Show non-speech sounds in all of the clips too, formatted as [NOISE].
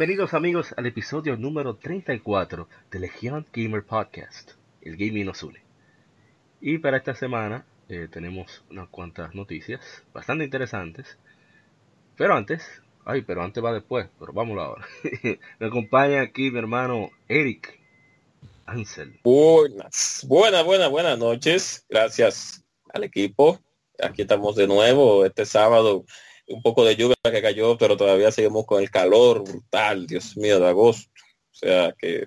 Bienvenidos amigos al episodio número 34 de Legion Gamer Podcast, el gaming nos une. Y para esta semana eh, tenemos unas cuantas noticias bastante interesantes. Pero antes, ay, pero antes va después, pero vamos ahora. [LAUGHS] Me acompaña aquí mi hermano Eric Ansel. Buenas, buenas, buenas, buenas noches. Gracias al equipo. Aquí estamos de nuevo este sábado un poco de lluvia que cayó, pero todavía seguimos con el calor brutal, Dios mío, de agosto. O sea que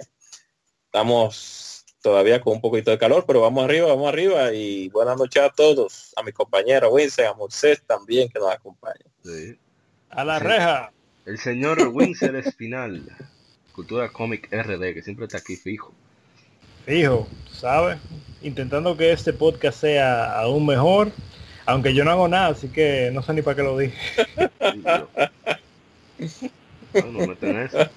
estamos todavía con un poquito de calor, pero vamos arriba, vamos arriba y buenas noches a todos, a mi compañero Winston, a Moisés también que nos acompaña. A la reja. El señor Winston Espinal, Cultura Comic RD, que siempre está aquí fijo. Fijo, ¿sabes? Intentando que este podcast sea aún mejor aunque yo no hago nada, así que no sé ni para qué lo dije. [LAUGHS]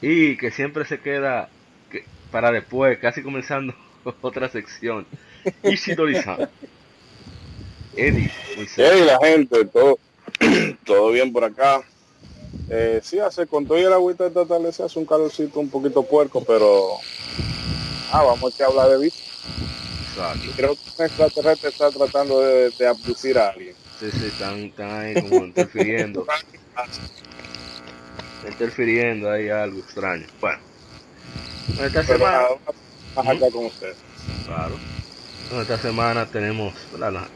Y que siempre se queda para después, casi comenzando [LAUGHS] otra sección. Isidoriza. Eddie, Hey, la gente, todo, [CLEARS THROAT] todo bien por acá. Eh, sí, hace con todo el agüita de esta tarde se hace un calorcito un poquito puerco, pero ah, vamos a hablar de Creo que un extraterrestre está tratando de, de abducir a alguien. Sí, sí, están, están ahí como [LAUGHS] interfiriendo. interfiriendo ahí algo extraño. Bueno, esta semana. acá con ustedes. Claro. esta semana tenemos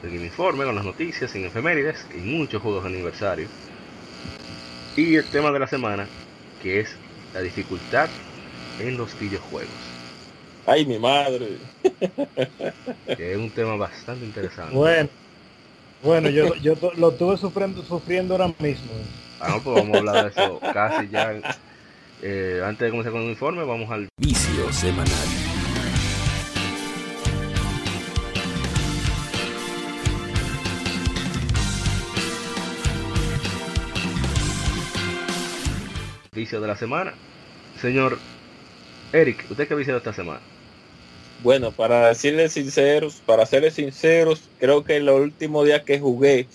el informe con las noticias sin efemérides y muchos juegos de aniversario. Y el tema de la semana, que es la dificultad en los videojuegos. Ay, mi madre. Que es un tema bastante interesante. Bueno, bueno yo, yo lo estuve sufriendo, sufriendo ahora mismo. Ah, pues vamos a hablar de eso casi ya. Eh, antes de comenzar con el informe, vamos al vicio semanal. Vicio de la semana. Señor Eric, ¿usted qué ha viciado esta semana? Bueno, para decirles sinceros, para serles sinceros, creo que el último día que jugué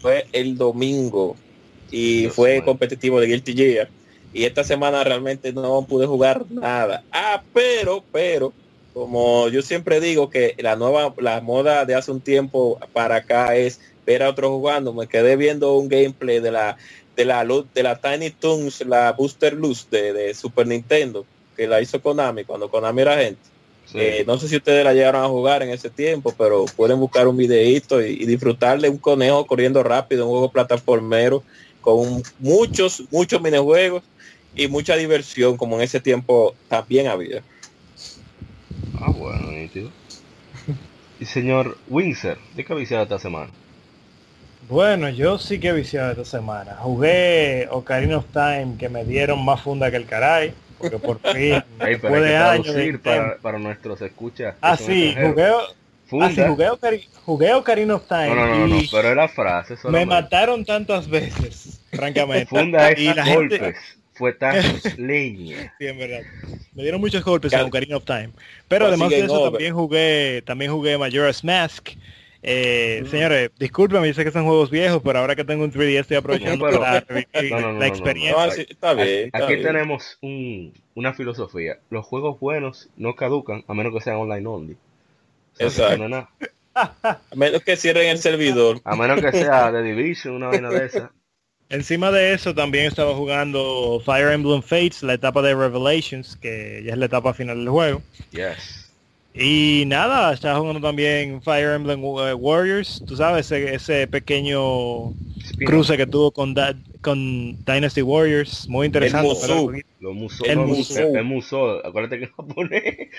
fue, el domingo y fue competitivo de Guilty Gear. Y esta semana realmente no pude jugar nada. Ah, pero, pero, como yo siempre digo que la nueva, la moda de hace un tiempo para acá es ver a otros jugando. Me quedé viendo un gameplay de la de la de la Tiny Toons, la Booster Luz de, de Super Nintendo, que la hizo Konami cuando Konami era gente eh, no sé si ustedes la llegaron a jugar en ese tiempo, pero pueden buscar un videito y, disfrutar de un conejo corriendo rápido, un juego plataformero con muchos, muchos minijuegos y mucha diversión como en ese tiempo también había. Ah, bueno, nítido. [LAUGHS] y señor Windsor, ¿de qué ha viciado esta semana? Bueno, yo sí que he viciado esta semana. Jugué Ocarina of Time, que me dieron más funda que el caray porque por fin, después de años para, para nuestros escuchas. Ah, sí, jugué, ah, sí, jugué, jugué Ocarina of Time. No, no, no, no, pero era frase. Me mataron tantas veces, francamente. Funda es y la golpes. Fue tan [LAUGHS] leña. Sí, en verdad. Me dieron muchos golpes en Ocarina of Time. Pero además de eso también jugué, también jugué Majora's Mask eh. Señores, discúlpeme, yo sé que son juegos viejos, pero ahora que tengo un 3D estoy aprovechando para la experiencia. está bien, Aquí tenemos una filosofía. Los juegos buenos no caducan a menos que sean online only. Exacto. a menos que cierren el servidor. A menos que sea de Division, una vaina de esa. Encima de eso también estaba jugando Fire Emblem Fates, la etapa de Revelations, que ya es la etapa final del juego. Yes. Y nada, está jugando también Fire Emblem eh, Warriors, tú sabes, ese, pequeño cruce que tuvo con, con Dynasty Warriors, muy interesante. El muso, el muso, el muso, el muso, acuérdate que pone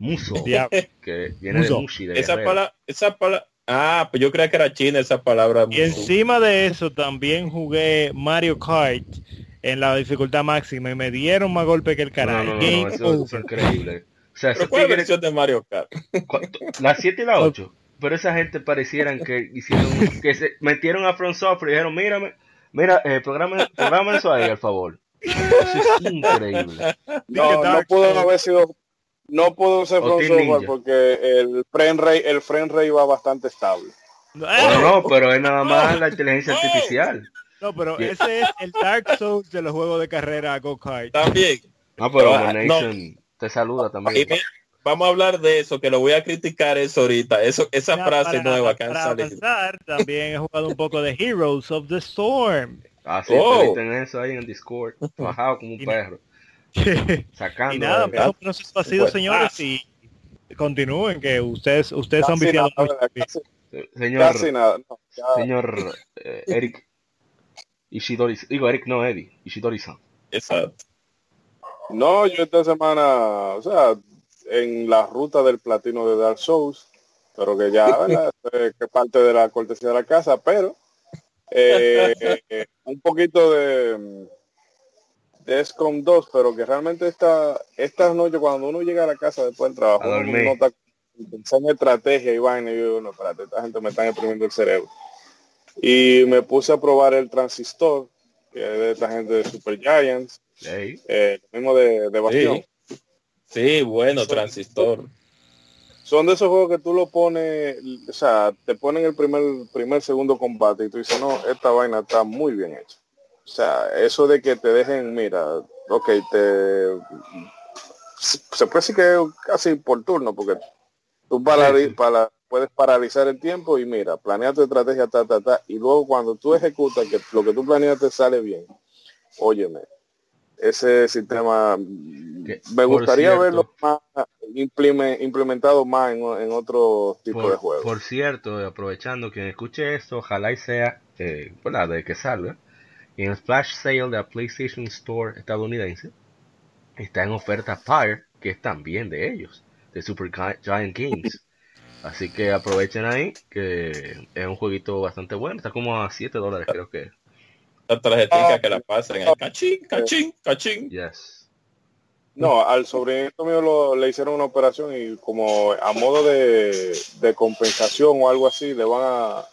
muso, que viene de mushi. De esa palabra, esa palabra, ah, pues yo creía que era china esa palabra. Y encima de eso también jugué Mario Kart en la dificultad máxima y me dieron más golpe que el carajo. No, no, eso, es increíble. O sea, ¿Pero ¿cuál versión de Mario Kart? La 7 y la 8. Pero esa gente parecieran que hicieron, que se metieron a Front Software y dijeron, mírame, mira, eh, programa, programa eso ahí, al favor. Eso es increíble. No, no pudo haber sido, no pudo ser Front Software porque el frame rate, el frame rate va bastante estable. No, no, pero es nada más la inteligencia artificial. No, pero ese es el Dark Souls de los juegos de carrera Go-Kart. También. No, pero ah, Nation te saluda también. vamos a hablar de eso, que lo voy a criticar eso ahorita. Eso, esa frase nueva que han salido. también he jugado un poco de Heroes of the Storm. Ah, sí, oh. eso ahí en Discord. Bajado como un perro. [LAUGHS] Sacando. Y nada, pero un proceso ha sido, señores, y continúen, que ustedes, ustedes han viciado Señor, señor eh, Eric [LAUGHS] Ishidori, digo Eric, no Eddie, Ishidori-san. Exacto. No, yo esta semana, o sea, en la ruta del platino de Dark Souls, pero que ya, [LAUGHS] ¿verdad? que parte de la cortesía de la casa, pero eh, [LAUGHS] un poquito de, de SCOM 2, pero que realmente esta, estas noches cuando uno llega a la casa después del trabajo, uno nota pensando en estrategia y vaina, y yo, no, espérate, esta gente me está imprimiendo el cerebro. Y me puse a probar el transistor, que es de esta gente de Super Giants, eh, mismo de, de Bastión. Sí. bueno, transistor. Son de esos juegos que tú lo pones, o sea, te ponen el primer, primer, segundo combate y tú dices, no, esta vaina está muy bien hecha. O sea, eso de que te dejen, mira, ok, te... Se puede decir que casi por turno, porque tú para, para, puedes paralizar el tiempo y mira, planea tu estrategia, ta, ta, ta, y luego cuando tú ejecutas que lo que tú planeas te sale bien, óyeme, ese sistema me gustaría verlo más implementado más en, otro tipo de juegos. Por cierto, aprovechando que escuche esto, ojalá y sea eh, de que salga. En el flash sale de la PlayStation Store estadounidense está en oferta Pyre, que es también de ellos, de Super Giant Games. Así que aprovechen ahí, que es un jueguito bastante bueno. Está como a 7 dólares, creo que. La tarjetita que la pasen. El cachín, cachín, cachín. Yes. No, al sobrinito mío le hicieron una operación y como a modo de, de compensación o algo así, le van a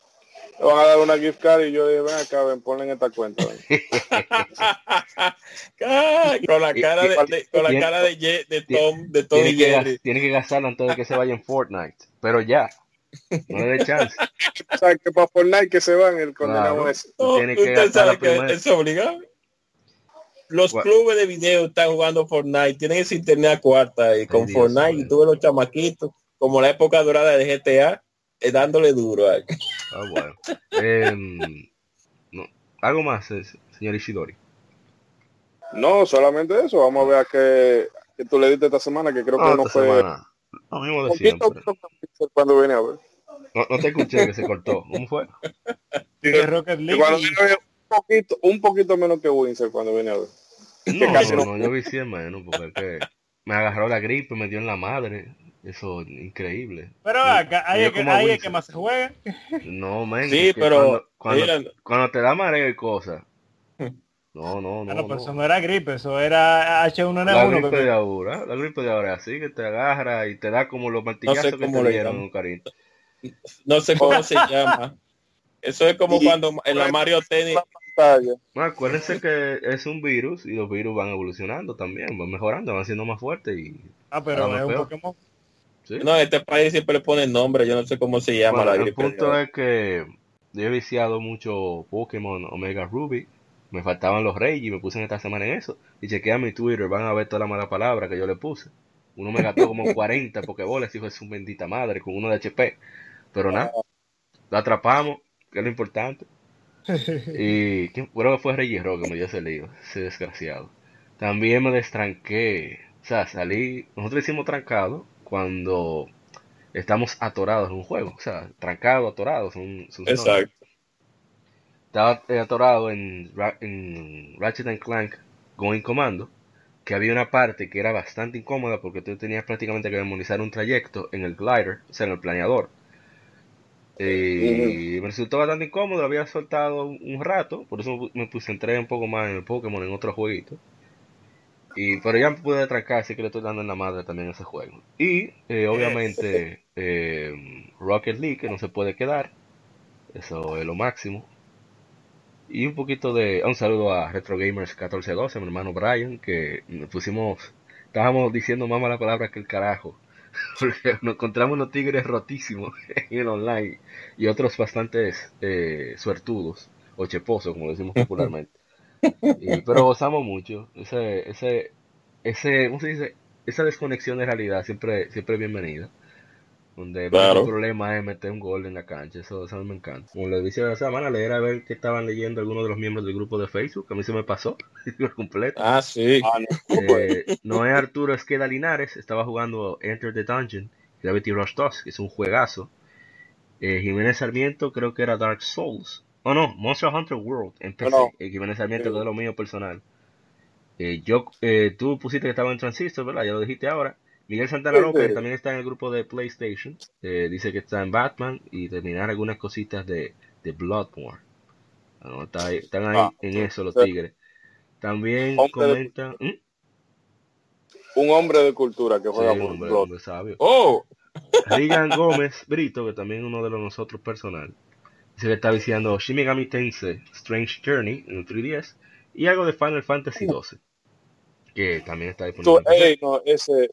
le van a dar una gift card y yo dije, ven acá, ven, ponle en esta cuenta. [LAUGHS] con la cara de, con la cara de, de Tom, de Tom y Jerry. Tiene que gastarlo antes de que se vaya en Fortnite, pero ya. No le dé chance. [LAUGHS] o sea, que para Fortnite que se van el condenado ese. tiene que usted sabe que es obligado. Los clubes de video están jugando Fortnite, tienen ese internet a cuarta y con Fortnite y tuve los chamaquitos, como la época dorada de GTA, eh, dándole duro. Ah, bueno. Em, ¿Algo más, eh, señor Ishidori? No, solamente eso. Vamos a ver a qué, tú le diste esta semana, que creo que no fue... Semana. Lo mismo de siempre. Cuando viene a ver. No, no, te escuché que se cortó. ¿Cómo fue? [LAUGHS] un, poquito, un poquito menos que Winsor cuando viene a ver. No, no, yo vi 100 menos, porque me agarró la gripe, me dio en la madre. Eso increíble. Pero acá hay, que, hay que más se juega. No, man. Sí, pero cuando, cuando, te da mareo y cosas. [LAUGHS] No, no, no. Claro, pero eso no era gripe, eso era H1N1. La gripe de ahora, la gripe de ahora, así que te agarra y te da como los martillazos no sé que te dieron, cariño. No sé cómo se [LAUGHS] llama. Eso es como cuando en la Mario Tennis no, acuérdense que es un virus y los virus van evolucionando también, van mejorando, van siendo más fuertes y. Ah, pero es un Pokémon. No, este país siempre le pone nombre, yo no sé cómo se llama la El punto es que yo he viciado mucho Pokémon Omega Ruby, me faltaban los reyes y me puse en esta semana en eso. Y chequea mi Twitter, van a ver toda la mala palabra que yo le puse. Uno me gastó como [LAUGHS] 40 Pokébolas, hijo de su bendita madre, con uno de HP. Pero nada, lo atrapamos, que es lo importante. [LAUGHS] y creo que fue Reyes que me dio ese lío, ese desgraciado. También me destranqué, o sea, salí, nosotros hicimos trancado cuando estamos atorados en un juego, o sea, trancado, atorado, son, Exacto. Estaba eh, atorado en, en Ratchet and Clank Going Commando, que había una parte que era bastante incómoda porque tú tenías prácticamente que memorizar un trayecto en el glider, o sea, en el planeador Y me resultó bastante incómodo, había soltado un rato, por eso me puse entré un poco más en el Pokémon, en otro jueguito. Y, pero ya me pude atracar, así que le estoy dando en la madre también a ese juego. Y eh, obviamente [LAUGHS] eh, Rocket League, que no se puede quedar. Eso es lo máximo. Y un poquito de... Un saludo a Retro Gamers 1412, mi hermano Brian, que nos pusimos... Estábamos diciendo más la palabra que el carajo. [LAUGHS] Porque nos encontramos unos tigres rotísimos [LAUGHS] en el online. Y otros bastantes eh, suertudos. O cheposos, como decimos [LAUGHS] popularmente. pero gozamos mucho. Ese, ese, ese, ¿cómo se dice? Esa desconexión de realidad siempre, siempre es bienvenida. Donde el problema es meter un gol en la cancha, eso, eso me encanta. Como le dije la semana, leer a ver que estaban leyendo algunos de los miembros del grupo de Facebook, a mí se me pasó, [LAUGHS] completo. Ah, sí. Ah, eh, Noé Arturo Esqueda Linares estaba jugando Enter the Dungeon, Gravity Rush 2, que es un juegazo. Eh, Jiménez Sarmiento creo que era Dark Souls. Oh no, Monster Hunter World en PC. Eh, Jiménez Sarmiento, que es lo mío personal. Eh, yo, eh, tú pusiste que estaba en Transistor, ¿verdad? Ya lo dijiste ahora. Miguel Santana López también está en el grupo de PlayStation. Eh, dice que está en Batman y terminar algunas cositas de, de Bloodborne. están ahí ah, en eso los tigres. También comenta. ¿Mm? Un hombre de cultura que juega por hombre, sabio. ¡Oh! Rigan Gómez Brito, que también es uno de los nosotros personal. Dice que está viciando Shimigami Tensei Strange Journey en el 3DS y algo de Final Fantasy XII. Que también está disponible. no, ese,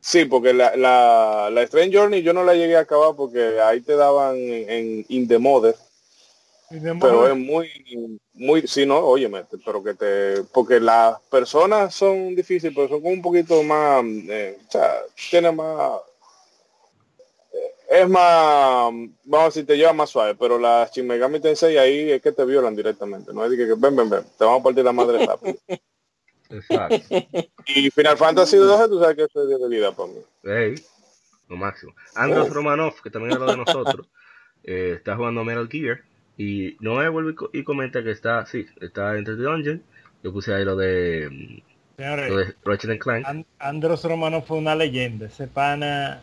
sí, porque la, la, la, Strange Journey yo no la llegué a acabar porque ahí te daban en, In the Mother. Pero es muy, muy, sí, no, óyeme, pero que te, porque las personas son difíciles, pero son un poquito más, eh, o sea, tiene más, es más, vamos a decir, te lleva más suave, pero las Shin Megami Tensei ahí es que te violan directamente, no es de que, ven, ven, ven, te vamos a partir la madre rápido. [LAUGHS] Exacto. y Final Fantasy 12, tú sabes que eso es de vida para mí. lo máximo. Andros oh. Romanov, que también es lo de nosotros, [LAUGHS] eh, está jugando Metal Gear. Y Noé vuelve y comenta que está, sí, está entre the Dungeon. Yo puse ahí lo de, lo de Ratchet Clank. Andros Romanov fue una leyenda. Ese pana,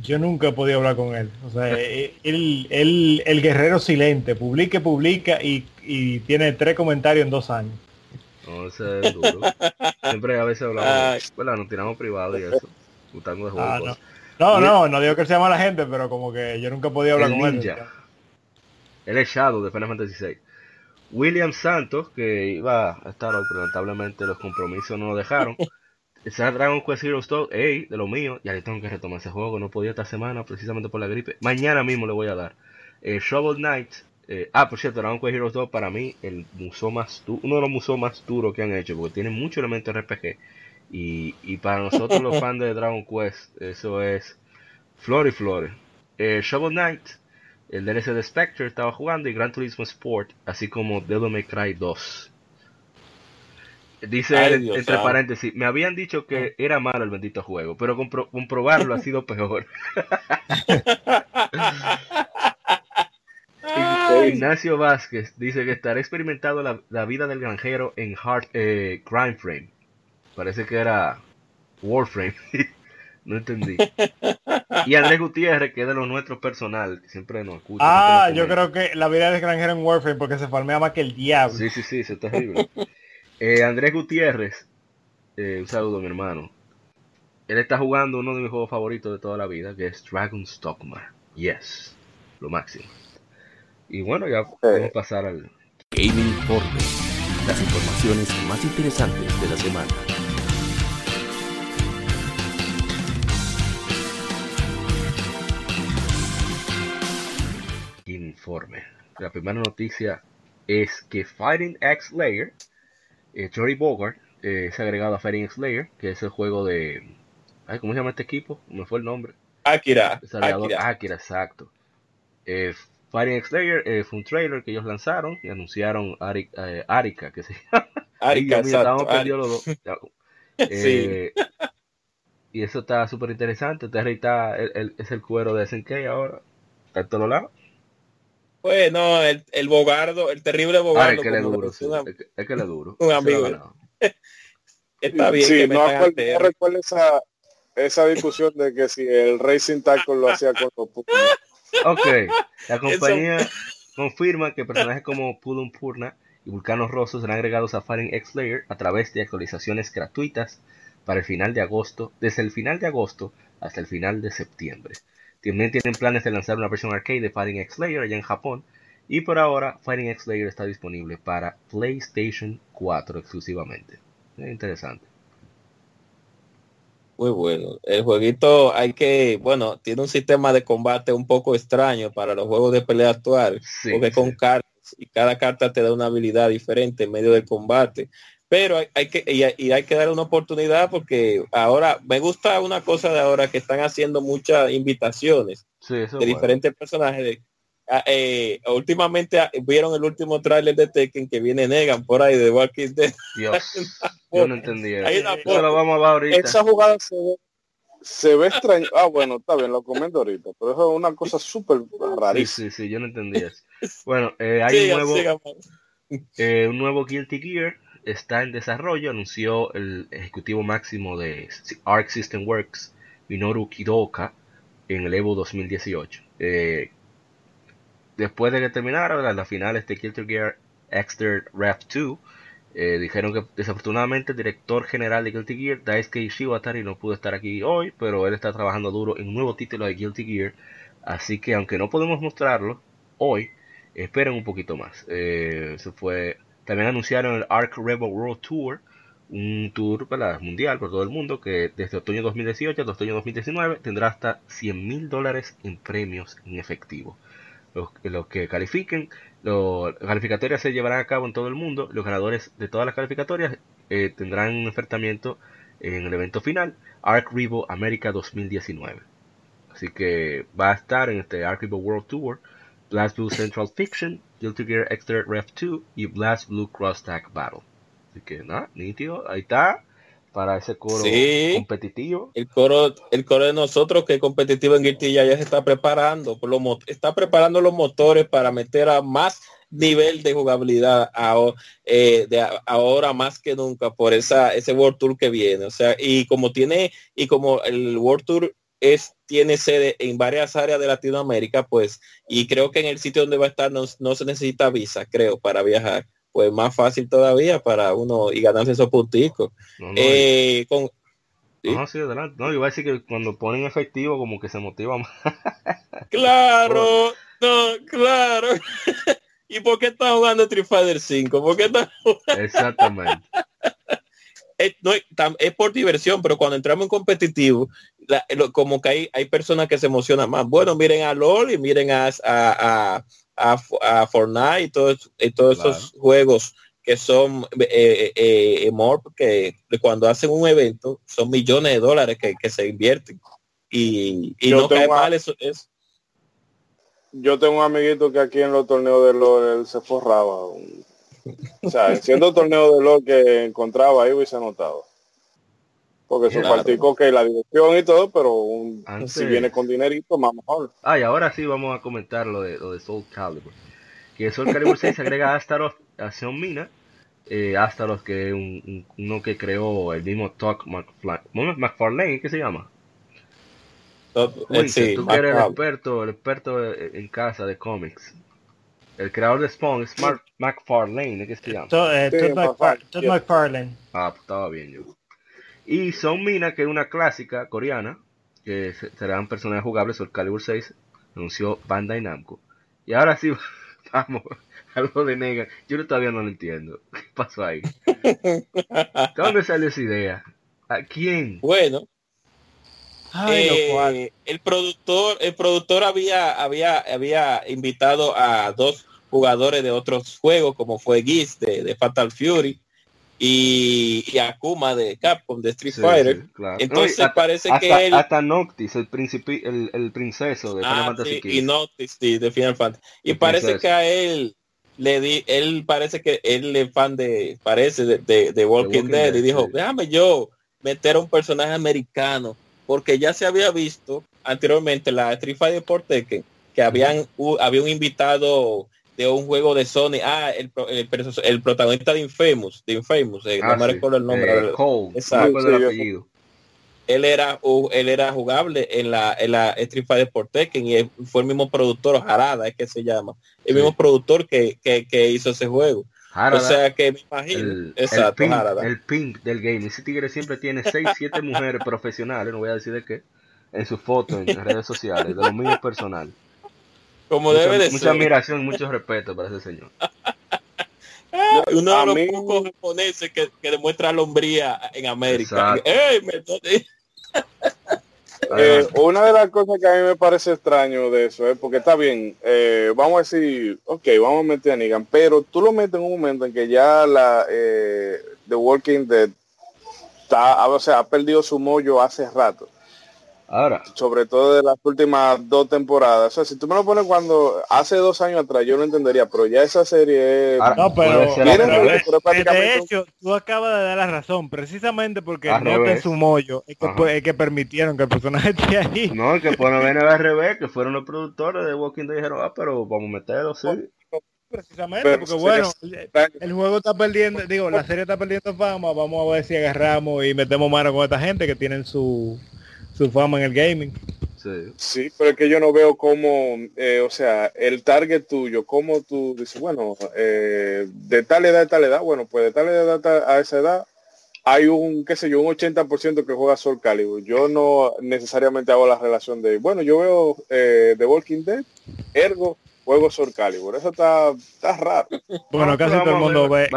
yo nunca he podido hablar con él. O sea, [LAUGHS] él, él, el guerrero silente, publica, publica y, y tiene tres comentarios en dos años. No, ese es duro. Siempre a veces hablamos, bueno, nos tiramos privado y eso. Gustando de ah, no. no, no, digo que sea mala gente, pero como que yo nunca he podido hablar con ninja. él. Él es Shadow de Final Fantasy VI. William Santos, que iba a estar hoy, pero lamentablemente los compromisos no lo dejaron. [LAUGHS] Ese Dragon Quest Heroes 2, hey, de lo mío, ya le tengo que retomar ese juego, no podía esta semana precisamente por la gripe. Mañana mismo le voy a dar. Eh, Shovel Knight, eh, ah, por cierto, Dragon Quest Heroes 2 para mí el museo más uno de los museos más duros que han hecho, porque tiene mucho elemento RPG. Y, y para nosotros los [LAUGHS] fans de Dragon Quest, eso es flor y flores. Eh, Shovel Knight, el DLC de Spectre estaba jugando y Gran Turismo Sport, así como Devil May Cry 2. Dice entre paréntesis, me habían dicho que era malo el bendito juego, pero comprobarlo ha sido peor. [LAUGHS] [LAUGHS] Ignacio Vázquez dice que estará experimentando la, vida del granjero en Hard eh, Crime Frame. Parece que era Warframe. [LAUGHS] no entendí. Y Andrés Gutiérrez, que es de los nuestros personal, siempre nos escucha. Ah, yo creo que la vida del granjero en Warframe porque se farmea más que el diablo. Sí, sí, sí, eso es terrible. Eh, Andrés Gutiérrez, eh, un saludo mi hermano. Él está jugando uno de mis juegos favoritos de toda la vida, que es Dragon's Dogma. Yes, lo máximo. Y bueno, ya podemos pasar al Gaming Informe. Las informaciones más interesantes de la semana. Informe. La primera noticia es que Fighting X Layer, eh, Jory Bogart, eh, es agregado a Fighting X Layer, que es el juego de. ¿Cómo se llama este equipo? Me fue el nombre. Akira. Akira. Akira, exacto. Eh, Fighting X Layer eh, fue un trailer que ellos lanzaron y anunciaron eh, Arika, que se [LAUGHS] llama. Arika, exacto, los dos. [LAUGHS] Eh, y eso está súper interesante. Terry está, es el cuero de SNK ahora. Está en todos lados. Bueno, el, el bogardo, el terrible ah, bogardo. es que le duro, es, le duro. Un amigo. [LAUGHS] está bien. Sí, no, recuerdo esa, esa discusión de que si el Racing Tackle lo hacía con los [LAUGHS] Ok, la compañía confirma que personajes como Pulum Purna y Vulcanos Rosos serán agregados a Fighting X Layer a través de actualizaciones gratuitas para el final de agosto, desde el final de agosto hasta el final de septiembre. También tienen planes de lanzar una versión arcade de Fighting X Layer allá en Japón. Y por ahora, Fighting X Layer está disponible para PlayStation 4 exclusivamente. Es interesante. Muy bueno. El jueguito hay que, bueno, tiene un sistema de combate un poco extraño para los juegos de pelea actuales, porque con cartas y cada carta te da una habilidad diferente en medio del combate. Pero hay, que y hay, que dar una oportunidad porque ahora me gusta una cosa de ahora que están haciendo muchas invitaciones de diferentes personajes de, Ah, eh, últimamente ah, vieron el último tráiler de Tekken que viene Negan por ahí de Walking Dead. Dios, [LAUGHS] yo no entendí eso. vamos a ver ahorita. Esa jugada se ve, se ve extraño. Ah, bueno, está bien, lo comento ahorita, pero eso es una cosa súper rarísima. Sí, sí, sí, yo no entendí eso. Bueno, eh, hay un nuevo, eh, un nuevo Guilty Gear, está en desarrollo, anunció el ejecutivo máximo de Arc System Works, Minoru Kidoka, en el Evo 2018. Eh, después de que terminara la final este Guilty Gear Exter Rap 2, eh, dijeron que desafortunadamente el director general de Guilty Gear, Daisuke Shiwatari, no pudo estar aquí hoy, pero él está trabajando duro en un nuevo título de Guilty Gear, así que aunque no podemos mostrarlo hoy, esperen un poquito más. Eh, fue, también anunciaron el Arc Rebel World Tour, un tour mundial por todo el mundo que desde otoño 2018 hasta otoño 2019 tendrá hasta 100 mil dólares en premios en efectivo los, que califiquen. las calificatorias se llevarán a cabo en todo el mundo. Los ganadores de todas las calificatorias eh, tendrán un enfrentamiento en el evento final, Arc Revo América 2019. Así que va a estar en este Arc Revo World Tour, Blast Blue Central Fiction, Guilty Gear Extra Ref 2 y Blast Blue Cross Tag Battle. Así que nada, nítido, ahí está para ese coro competitivo. El coro, el coro de nosotros que es competitivo en Guilty ya, ya se está preparando, por lo, está preparando los motores para meter a más nivel de jugabilidad eh, de ahora más que nunca por esa ese World Tour que viene. O sea, y como tiene, y como el World Tour es, tiene sede en varias áreas de Latinoamérica, pues, y creo que en el sitio donde va a estar no, no se necesita visa, creo, para viajar pues más fácil todavía para uno y ganarse esos punticos. No, eh, con, No, sí, adelante. No, iba a decir que cuando ponen efectivo como que se motiva más. [LAUGHS] claro, no, claro. [LAUGHS] ¿Y por qué están jugando Street Fighter 5? ¿Por qué Exactamente. Es, es, por diversión, pero cuando entramos en competitivo, como que hay, hay personas que se emocionan más. Bueno, miren a LOL y miren a, a a, Fortnite y todos, todos esos juegos que son eh, eh, eh que cuando hacen un evento son millones de dólares que, se invierten y, no cae mal eso, es Yo tengo un amiguito que aquí en los torneos de LOL él se forraba. O sea, siendo torneo de LOL que encontraba ahí hubiese anotado. Porque se claro. que la dirección y todo, pero si viene con dinerito, más mejor. Ah, y ahora sí vamos a comentar lo de, lo de Soul Calibur. Que Soul Calibur 6 agrega a Astaroth a Sean Mina. Eh, Astaroth, que es un, uno que creó el mismo Talk McFarlane, ¿qué se llama? Eh, tú que eres el experto, el experto en casa de cómics. El creador de Spawn es Mark McFarlane, ¿qué se llama? Eh, Todd McFarlane. Ah, pues estaba bien yo. Y Son Mina, que es una clásica coreana, que será un personaje jugable sobre Calibur 6, anunció Bandai Namco. Y ahora sí, [LAUGHS] vamos, algo de Negan. Yo todavía no lo entiendo. [LAUGHS] ¿Qué pasó ahí? [LAUGHS] ¿Dónde salió esa idea? ¿A quién? Bueno, eh, el productor, el productor había, había, había invitado a dos jugadores de otros juegos, como fue Giz de, de Fatal Fury, y, Akuma de Capcom, de Street Fighter. Entonces parece que él... Hasta Noctis, el, el, el princeso de Final ah, Fantasy Y Noctis, sí, de Final Fantasy. Y parece que a él le di, él parece que él es fan de, parece, de, de, Walking, Dead, y dijo, déjame yo meter a un personaje americano, porque ya se había visto anteriormente la Street Fighter por Tekken, que habían, había un invitado de un juego de Sony. Ah, el, el, el protagonista de Infamous, de Infamous, eh, no me recuerdo el nombre. Eh, Cole, exacto. el apellido. él era él era jugable en la en la Street Fighter por Tekken y fue el mismo productor Harada es que se llama el mismo productor que, que, hizo ese juego o sea que me imagino el, exacto el pimp, del game ese tigre siempre tiene 6 7 [LAUGHS] mujeres profesionales no voy a decir de qué en sus fotos en redes sociales de lo mío personal como debe de mucha admiración mucho respeto para ese señor. [LAUGHS] Uno de los pocos japoneses que, que, demuestra la hombría en América. [LAUGHS] Eh, una de las cosas que a mí me parece extraño de eso es porque está bien, eh, vamos a decir, ok, vamos a meter a Negan, pero tú lo metes en un momento en que ya la eh, The Walking Dead está, o sea, ha perdido su mollo hace rato. Ahora. Sobre todo de las últimas dos temporadas. O sea, si tú me lo pones cuando hace dos años atrás, yo no entendería, pero ya esa serie... no, pero, de hecho, tú acabas de dar la razón, precisamente porque no te su mollo, es que, que, permitieron que el personaje [LAUGHS] esté ahí. No, que por al revés, que fueron los productores de Walking Dead y dijeron, ah, pero vamos a meterlo, sí. Precisamente, porque bueno, el juego está perdiendo, digo, la serie está perdiendo fama, vamos a ver si agarramos y metemos mano con esta gente que tienen su su fama en el gaming. Sí. pero es que yo no veo cómo, eh, o sea, el target tuyo, cómo tú dices, bueno, eh, de tal edad a tal edad, bueno, pues de tal edad a, esa edad hay un, qué sé yo, un 80% que juega Soul Calibur. Yo no necesariamente hago la relación de, bueno, yo veo eh, The Walking Dead, ergo, juego Soul Calibur. Eso está, está raro. Bueno, casi todo el mundo ve.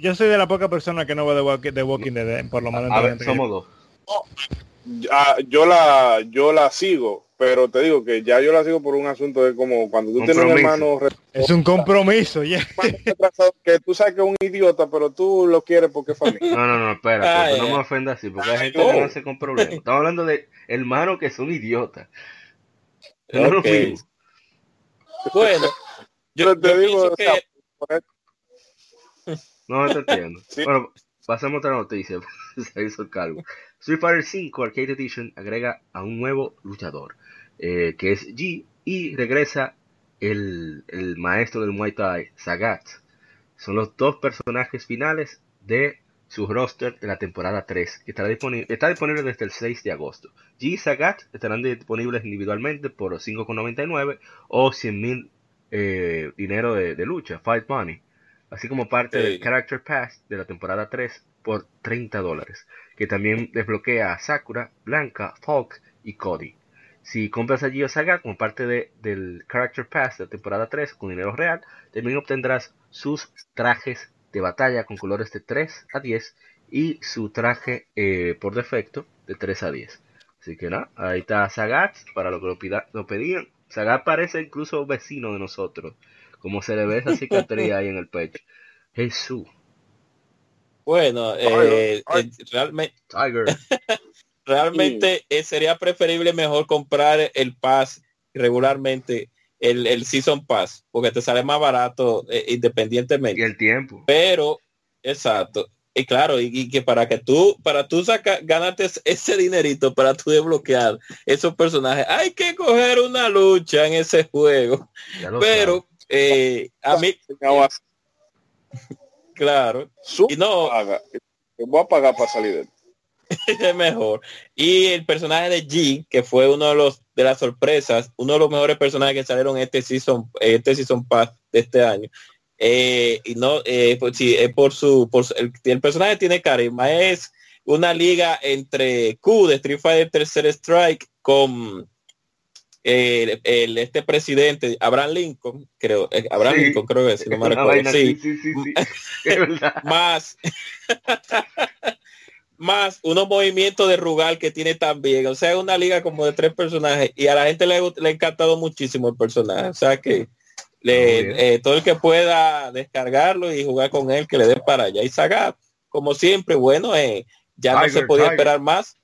Yo soy de la poca persona que no ve The Walking, Dead, por lo menos. somos dos. Oh, Ah, yo la yo la sigo, pero te digo que ya yo la sigo por un asunto de como cuando tú tienes un hermano es un compromiso ya. Que tú sabes que es un idiota pero tú lo quieres porque es familia. No no no espera no me ofendas así porque hay gente que no. hace con problemas. Estamos hablando de hermanos que son idiotas. [LAUGHS] Bueno yo, te digo no te entiendo. Bueno pasemos a otra noticia [LAUGHS] se hizo el cargo Street Fighter 5 Arcade Edition agrega a un nuevo luchador, eh, que es G, y regresa el, maestro del Muay Thai, Sagat. Son los dos personajes finales de su roster de la temporada 3, que estará disponible, está disponible desde el 6 de agosto. G y Sagat estarán disponibles individualmente por 5,99 o 100 mil eh, dinero de, lucha, Fight Money, así como parte del Character Pass de la temporada 3 por 30 dólares que también desbloquea a Sakura, Blanca, Falk y Cody. Si compras allí Saga como parte de, del Character Pass de temporada 3 con dinero real, también obtendrás sus trajes de batalla con colores de 3 a 10 y su traje eh, por defecto de 3 a 10. Así que nada, ahí está Sagat para lo que lo, lo pedían. Sagat parece incluso vecino de nosotros, como se le ve esa cicatriz ahí en el pecho. Jesús. Bueno, eh, eh, [LAUGHS] realmente, realmente eh, sería preferible mejor comprar el pass regularmente, el, Season Pass, porque te sale más barato independientemente. Y el tiempo. Pero, exacto. Y claro, y, que para que tú, para tú sacar, ganarte ese dinerito para tú desbloquear esos personajes, hay que coger una lucha en ese juego. Pero a mí [LAUGHS] Claro. y no. voy a pagar para salir de [LAUGHS] es mejor. Y el personaje de G, que fue uno de los de las sorpresas, uno de los mejores personajes que salieron este season, este season pass de este año. Eh, y no, eh, pues, sí, es por su, por el, el, personaje tiene carisma, es una liga entre Q de Street Fighter Tercer Strike con el, este presidente, Abraham Lincoln, creo, eh, Abraham Lincoln creo que es, no me [LAUGHS] recuerdo, sí, [LAUGHS] más, [LAUGHS] más unos movimientos de Rugal que tiene también, o sea, una liga como de tres personajes y a la gente le, le ha encantado muchísimo el personaje, o sea que le, eh, todo el que pueda descargarlo y jugar con él, que le dé para allá. Y Sagat, como siempre, bueno, eh, ya no se podía esperar más.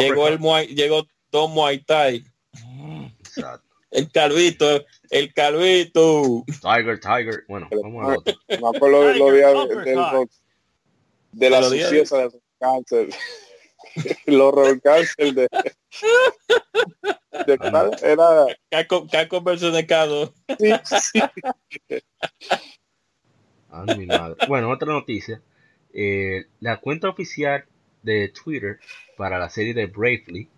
Llegó el llegó Don Muay Thai el calvito, el calvito. Tiger, Tiger. Bueno, vamos a otro. Me acuerdo los días de, de la suciedad del cáncer. [LAUGHS] los cáncer de, de era Caco, Caco versus Necado. Sí, [LAUGHS] sí. Mi madre. Bueno, otra noticia. Eh, la cuenta oficial de Twitter para la serie de Bravely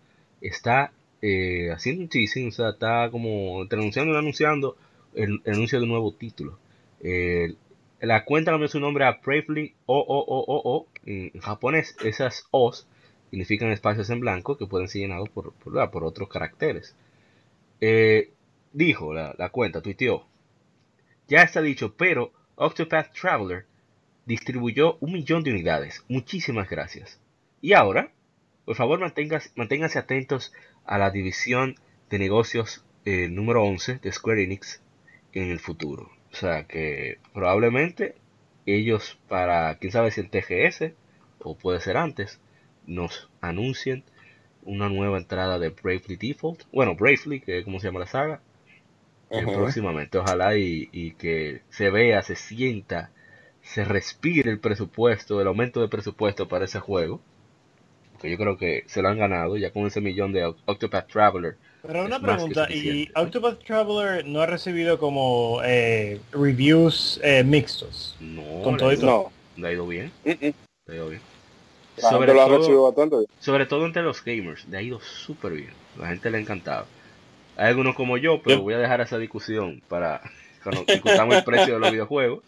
está eh, haciendo un teasing, o sea, está como anunciando y anunciando el, anuncio de nuevo título. Eh, la cuenta cambió su nombre a Bravely O O O O O. En japonés, esas O's significan espacios en blanco que pueden ser llenados por, por, otros caracteres. Eh, dijo la, la cuenta, tuiteó. Ya está dicho, pero Octopath Traveler distribuyó un millón de unidades. Muchísimas gracias. Y ahora, por favor, manténganse atentos a la división de negocios eh, número 11 de Square Enix en el futuro. O sea que probablemente ellos para, quién sabe si el TGS o puede ser antes, nos anuncien una nueva entrada de Bravely Default. Bueno, Bravely, que es como se llama la saga. Eh, próximamente, ojalá y, que se vea, se sienta, se respire el presupuesto, el aumento de presupuesto para ese juego. Que yo creo que se lo han ganado ya con ese millón de Octopath Traveler. Pero una pregunta, ¿y Octopath Traveler no ha recibido como eh, reviews eh, mixtos? No, con todo no. Le ha ido bien. Le ha ido bien. Sobre todo, bastante sobre todo entre los gamers, le ha ido súper bien. La gente le ha encantado. Hay algunos como yo, pero voy a dejar esa discusión para [LAUGHS] cuando discutamos el precio de los videojuegos.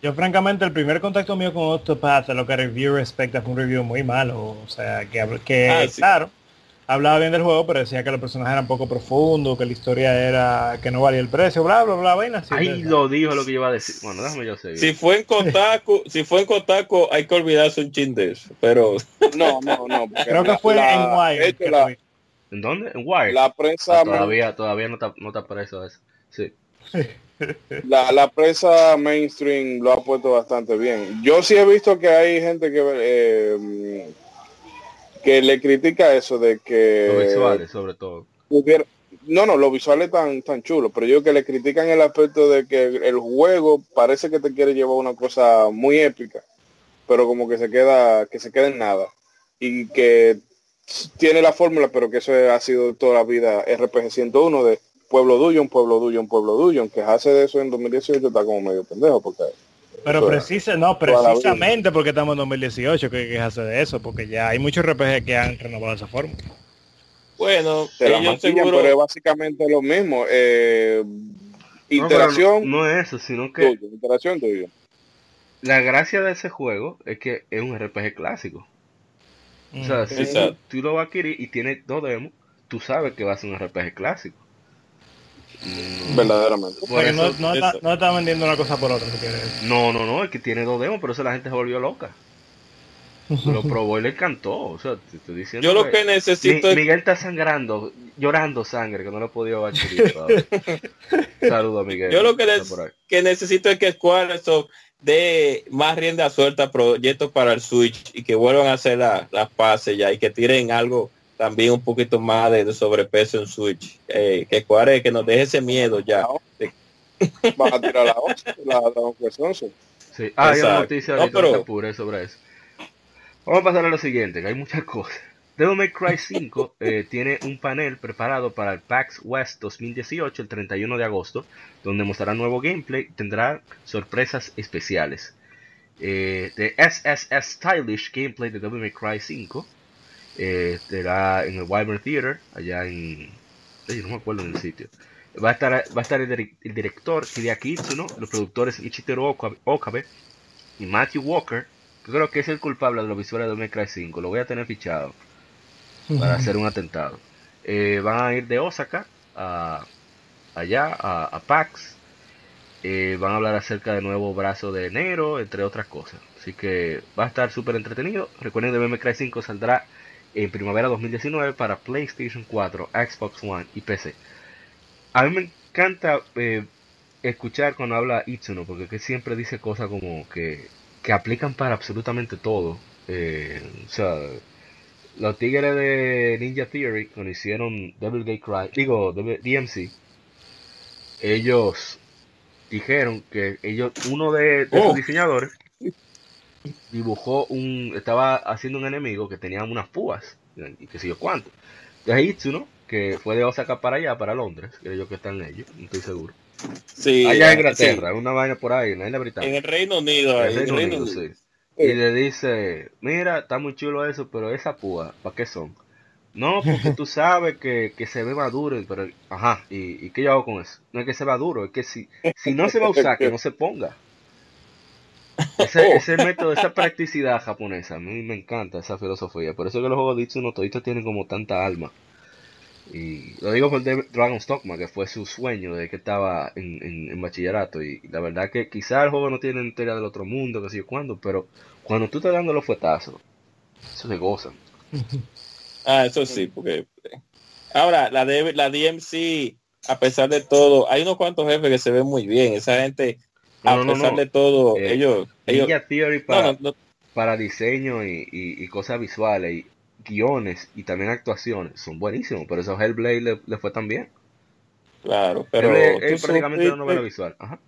Yo, francamente, el primer contacto mío con Octopath, a lo que review respecta, fue un review muy malo. O sea, que, que ah, claro, hablaba bien del juego, pero decía que los personajes eran poco profundos, que la historia era que no valía el precio, bla, bla, bla, vaina. Ahí lo dijo lo que iba a decir. Bueno, déjame yo seguir. Si fue en Kotaku, [LAUGHS] si fue en Kotaku, hay que olvidarse un chin de eso, pero... No, no, no. Creo que fue en Wire. ¿En dónde? En Wire. La prensa... Ah, todavía, todavía no está, no está preso eso. Sí. La, la, prensa mainstream lo ha puesto bastante bien. Yo sí he visto que hay gente que... Eh, que le critica eso de que... Los visuales, sobre todo. no, no, los visuales tan, tan chulos, pero yo que le critican el aspecto de que el juego parece que te quiere llevar una cosa muy épica, pero como que se queda, que se queda en nada. Y que tiene la fórmula, pero que eso ha sido toda la vida RPG 101 de pueblo duyo, un pueblo duyo, un pueblo duyo, aunque hace de eso en 2018 está como medio pendejo porque pero precisa, no, precisamente porque estamos en 2018 que quejarse de eso, porque ya hay muchos RPG que han renovado esa forma. Bueno, ellos seguro... pero es básicamente lo mismo. Eh, interacción. No, es eso, sino que interacción tuyo. La gracia de ese juego es que es un RPG clásico. O sea, si tú lo vas a adquirir y tiene dos demos, tú sabes que va a ser un RPG clásico. Mm. Verdaderamente. no, está, vendiendo una cosa por otra. no, no, no, es que tiene dos demos, pero eso la gente se volvió loca. Lo [LAUGHS] probó y le encantó. O sea, te estoy diciendo Yo lo que, necesito Miguel está sangrando, llorando sangre, que no lo he podido adquirir. [LAUGHS] Saludos, Miguel. Yo lo que, que necesito es que Square eso dé más rienda suelta a proyectos para el Switch y que vuelvan a hacer las la pases ya y que tiren algo también un poquito más de, sobrepeso en Switch. Eh, que cuare, que nos deje ese miedo ya. [LAUGHS] Va a tirar la, la, la Sí. Ah, hay una noticia no, pero... sobre eso. Vamos a pasar a lo siguiente, que hay muchas cosas. Devil May Cry 5 [LAUGHS] eh, tiene un panel preparado para el PAX West 2018, el 31 de agosto, donde mostrará nuevo gameplay y tendrá sorpresas especiales. Eh, de SSS Stylish Gameplay de Devil May Cry 5 eh, estará en el Wyvern Theater, allá en. no me acuerdo en el sitio. Va a estar, va a estar el, director Hideaki Itsuno, los productores Ichitero Okabe y Matthew Walker, que creo que es el culpable de los visuales de Cry 5. Lo voy a tener fichado para hacer un atentado. Eh, van a ir de Osaka a, allá, a, PAX. Eh, van a hablar acerca del nuevo brazo de enero, entre otras cosas. Así que va a estar súper entretenido. Recuerden que Cry 5 saldrá en primavera 2019 para PlayStation 4, Xbox One y PC. A mí me encanta eh, escuchar cuando habla Itsuno, porque que siempre dice cosas como que, que aplican para absolutamente todo. Eh, o sea, los tigres de Ninja Theory, cuando hicieron Devil May Cry, digo, DMC, ellos dijeron que ellos, uno de, de oh. diseñadores, dibujó un, estaba haciendo un enemigo que tenía unas púas y qué sé yo cuánto. Entonces Itsuno, que fue de Osaka para allá, para Londres, creo yo que están ellos, no estoy seguro. Sí, allá en Inglaterra, una vaina por ahí, en la isla británica. En el Reino Unido, en el Reino, Unido, Sí. y le dice, mira, está muy chulo eso, pero esa púa, ¿para qué son? No, porque tú sabes que, se ve maduro, pero, ajá, ¿y, ¿y, qué yo hago con eso? No es que se va duro, es que si, si no se va a usar, que no se ponga. Ese, ese método, esa practicidad japonesa, a mí me encanta esa filosofía. Por eso que los juegos de Itsuno toditos tienen como tanta alma. Y lo digo por Dragon Stockman, que fue su sueño de que estaba en, en, bachillerato. Y, la verdad que quizá el juego no tiene historia del otro mundo, que sé yo cuándo, pero cuando tú estás dando los fuetazos, eso se gozan. [LAUGHS] Ah, eso sí, porque... Ahora, la, de, la DMC, a pesar de todo, hay unos cuantos jefes que se ven muy bien. Esa gente a pesar de todo, eh, ellos, ellos Theory para, para diseño y, y, cosas visuales y guiones y también actuaciones son buenísimos, por eso Hellblade le, le fue tan bien. Claro, pero es prácticamente una novela visual. Ajá.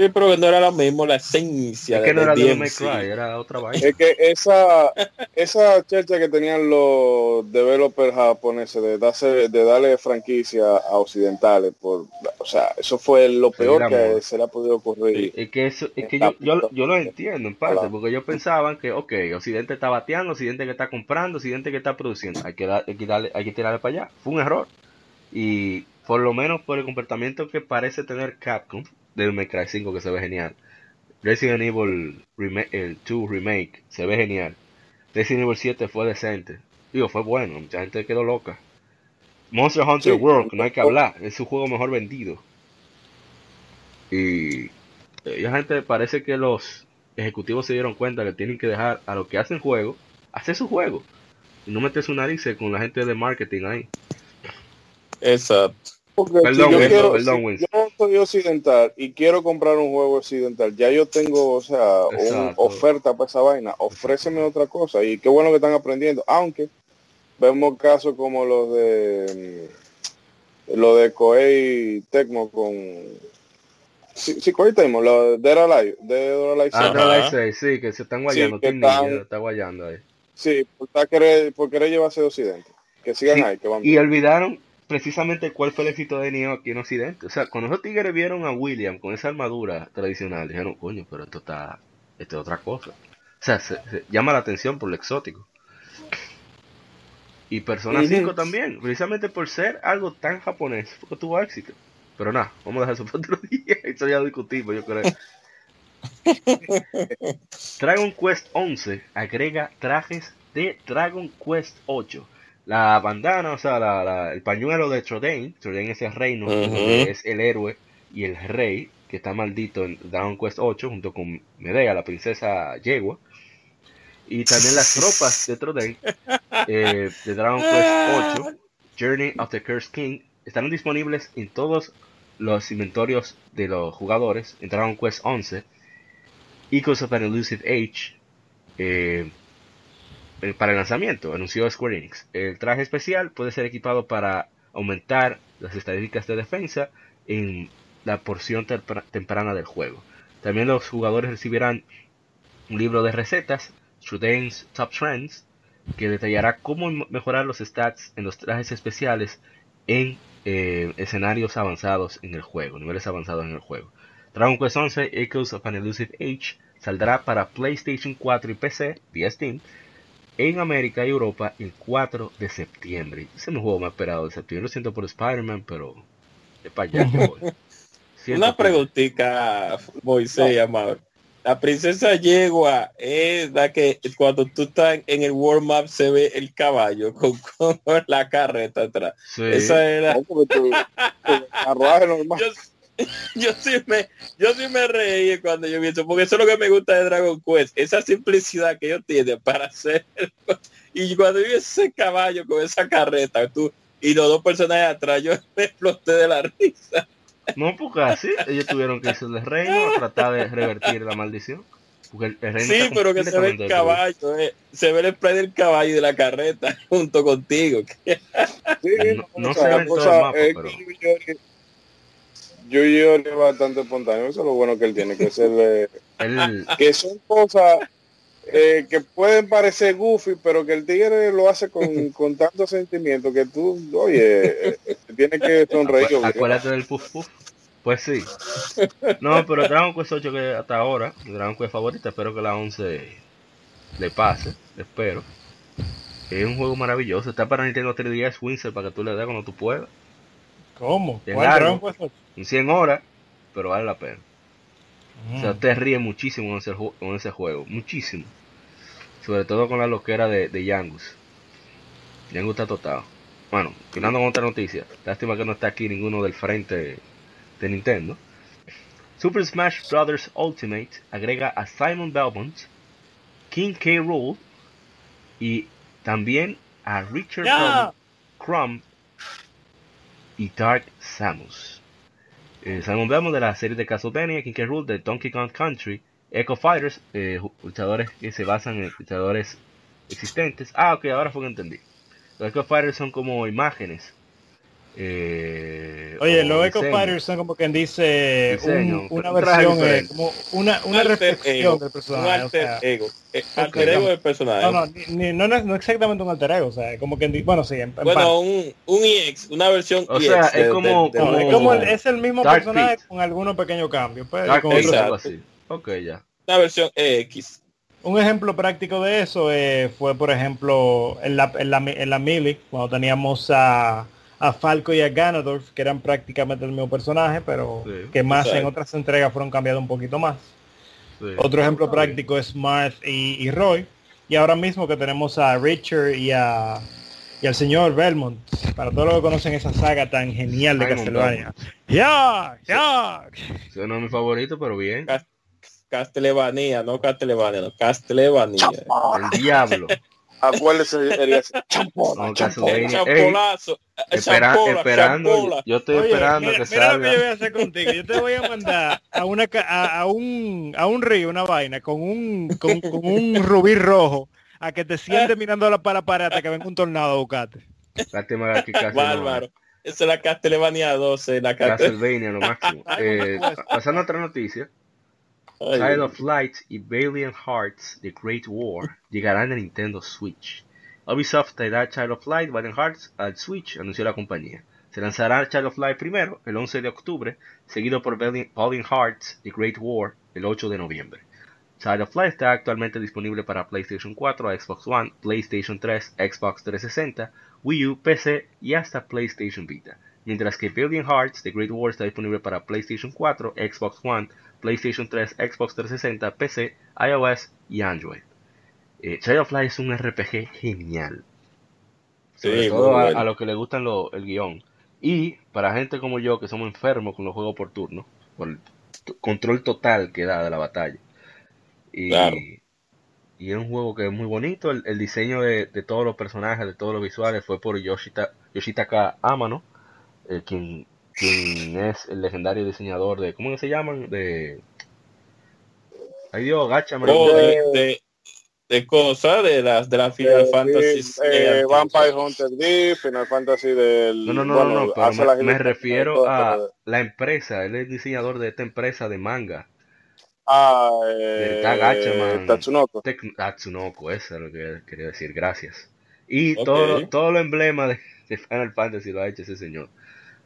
Sí, pero no era lo mismo la esencia. Es que no era de Cry, era otra vaina. Es que esa, esa checha que tenían los developers japoneses de, darse, de darle franquicia a occidentales, por, o sea, eso fue lo peor que se le ha podido ocurrir. Es que, eso, es que yo, yo, yo, lo entiendo en parte, porque ellos pensaban que, ok, Occidente está bateando, Occidente que está comprando, Occidente que está produciendo, hay que, hay que, darle, hay que tirarle para allá. Fue un error. Y por lo menos por el comportamiento que parece tener Capcom, del Cry 5 que se ve genial. Resident Evil el 2 Remake se ve genial. Resident Evil 7 fue decente. Digo, fue bueno, mucha gente quedó loca. Monster Hunter World, no hay que hablar, es su juego mejor vendido. Y la gente parece que los ejecutivos se dieron cuenta que tienen que dejar a los que hacen juego, hacer su juego. Y no meter su nariz con la gente de marketing ahí. Exacto perdón, yo, soy occidental y quiero comprar un juego occidental, ya yo tengo, o sea, una oferta para esa vaina, ofréceme otra cosa y qué bueno que están aprendiendo, aunque vemos casos como los de mm, lo de Koei Tecmo con sí, sí Koei Tecmo, lo de Dead Alive, Dead Alive ah, sí, que se están guayando, sí, está guayando ahí. Sí, por, querer, por querer llevarse de Occidente. Que sigan ahí, que van Y olvidaron precisamente cuál fue el éxito de Neo aquí en Occidente. O sea, cuando esos tigres vieron a William con esa armadura tradicional, dijeron, coño, pero esto está, esto es otra cosa. O sea, se, llama la atención por lo exótico. Y Persona 5 también, precisamente por ser algo tan japonés, porque tuvo éxito. Pero nada, vamos a dejar eso para otro [LAUGHS] día. Esto ya lo discutimos, yo creo. [LAUGHS] Dragon Quest 11 agrega trajes de Dragon Quest 8 la bandana, o sea, el pañuelo de Trodain, Trodain es el reino, es el héroe y el rey que está maldito en Dragon Quest 8 junto con Medea, la princesa Yegua. Y también las [LAUGHS] tropas de Trodain eh, de Dragon Quest 8, Journey of the Cursed King, estarán disponibles en todos los inventorios de los jugadores en Dragon Quest 11, Echoes of an Elusive Age, eh, eh, para el lanzamiento, anunció Square Enix. El traje especial puede ser equipado para aumentar las estadísticas de defensa en la porción temprana del juego. También los jugadores recibirán un libro de recetas, Trudane's Top Trends, que detallará cómo mejorar los stats en los trajes especiales en eh, escenarios avanzados en el juego, niveles avanzados en el juego. Dragon Quest 11 Echoes of an Elusive Age saldrá para PlayStation 4 y PC vía Steam en América y Europa el 4 de septiembre. Ese es mi juego más esperado de septiembre. Lo siento por Spider-Man, pero es para allá voy. [LAUGHS] Una preguntita, Moisés, amado. La princesa yegua es la que cuando tú estás en el warm up se ve el caballo con, [LAUGHS] la carreta atrás. Esa era. normal. [LAUGHS] yo [LAUGHS] sí me, yo sí me reí cuando yo vi eso, porque eso es lo que me gusta de Dragon Quest, esa simplicidad que ellos tienen para hacer. [LAUGHS] Y cuando vi ese caballo con esa carreta, tú y los dos personajes atrás, yo [LAUGHS] me exploté de la risa. No, porque así ellos tuvieron que hacerle reino a tratar de revertir la maldición. sí, pero que se ve el caballo, eh, se ve el spray del caballo y de la carreta junto contigo. sí, no, se ve todo el mapa, pero Yu-Gi-Oh es bastante espontáneo, eso es lo bueno que él tiene, que es el, eh, [LAUGHS] que son cosas eh, que pueden parecer goofy, pero que el tigre lo hace con, [LAUGHS] con tanto sentimiento que tú, oye, eh, tienes que sonreír. Acu acuérdate del puff puff. Pues sí. No, pero Dragon Quest 8 que hasta ahora, Dragon Quest favorita, espero que la 11 le pase, espero. Es un juego maravilloso, está para Nintendo 3DS Winsor para que tú le des cuando tú puedas. ¿Cómo? ¿Cuál son 100 horas, pero vale la pena. O sea, mm. te ríes muchísimo con ese, en ese, juego, muchísimo. Sobre todo con la loquera de, de Yangus. Yangus está totado. Bueno, finando con otra noticia. Lástima que no está aquí ninguno del frente de Nintendo. Super Smash Bros. Ultimate agrega a Simon Belmont, King K. Rool y también a Richard yeah. Crumb y Dark Samus. Eh, Belmont de la serie de Castlevania, King K. Rool de Donkey Kong Country, Echo Fighters, eh, luchadores que se basan en luchadores existentes. Ah, ok, ahora fue que entendí. Los Echo Fighters son como imágenes eh, Oye, los Echo Fighters son como quien dice una versión, eh, como una, una reflexión del personaje. Un alter ego. Eh, alter ego del personaje. No, no, ni, no, no, exactamente un alter ego, o sea, como que bueno, sí, en, Bueno, un, un EX, una versión o sea, es como, como, es como el, es el mismo personaje con algunos pequeños cambios. Pues, así. Ok, ya. Una versión EX. Un ejemplo práctico de eso eh, fue, por ejemplo, en la, en la, en la Mili, cuando teníamos a a Falco y a Ganondorf, que eran prácticamente el mismo personaje, pero que más en otras entregas fueron cambiados un poquito más. Otro ejemplo práctico es Marth y, Roy. Y ahora mismo que tenemos a Richard y a y al señor Belmont, para todos los que conocen esa saga tan genial de Castlevania. ¡Ya! ¡Ya! Ese no es mi favorito, pero bien. Castlevania, no Castlevania, no Castlevania. El diablo. [LAUGHS] Acuérdese, sería champona, champolazo. esperando, yo estoy esperando que salga. Mira lo que yo voy a hacer contigo. Yo te voy a mandar a una a, a un a un río, una vaina con un con, con un rubí rojo a que te sientes mirando la para pared hasta que venga un tornado a buscarte. Lástima que casi Bárbaro. Esa es la Castlevania 12, la Castlevania lo máximo. [LAUGHS] eh, pasando a otra noticia. Child of Light y Valiant Hearts The Great War llegarán a Nintendo Switch. Ubisoft traerá Child of Light Valiant Hearts al Switch, anunció la compañía. Se lanzará Child of Light primero, el 11 de octubre, seguido por Valiant, Hearts The Great War, el 8 de noviembre. Child of Light está actualmente disponible para PlayStation 4, Xbox One, PlayStation 3, Xbox 360, Wii U, PC y hasta PlayStation Vita. Mientras que Valiant Hearts The Great War está disponible para PlayStation 4, Xbox One, PlayStation 3, Xbox 360, PC, iOS y Android. Eh, Child of Light es un RPG genial. Sobre todo a, los que le gustan el guion. Y para gente como yo que somos enfermos con los juegos por turno, por el control total que da de la batalla. Y, y es un juego que es muy bonito. El, diseño de, todos los personajes, de todos los visuales, fue por Yoshita, Yoshitaka Amano, eh, quien quien es el legendario diseñador de, ¿cómo se llaman? De... Ay Dios, gacha, oh, de, de, cosas de las de la Final Fantasy eh, Vampire Hunter D, Final Fantasy del no no no, no, no me, refiero a la empresa él es diseñador de esta empresa de manga. Ah eh, Gachaman, Tatsunoko. Tatsunoko eso es lo que quería decir gracias. Y todo todo lo emblema de, de Final Fantasy lo ha hecho ese señor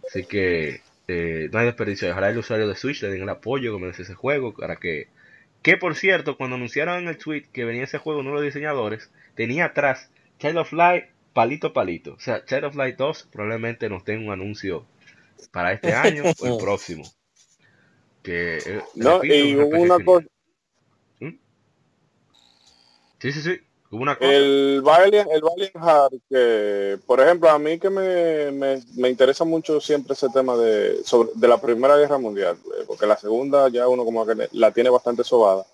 Así que eh, no hay desperdicio. Ojalá el usuario de Switch le den el apoyo que merece ese juego para que... Que por cierto, cuando anunciaron en el tweet que venía ese juego uno de los diseñadores, tenía atrás Child of Light palito palito. O sea, Child of Light 2 probablemente nos den un anuncio para este [LAUGHS] año o el próximo. Que, eh, no, y una cosa... ¿Mm? Sí, sí, sí. El Valiant, el Valiant Heart, que por ejemplo a mí que me, me, interesa mucho siempre ese tema de, sobre, de la Primera Guerra Mundial, eh, porque la segunda ya uno como que la tiene bastante sobada.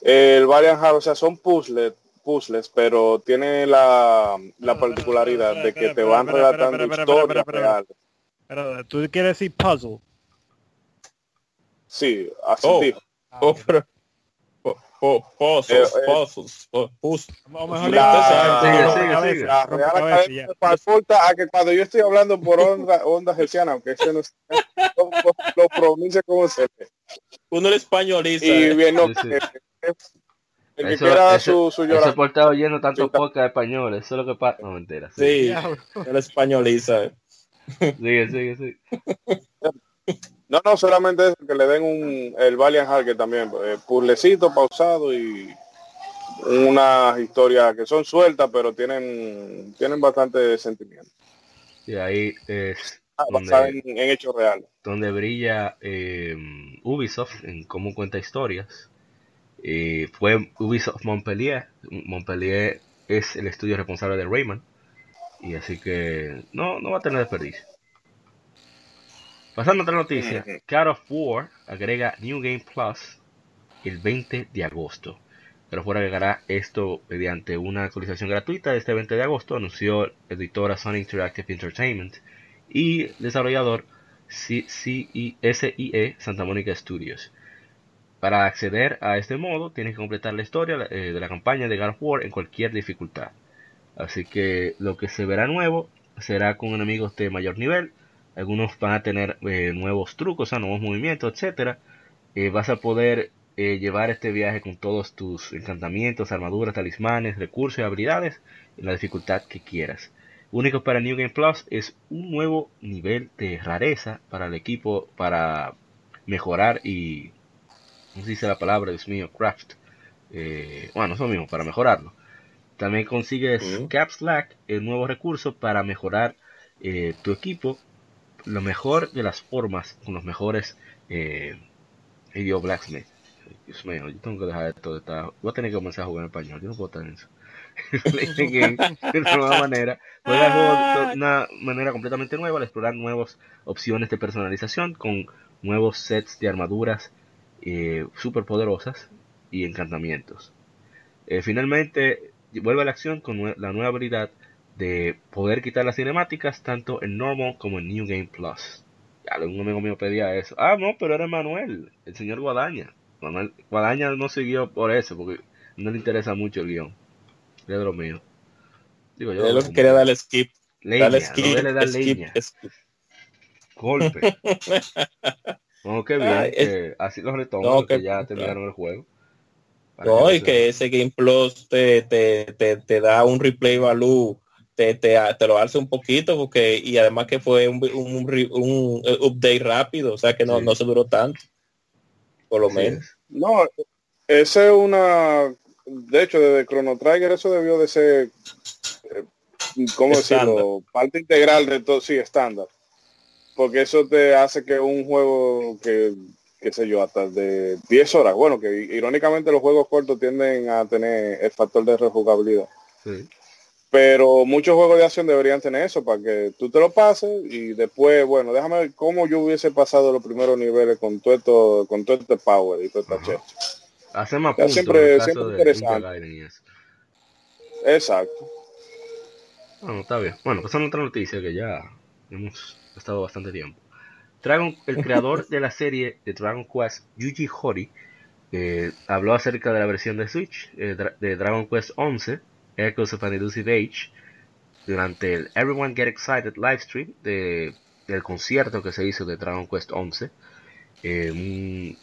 El Valiant Heart, o sea, son puzzles, puzzles pero tiene la, la particularidad de que te van relatando historias reales. Pero tú quieres decir puzzle. Sí, así. Oh. Oh, pozos, eh, eh, pozos, pozos. La Real falta a que cuando yo estoy hablando por onda, onda gerciana, aunque ese no es, lo, lo pronuncia como se ve. Uno el españoliza. Y bien, no, sí, sí. El que eso, quiera su, su llorar. Ese portado lleno tanto podcast de español, eso es lo que pasa. No, mentira. Sí, sí el españoliza. Sigue, sigue, sigue. [LAUGHS] No, no, solamente eso, que le den un, el Valiant que también, eh, pausado y unas historias que son sueltas, pero tienen, tienen bastante sentimiento. Y ahí es ah, donde, en, hechos reales. Donde brilla eh, Ubisoft en cómo cuenta historias. Eh, fue Ubisoft Montpellier. Montpellier es el estudio responsable de Rayman. Y así que no, no va a tener desperdicio. Pasando a otra noticia, God of War agrega New Game Plus el 20 de agosto. God of War agregará esto mediante una actualización gratuita este 20 de agosto, anunció editora Sony Interactive Entertainment y desarrollador SIE Santa Monica Studios. Para acceder a este modo, tienes que completar la historia eh, de la campaña de God of War en cualquier dificultad. Así que lo que se verá nuevo será con enemigos de mayor nivel, algunos van a tener eh, nuevos trucos, o nuevos movimientos, etcétera. Eh, vas a poder eh, llevar este viaje con todos tus encantamientos, armaduras, talismanes, recursos y habilidades en la dificultad que quieras. Único para New Game Plus es un nuevo nivel de rareza para el equipo para mejorar y no sé si dice la palabra, Dios mío, craft. bueno, eso mismo, para mejorarlo. También consigues Caps Slack, el nuevo recurso para mejorar tu equipo lo mejor de las formas con los mejores eh, Video Blacksmith. Dios mío, yo tengo que dejar esto de estar. Voy a tener que comenzar a jugar en español. Yo no puedo estar en eso. [LAUGHS] de nueva manera. Juega de una manera completamente nueva al explorar nuevas opciones de personalización con nuevos sets de armaduras eh, super poderosas y encantamientos. Eh, finalmente, vuelve a la acción con la nueva habilidad de poder quitar las cinemáticas tanto en Normal como en New Game Plus. Un amigo mío pedía eso. Ah, no, pero era Manuel, el señor Guadaña. Manuel, Guadaña no siguió por eso, porque no le interesa mucho el guion. Es lo mío. Digo, yo, lo que quería darle skip. Leña, dale skip, [LAUGHS] no dar leña. Golpe. bueno, qué bien, que así los retomo, que, ya terminaron el juego. No, y que ese Game Plus te, te, te, te da un replay value te, te, te, lo alza un poquito porque y además que fue un, un, un update rápido, o sea que no, no se duró tanto, por lo menos. No, ese es una, de hecho desde Chrono Trigger eso debió de ser, eh, ¿cómo decirlo? Parte integral de todo, sí, estándar. Porque eso te hace que un juego que, qué sé yo, hasta de 10 horas, bueno, que irónicamente los juegos cortos tienden a tener el factor de rejugabilidad. Sí pero muchos juegos de acción deberían tener eso para que tú te lo pases y después, bueno, déjame ver cómo yo hubiese pasado los primeros niveles con todo esto, con todo este power y todo esta checha. Hace más puntos siempre, siempre interesante. Exacto. Bueno, está bien. Bueno, pasando a otra noticia que ya hemos estado bastante tiempo. Dragon, el creador [LAUGHS] de la serie de Dragon Quest, Yuji Horii, eh, habló acerca de la versión de Switch eh, de Dragon Quest 11 Echoes of an Elusive Age durante el Everyone Get Excited livestream de, del concierto que se hizo de Dragon Quest 11 eh,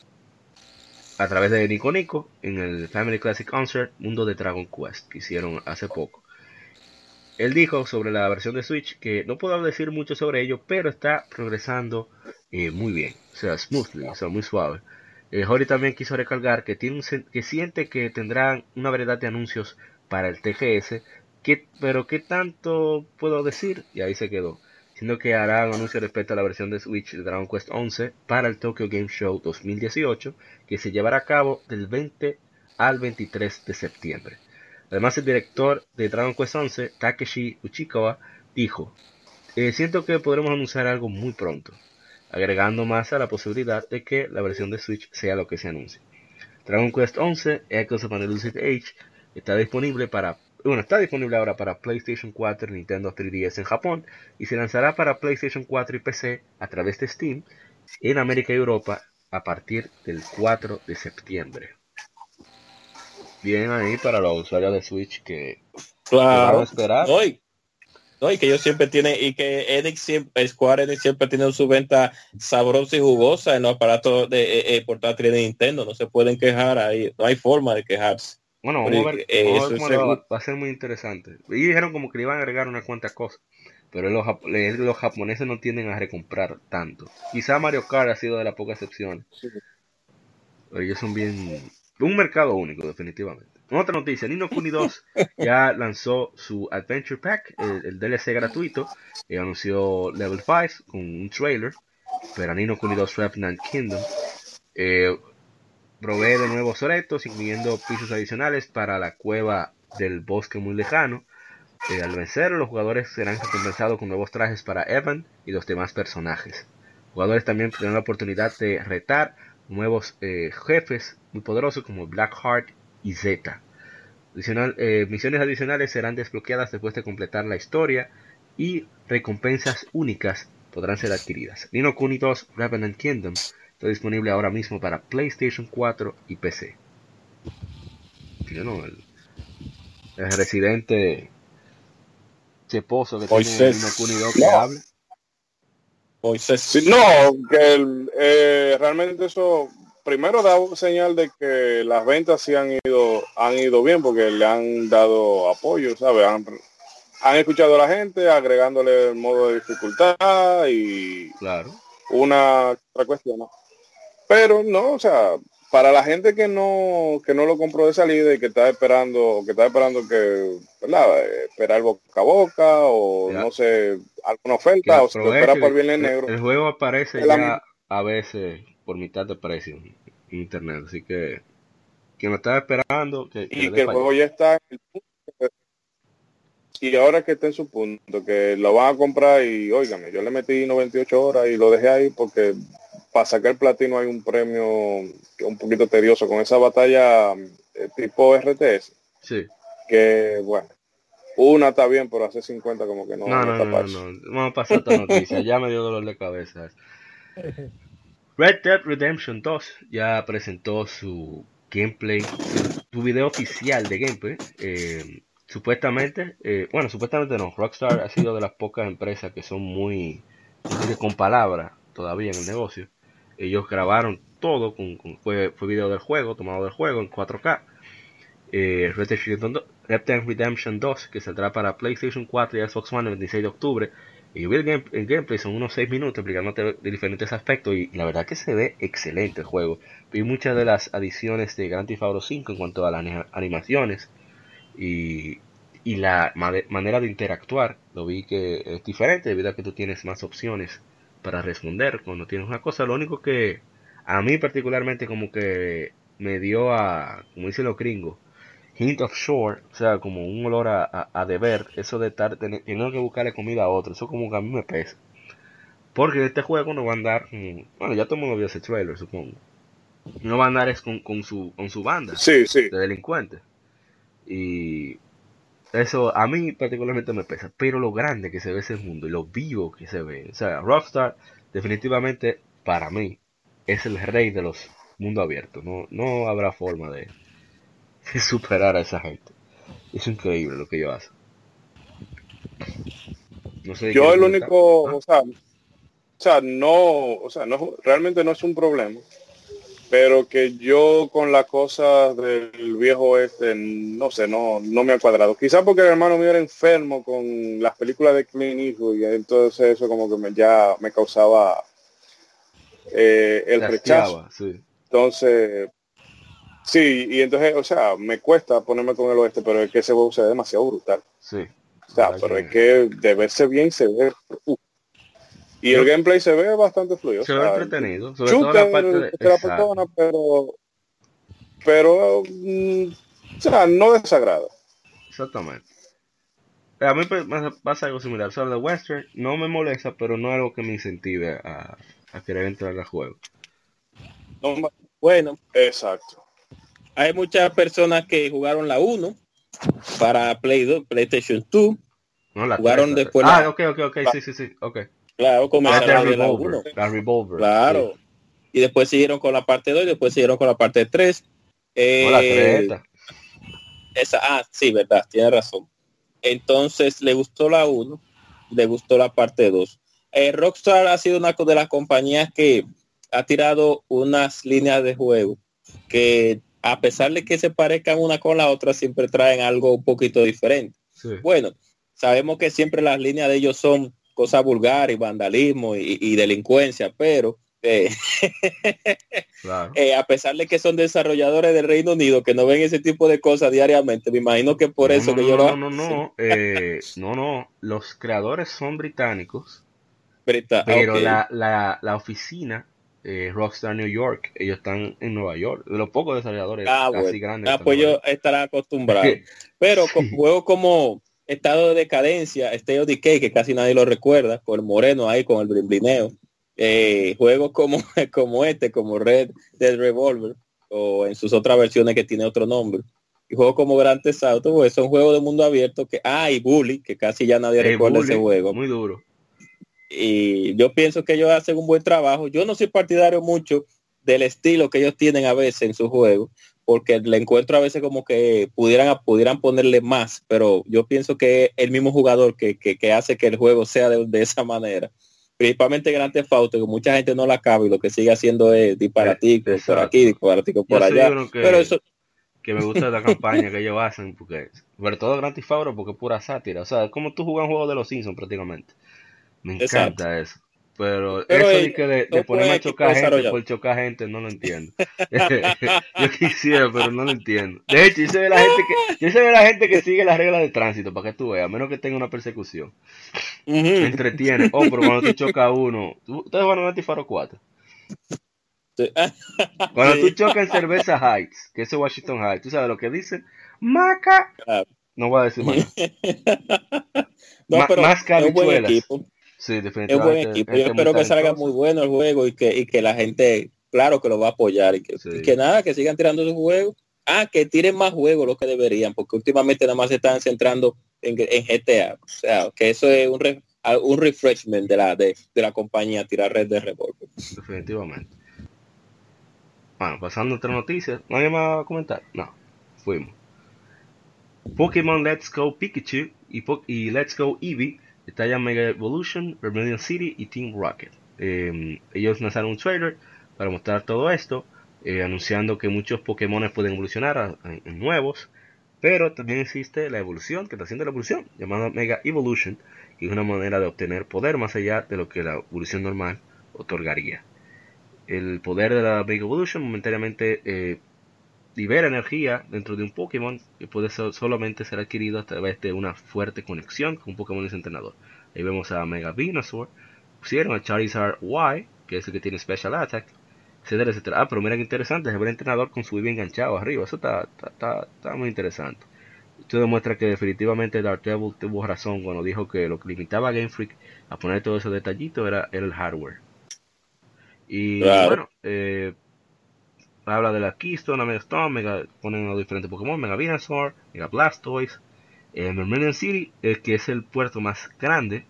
a través de Nico Nico en el Family Classic Concert Mundo de Dragon Quest que hicieron hace poco. Él dijo sobre la versión de Switch que no puedo decir mucho sobre ello, pero está progresando eh, muy bien, o sea, smoothly, o sea, muy suave. Eh, también quiso recalcar que, tiene que siente que tendrán una variedad de anuncios para el TGS, pero ¿qué tanto puedo decir? Y ahí se quedó. Siendo que hará un anuncio respecto a la versión de Switch de Dragon Quest 11 para el Tokyo Game Show 2018, que se llevará a cabo del 20 al 23 de septiembre. Además, el director de Dragon Quest 11, Takeshi Uchikawa, dijo, eh, siento que podremos anunciar algo muy pronto, agregando más a la posibilidad de que la versión de Switch sea lo que se anuncie. Dragon Quest 11, Echoes of an Elusive Age, Está disponible para bueno, está disponible ahora para PlayStation 4 y Nintendo 3DS en Japón y se lanzará para PlayStation 4 y PC a través de Steam en América y Europa a partir del 4 de septiembre. Bien ahí para los usuarios de Switch que claro. a esperar. Hoy. No, y que ellos siempre tienen, y que Enix siempre, Square Enix siempre tiene su venta sabrosa y jugosa en los aparatos de eh, eh, portátiles de Nintendo. No se pueden quejar ahí, no hay forma de quejarse. Bueno, vamos a ver, eh, va, a ser muy interesante. Y dijeron como que le iban a agregar unas cuantas cosas. pero los, los japoneses no tienden a recomprar tanto. Quizá Mario Kart ha sido de las pocas excepciones. Ellos son bien... Un mercado único, definitivamente. Otra noticia, Nino Kuni [LAUGHS] 2 ya lanzó su Adventure Pack, el, DLC gratuito, y anunció Level 5 con un trailer para Nino Kuni 2 Revenant Kingdom. Eh, provee de nuevos retos, incluyendo pisos adicionales para la cueva del bosque muy lejano. Eh, al vencer, los jugadores serán recompensados con nuevos trajes para Evan y los demás personajes. Jugadores también tendrán la oportunidad de retar nuevos eh, jefes muy poderosos como Blackheart y Z. Adicional, eh, misiones adicionales serán desbloqueadas después de completar la historia y recompensas únicas podrán ser adquiridas. Nino Kuni 2 Revenant Kingdom está disponible ahora mismo para PlayStation 4 y PC. el, residente cheposo que tiene Nino Kuni 2 que hable. no, que eh, realmente eso primero da señal de que las ventas sí han ido han ido bien porque le han dado apoyo, ¿sabes? Han, escuchado a la gente agregándole el modo de dificultad y claro. una otra cuestión, Pero no, o sea, para la gente que no que no lo compró de salida y que está esperando que está esperando que ¿verdad? esperar boca a boca o no sé alguna oferta o se espera por el negro el juego aparece ya a veces por mitad de precio en internet. Así que quien lo estaba esperando. Que, y que el juego ya está en el punto. Y ahora que está en su punto, que lo van a comprar y óigame, yo le metí 98 horas y lo dejé ahí porque para sacar platino hay un premio un poquito tedioso con esa batalla eh, tipo RTS. Sí. Que bueno, una está bien, pero hace 50 como que no. No, no, no, no, Vamos a pasar esta noticia. ya me dio dolor de cabeza. [LAUGHS] Red Dead Redemption 2 ya presentó su gameplay, su video oficial de gameplay. Eh, supuestamente, eh, bueno, supuestamente no, Rockstar ha sido de las pocas empresas que son muy, con palabras todavía en el negocio. Ellos grabaron todo, con, fue, fue, video del juego, tomado del juego en 4K. Eh, Red, Dead Redemption 2, que saldrá para PlayStation 4 y Xbox One el 26 de octubre y vi el, gameplay, son unos 6 minutos explicándote de diferentes aspectos y la verdad que se ve excelente el juego. Vi muchas de las adiciones de Grand Theft Auto 5 en cuanto a las animaciones y, y la manera de interactuar. Lo vi que es diferente debido a que tú tienes más opciones para responder cuando tienes una cosa. Lo único que a mí particularmente como que me dio a, como dicen los gringos, hint of shore, o sea, como un olor a, a, deber, eso de estar teniendo que buscarle comida a otro, eso como que a mí me pesa. Porque este juego no va a andar, bueno, ya todo el mundo vio ese trailer, supongo. No va a andar es con, con, su, con su banda sí, sí. de delincuentes. Y eso a mí particularmente me pesa. Pero lo grande que se ve ese mundo y lo vivo que se ve. O sea, Rockstar definitivamente para mí es el rey de los mundos abiertos. No, no habrá forma de, superar a esa gente. Es increíble lo que ellos hacen. No sé yo el único, o sea, o sea, no, o sea, no, realmente no es un problema, pero que yo con las cosas del viejo este, no sé, no, no me ha cuadrado. Quizás porque el hermano mío era enfermo con las películas de Clint Eastwood y entonces eso como que me, ya me causaba eh, el rechazo. Entonces, Sí, y entonces, o sea, me cuesta ponerme con el oeste, pero es que ese juego se ve demasiado brutal. Sí. O sea, pero es que de verse bien se ve. Y el gameplay se ve bastante fluido. Se ve entretenido. Sobre todo la parte de, la persona, pero. Pero. Mm, o sea, no desagrada. Exactamente. A mí me pasa algo similar. O sea, de Western no me molesta, pero no es algo que me incentive a, a querer entrar al juego. bueno, exacto hay muchas personas que jugaron la 1 para Play 2, PlayStation 2. No, la jugaron después Ah, ok, ok, ok, sí, sí, sí, ok. Claro, comenzaron la, la 1. La Revolver. Claro. Y después siguieron con la parte 2 y después siguieron con la parte 3. Eh, la esa, ah, sí, verdad, tiene razón. Entonces le gustó la 1, le gustó la parte 2. Eh, Rockstar ha sido una de las compañías que ha tirado unas líneas de juego que a pesar de que se parezcan una con la otra, siempre traen algo un poquito diferente. Bueno, sabemos que siempre las líneas de ellos son cosas vulgares, vandalismo y, delincuencia, pero eh, [LAUGHS] eh, a pesar de que son desarrolladores del Reino Unido que no ven ese tipo de cosas diariamente, me imagino que por eso que yo no, no, no, eh, no, no, los creadores son británicos, pero la, la, la, oficina Rockstar New York, ellos están en Nueva York, de los pocos desarrolladores ah, así grandes. Ah, pues yo estaré [LAUGHS] acostumbrado, pero con juegos como estado de decadencia, State of Decay, que casi nadie lo recuerda, con el moreno ahí, con el brimblineo. Eh, juegos como, [LAUGHS] como este, como Red Dead Revolver, o en sus otras versiones que tiene otro nombre. Y juegos como Grand Theft Auto, pues son juegos de mundo abierto que, ah, y Bully, que casi ya nadie recuerda ese juego. Muy duro. Y yo pienso que ellos hacen un buen trabajo. Yo no soy partidario mucho del estilo que ellos tienen a veces en sus juegos, porque le encuentro a veces como que pudieran, pudieran ponerle más, pero yo pienso que es el mismo jugador que, hace que el juego sea de, esa manera. Principalmente Grand Theft Auto, que mucha gente no la cabe y lo que sigue haciendo es disparatico por aquí, disparatico por allá. Que, pero eso... que me gusta la campaña [LAUGHS] que ellos hacen, porque sobre todo Grand Theft Auto porque es pura sátira. O sea, es como tú jugas un juego de los Simpsons prácticamente. Me encanta eso. Pero, eso de, que de, ponerme a chocar gente por chocar gente, no lo entiendo. [LAUGHS] [LAUGHS] yo quisiera, pero no lo entiendo. De hecho, yo sé de la gente que, yo sé de la gente que sigue las reglas de tránsito, para que tú veas, a menos que tenga una persecución. Me entretiene. Oh, pero cuando tú chocas uno, ustedes van a Antifaro 4. [LAUGHS] Cuando tú chocas en Cerveza Heights, que es Washington Heights, tú sabes lo que dice Maca. No voy a decir más. no, pero más cabichuelas. Sí, definitivamente. Es buen equipo. Yo espero que salga muy bueno el juego y que, y que la gente, claro, que lo va a apoyar y que, que nada, que sigan tirando su juego. Ah, que tiren más juegos lo que deberían, porque últimamente nada más se están centrando en, en GTA. O sea, que eso es un, un refreshment de la, de, de, la compañía, tirar red de revólver. Definitivamente. Bueno, pasando a otra noticia, ¿no hay más a comentar? No, fuimos. Pokémon Let's Go Pikachu y, y Let's Go Eevee Ya Mega Evolution, Vermilion City y Team Rocket. Em, ellos lanzaron un trailer para mostrar todo esto, eh, anunciando que muchos Pokémon pueden evolucionar en nuevos, pero también existe la evolución, que está haciendo la evolución, llamada Mega Evolution, que es una manera de obtener poder más allá de lo que la evolución normal otorgaría. El poder de la Mega Evolution momentáneamente eh, libera energía dentro de un Pokémon que puede solamente ser adquirido a través de una fuerte conexión con un Pokémon de entrenador. Ahí vemos a Mega Venusaur, pusieron a Charizard Y, que es el que tiene Special Attack, etcétera, etcétera. Ah, pero mira que interesante, es ver entrenador con su vida enganchado arriba, eso está, está, está, muy interesante. Esto demuestra que definitivamente Dark Devil tuvo razón cuando dijo que lo que limitaba a Game Freak a poner todos esos detallitos era, el hardware. Y bueno, eh, habla de la Keystone, Mega Stone, Mega, ponen los diferentes Pokémon, Mega Venusaur, Mega Blastoise, eh, City, el que es el puerto más grande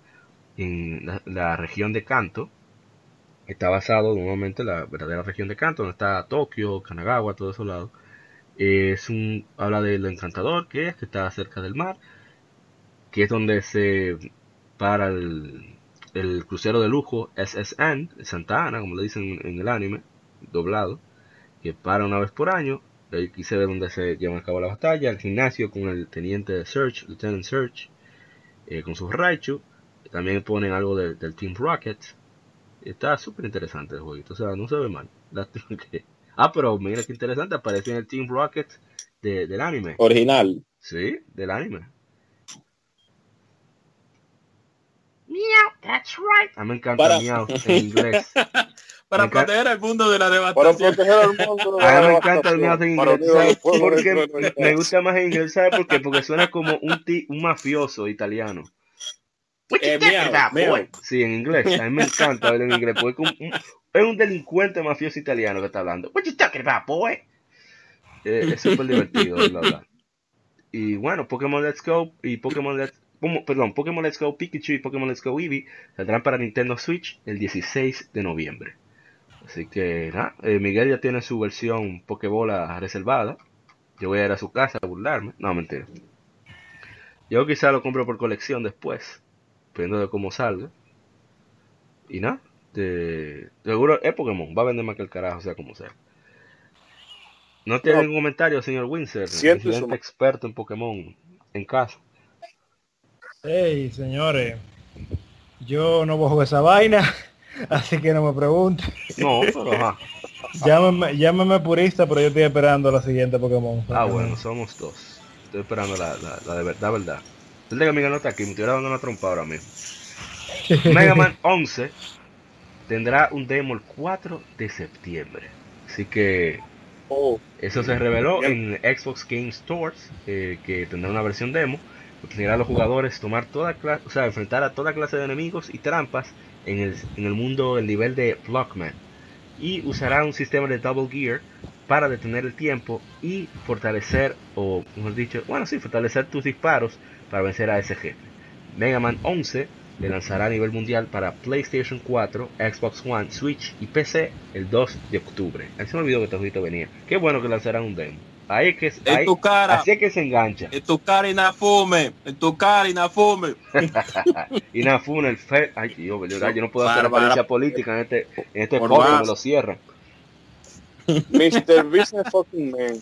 en la, región de Kanto, está basado nuevamente en la verdadera región de Kanto, donde está Tokio, Kanagawa, todo esos lados. es un, habla de lo encantador que es, que está cerca del mar, que es donde se para el, el crucero de lujo SSN, Santa Ana, como le dicen en el anime, doblado que para una vez por año. Aquí se ve donde se lleva a cabo la batalla. El gimnasio con el teniente de Search, Lieutenant Search, eh, con sus Raichu. También ponen algo del Team Rocket. Está súper interesante el jueguito. O sea, no se ve mal. [LAUGHS] Ah, pero mira qué interesante. Aparece en el Team Rocket del anime. Original. Sí, del anime. Meow, that's right. A mí me encanta miau en inglés. [LAUGHS] para proteger al mundo de la devastación. Para proteger al mundo de [LAUGHS] la me encanta el mío en inglés. Porque me gusta más en inglés, ¿sabes por qué? Porque suena como un, un mafioso italiano. Eh, sí, en inglés. A mí me encanta hablar en inglés. Porque es un, es un delincuente mafioso italiano que está hablando. What you talking about, boy? Eh, es súper divertido, verdad. Y bueno, Pokémon Let's Go y Pokémon Let's perdón, Pokémon Let's Go Pikachu y Pokémon Let's Go Eevee saldrán para Nintendo Switch el 16 de noviembre. Así que nada, eh, Miguel ya tiene su versión Pokébola reservada. Yo voy a ir a su casa a burlarme. No, mentira. Yo quizá lo compro por colección después, dependiendo de cómo salga. Y nada, seguro es Pokémon, va a vender más que el carajo, sea como sea. ¿No tiene ningún comentario, señor Windsor? Experto en Pokémon en casa. Hey, señores, yo no bajo esa vaina, así que no me pregunten. No, pero ajá. [LAUGHS] Llámame, llámame purista, pero yo estoy esperando la siguiente Pokémon. Ah, bueno, somos dos. Estoy esperando la, la, de verdad, verdad. El de que mi no está aquí, me estoy dando una trompa ahora mismo. [LAUGHS] Mega Man 11 tendrá un demo el 4 de septiembre. Así que oh. eso se reveló en Xbox Game Stores, eh, que tendrá una versión demo. Permitirá a los jugadores tomar toda clase, o sea, enfrentar a toda clase de enemigos y trampas en el, en el mundo del nivel de Blockman. Y usará un sistema de Double Gear para detener el tiempo y fortalecer, o mejor dicho, bueno, sí, fortalecer tus disparos para vencer a ese jefe. Mega Man 11 le lanzará a nivel mundial para PlayStation 4, Xbox One, Switch y PC el 2 de octubre. Ahí se me olvidó que este jueguito venía. Qué bueno que lanzarán un demo. Ahí es que, en tu cara, así es que se engancha. En tu cara Inafume, en tu cara Inafume. Inafume, [LAUGHS] el fe... Ay, Dios, yo no puedo hacer referencia política en este, en este podcast, me lo cierran. Mr. Business Fucking Man.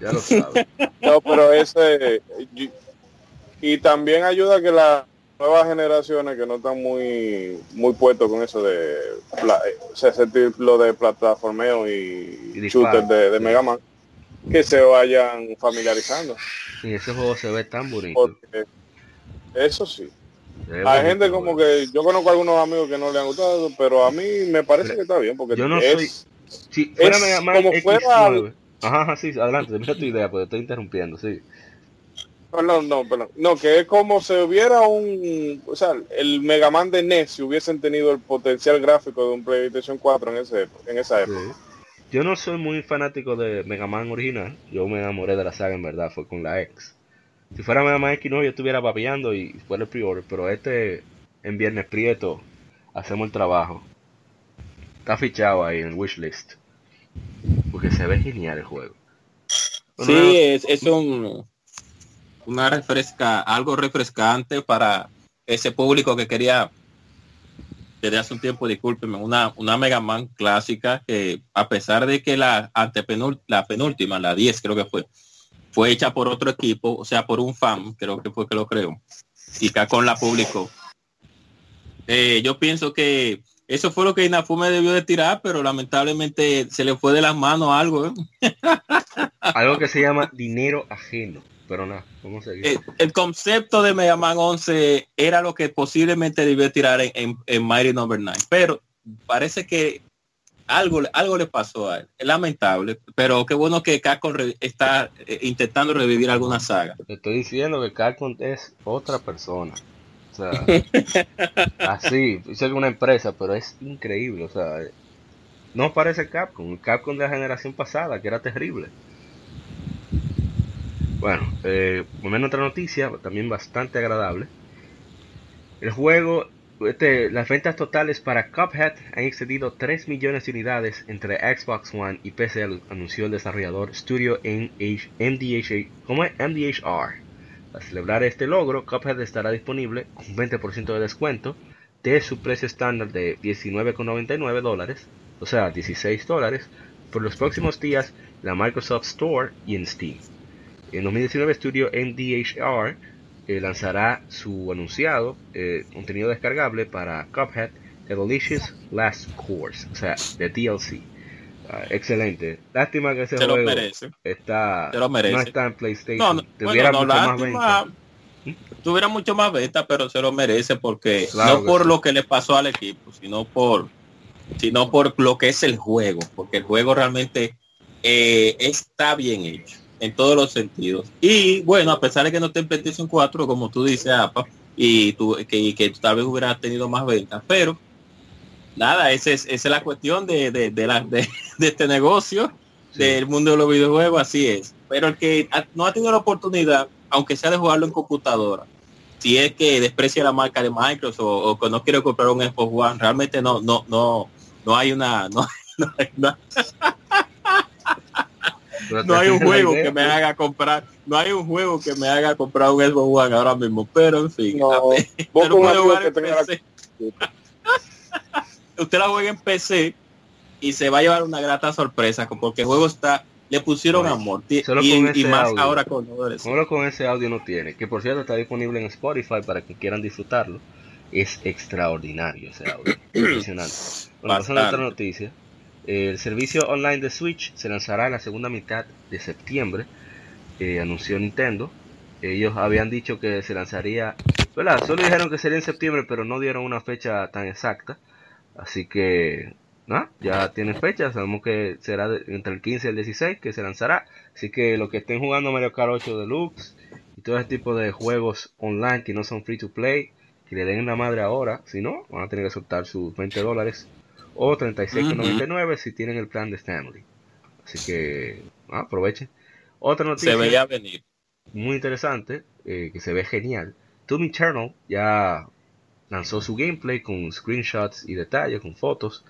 Ya lo sabes. [LAUGHS] No, pero ese... Y también ayuda que la nuevas generaciones que no están muy muy puestos con eso de sentir lo de plataformeo y, y shooter de, de Mega Man que se vayan familiarizando. Y ese juego se ve tan bonito. Eso sí. Hay gente como que yo conozco algunos amigos que no le han gustado pero a mí me parece que está bien porque yo no es, soy fuera Mega Man como fuera ajá, sí adelante termina tu idea porque estoy interrumpiendo sí. Perdón, no, perdón. No, que es como si hubiera un... O sea, el Mega Man de NES si hubiesen tenido el potencial gráfico de un PlayStation 4 en, ese, en esa época. Yo no soy muy fanático de Mega Man original. Yo me enamoré de la saga en verdad, fue con la X. Si fuera Mega Man X no, yo estuviera papeando y fuera el pre pero este en Viernes Prieto hacemos el trabajo. Está fichado ahí en el wishlist. Porque se ve genial el juego. sí, es, es un una refresca, algo refrescante para ese público que quería desde hace un tiempo, discúlpeme, una, una Mega Man clásica que a pesar de que la antepenúltima, la penúltima, la 10 creo que fue, fue hecha por otro equipo, o sea, por un fan, creo que fue que lo creo, y con la publicó. Eh, yo pienso que eso fue lo que Inafume debió de tirar, pero lamentablemente se le fue de las manos algo. ¿eh? [LAUGHS] algo que se llama dinero ajeno pero nada, vamos a seguir. Eh, el, concepto de Mega Man 11 era lo que posiblemente debió tirar en, en, Mighty Number 9, pero parece que algo, algo le pasó a él. Es lamentable, pero qué bueno que Capcom está eh, intentando revivir alguna saga. Te estoy diciendo que Capcom es otra persona. O sea, [LAUGHS] así, es una empresa, pero es increíble. O sea, no parece Capcom, Capcom de la generación pasada, que era terrible. Bueno, eh, menos otra noticia, también bastante agradable. El juego, este, las ventas totales para Cuphead han excedido 3 millones de unidades entre Xbox One y PC, anunció el desarrollador Studio MDH, ¿cómo es? MDHR. Para celebrar este logro, Cuphead estará disponible con 20% de descuento de su precio estándar de 19,99 dólares, o sea, 16 dólares, por los próximos días en la Microsoft Store y en Steam. En 2019 Studio MDHR eh, lanzará su anunciado eh, contenido descargable para Cuphead The Delicious Last Course, o sea, de DLC. Ah, excelente. Lástima que ese juego está no está en PlayStation. No, Tuviera mucho más venta. Tuviera mucho más venta, pero se lo merece porque no por lo que le pasó al equipo, sino por sino por lo que es el juego, porque el juego realmente eh, está bien hecho en todos los sentidos. Y bueno, a pesar de que no esté en PlayStation 4, como tú dices, APA, y tú, que, que tal vez hubiera tenido más ventas, pero nada, esa es, esa es la cuestión de, de, la, [LAUGHS] de, este negocio, del mundo de los videojuegos, así es. Pero el que no ha tenido la oportunidad, aunque sea de jugarlo en computadora, si es que desprecia la marca de Microsoft o, que no quiere comprar un Xbox One, realmente no, no, no, no hay una, no, [LAUGHS] no hay una no hay un juego que me haga comprar, no hay un juego que me haga comprar un Xbox One ahora mismo, pero en fin, [LAUGHS] usted la juega en PC y se va a llevar una grata sorpresa porque el juego está le pusieron amor. y, más ahora con Solo con ese audio no tiene. Que por cierto está disponible en Spotify para que quieran disfrutarlo. Es extraordinario ese audio. [CLEARS THROAT] Impresionante. Bueno, pasando a otra noticia. El servicio online de Switch se lanzará en la segunda mitad de septiembre. Eh, anunció Nintendo. Ellos habían dicho que se lanzaría. Solo dijeron que sería en septiembre, pero no dieron una fecha tan exacta. Así que ya tiene fecha, sabemos que será entre el 15 y el 16 que se lanzará. Así que los que estén jugando Mario Kart 8 Deluxe y todo ese tipo de juegos online que no son free to play, que le den la madre ahora, si no, van a tener que soltar sus 20 dólares o 36,99 si tienen el plan de Stanley. Así que aprovechen. Otra noticia. Se veía venir. Muy interesante, eh, que se ve genial. Doom Eternal ya lanzó su gameplay con screenshots y detalles, con fotos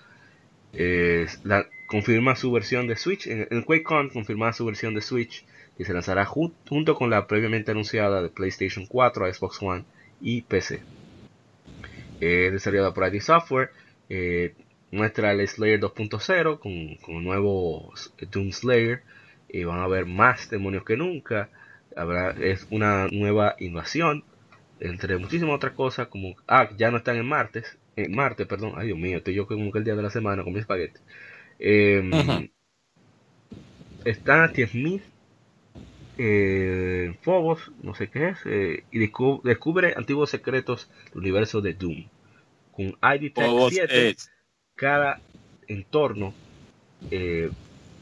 eh, la, confirma su versión de Switch. En, el QuakeCon confirma su versión de Switch que se lanzará junto con la previamente anunciada de PlayStation 4, Xbox One y PC. Eh, desarrollada por ID Software. Eh, muestra el Slayer 2.0 con, con un nuevo Doom Slayer. Y van a haber más demonios que nunca. Habrá, es una nueva invasión. Entre muchísimas otras cosas. Como ah, ya no están en martes en Marte, perdón, ay Dios mío, estoy yo como que el día de la semana con mi espagueti. Eh, Están a 10.000 eh, Fobos, no sé qué es, eh, y descubre, antiguos secretos del universo de Doom. Con ID Tech 7, cada entorno eh,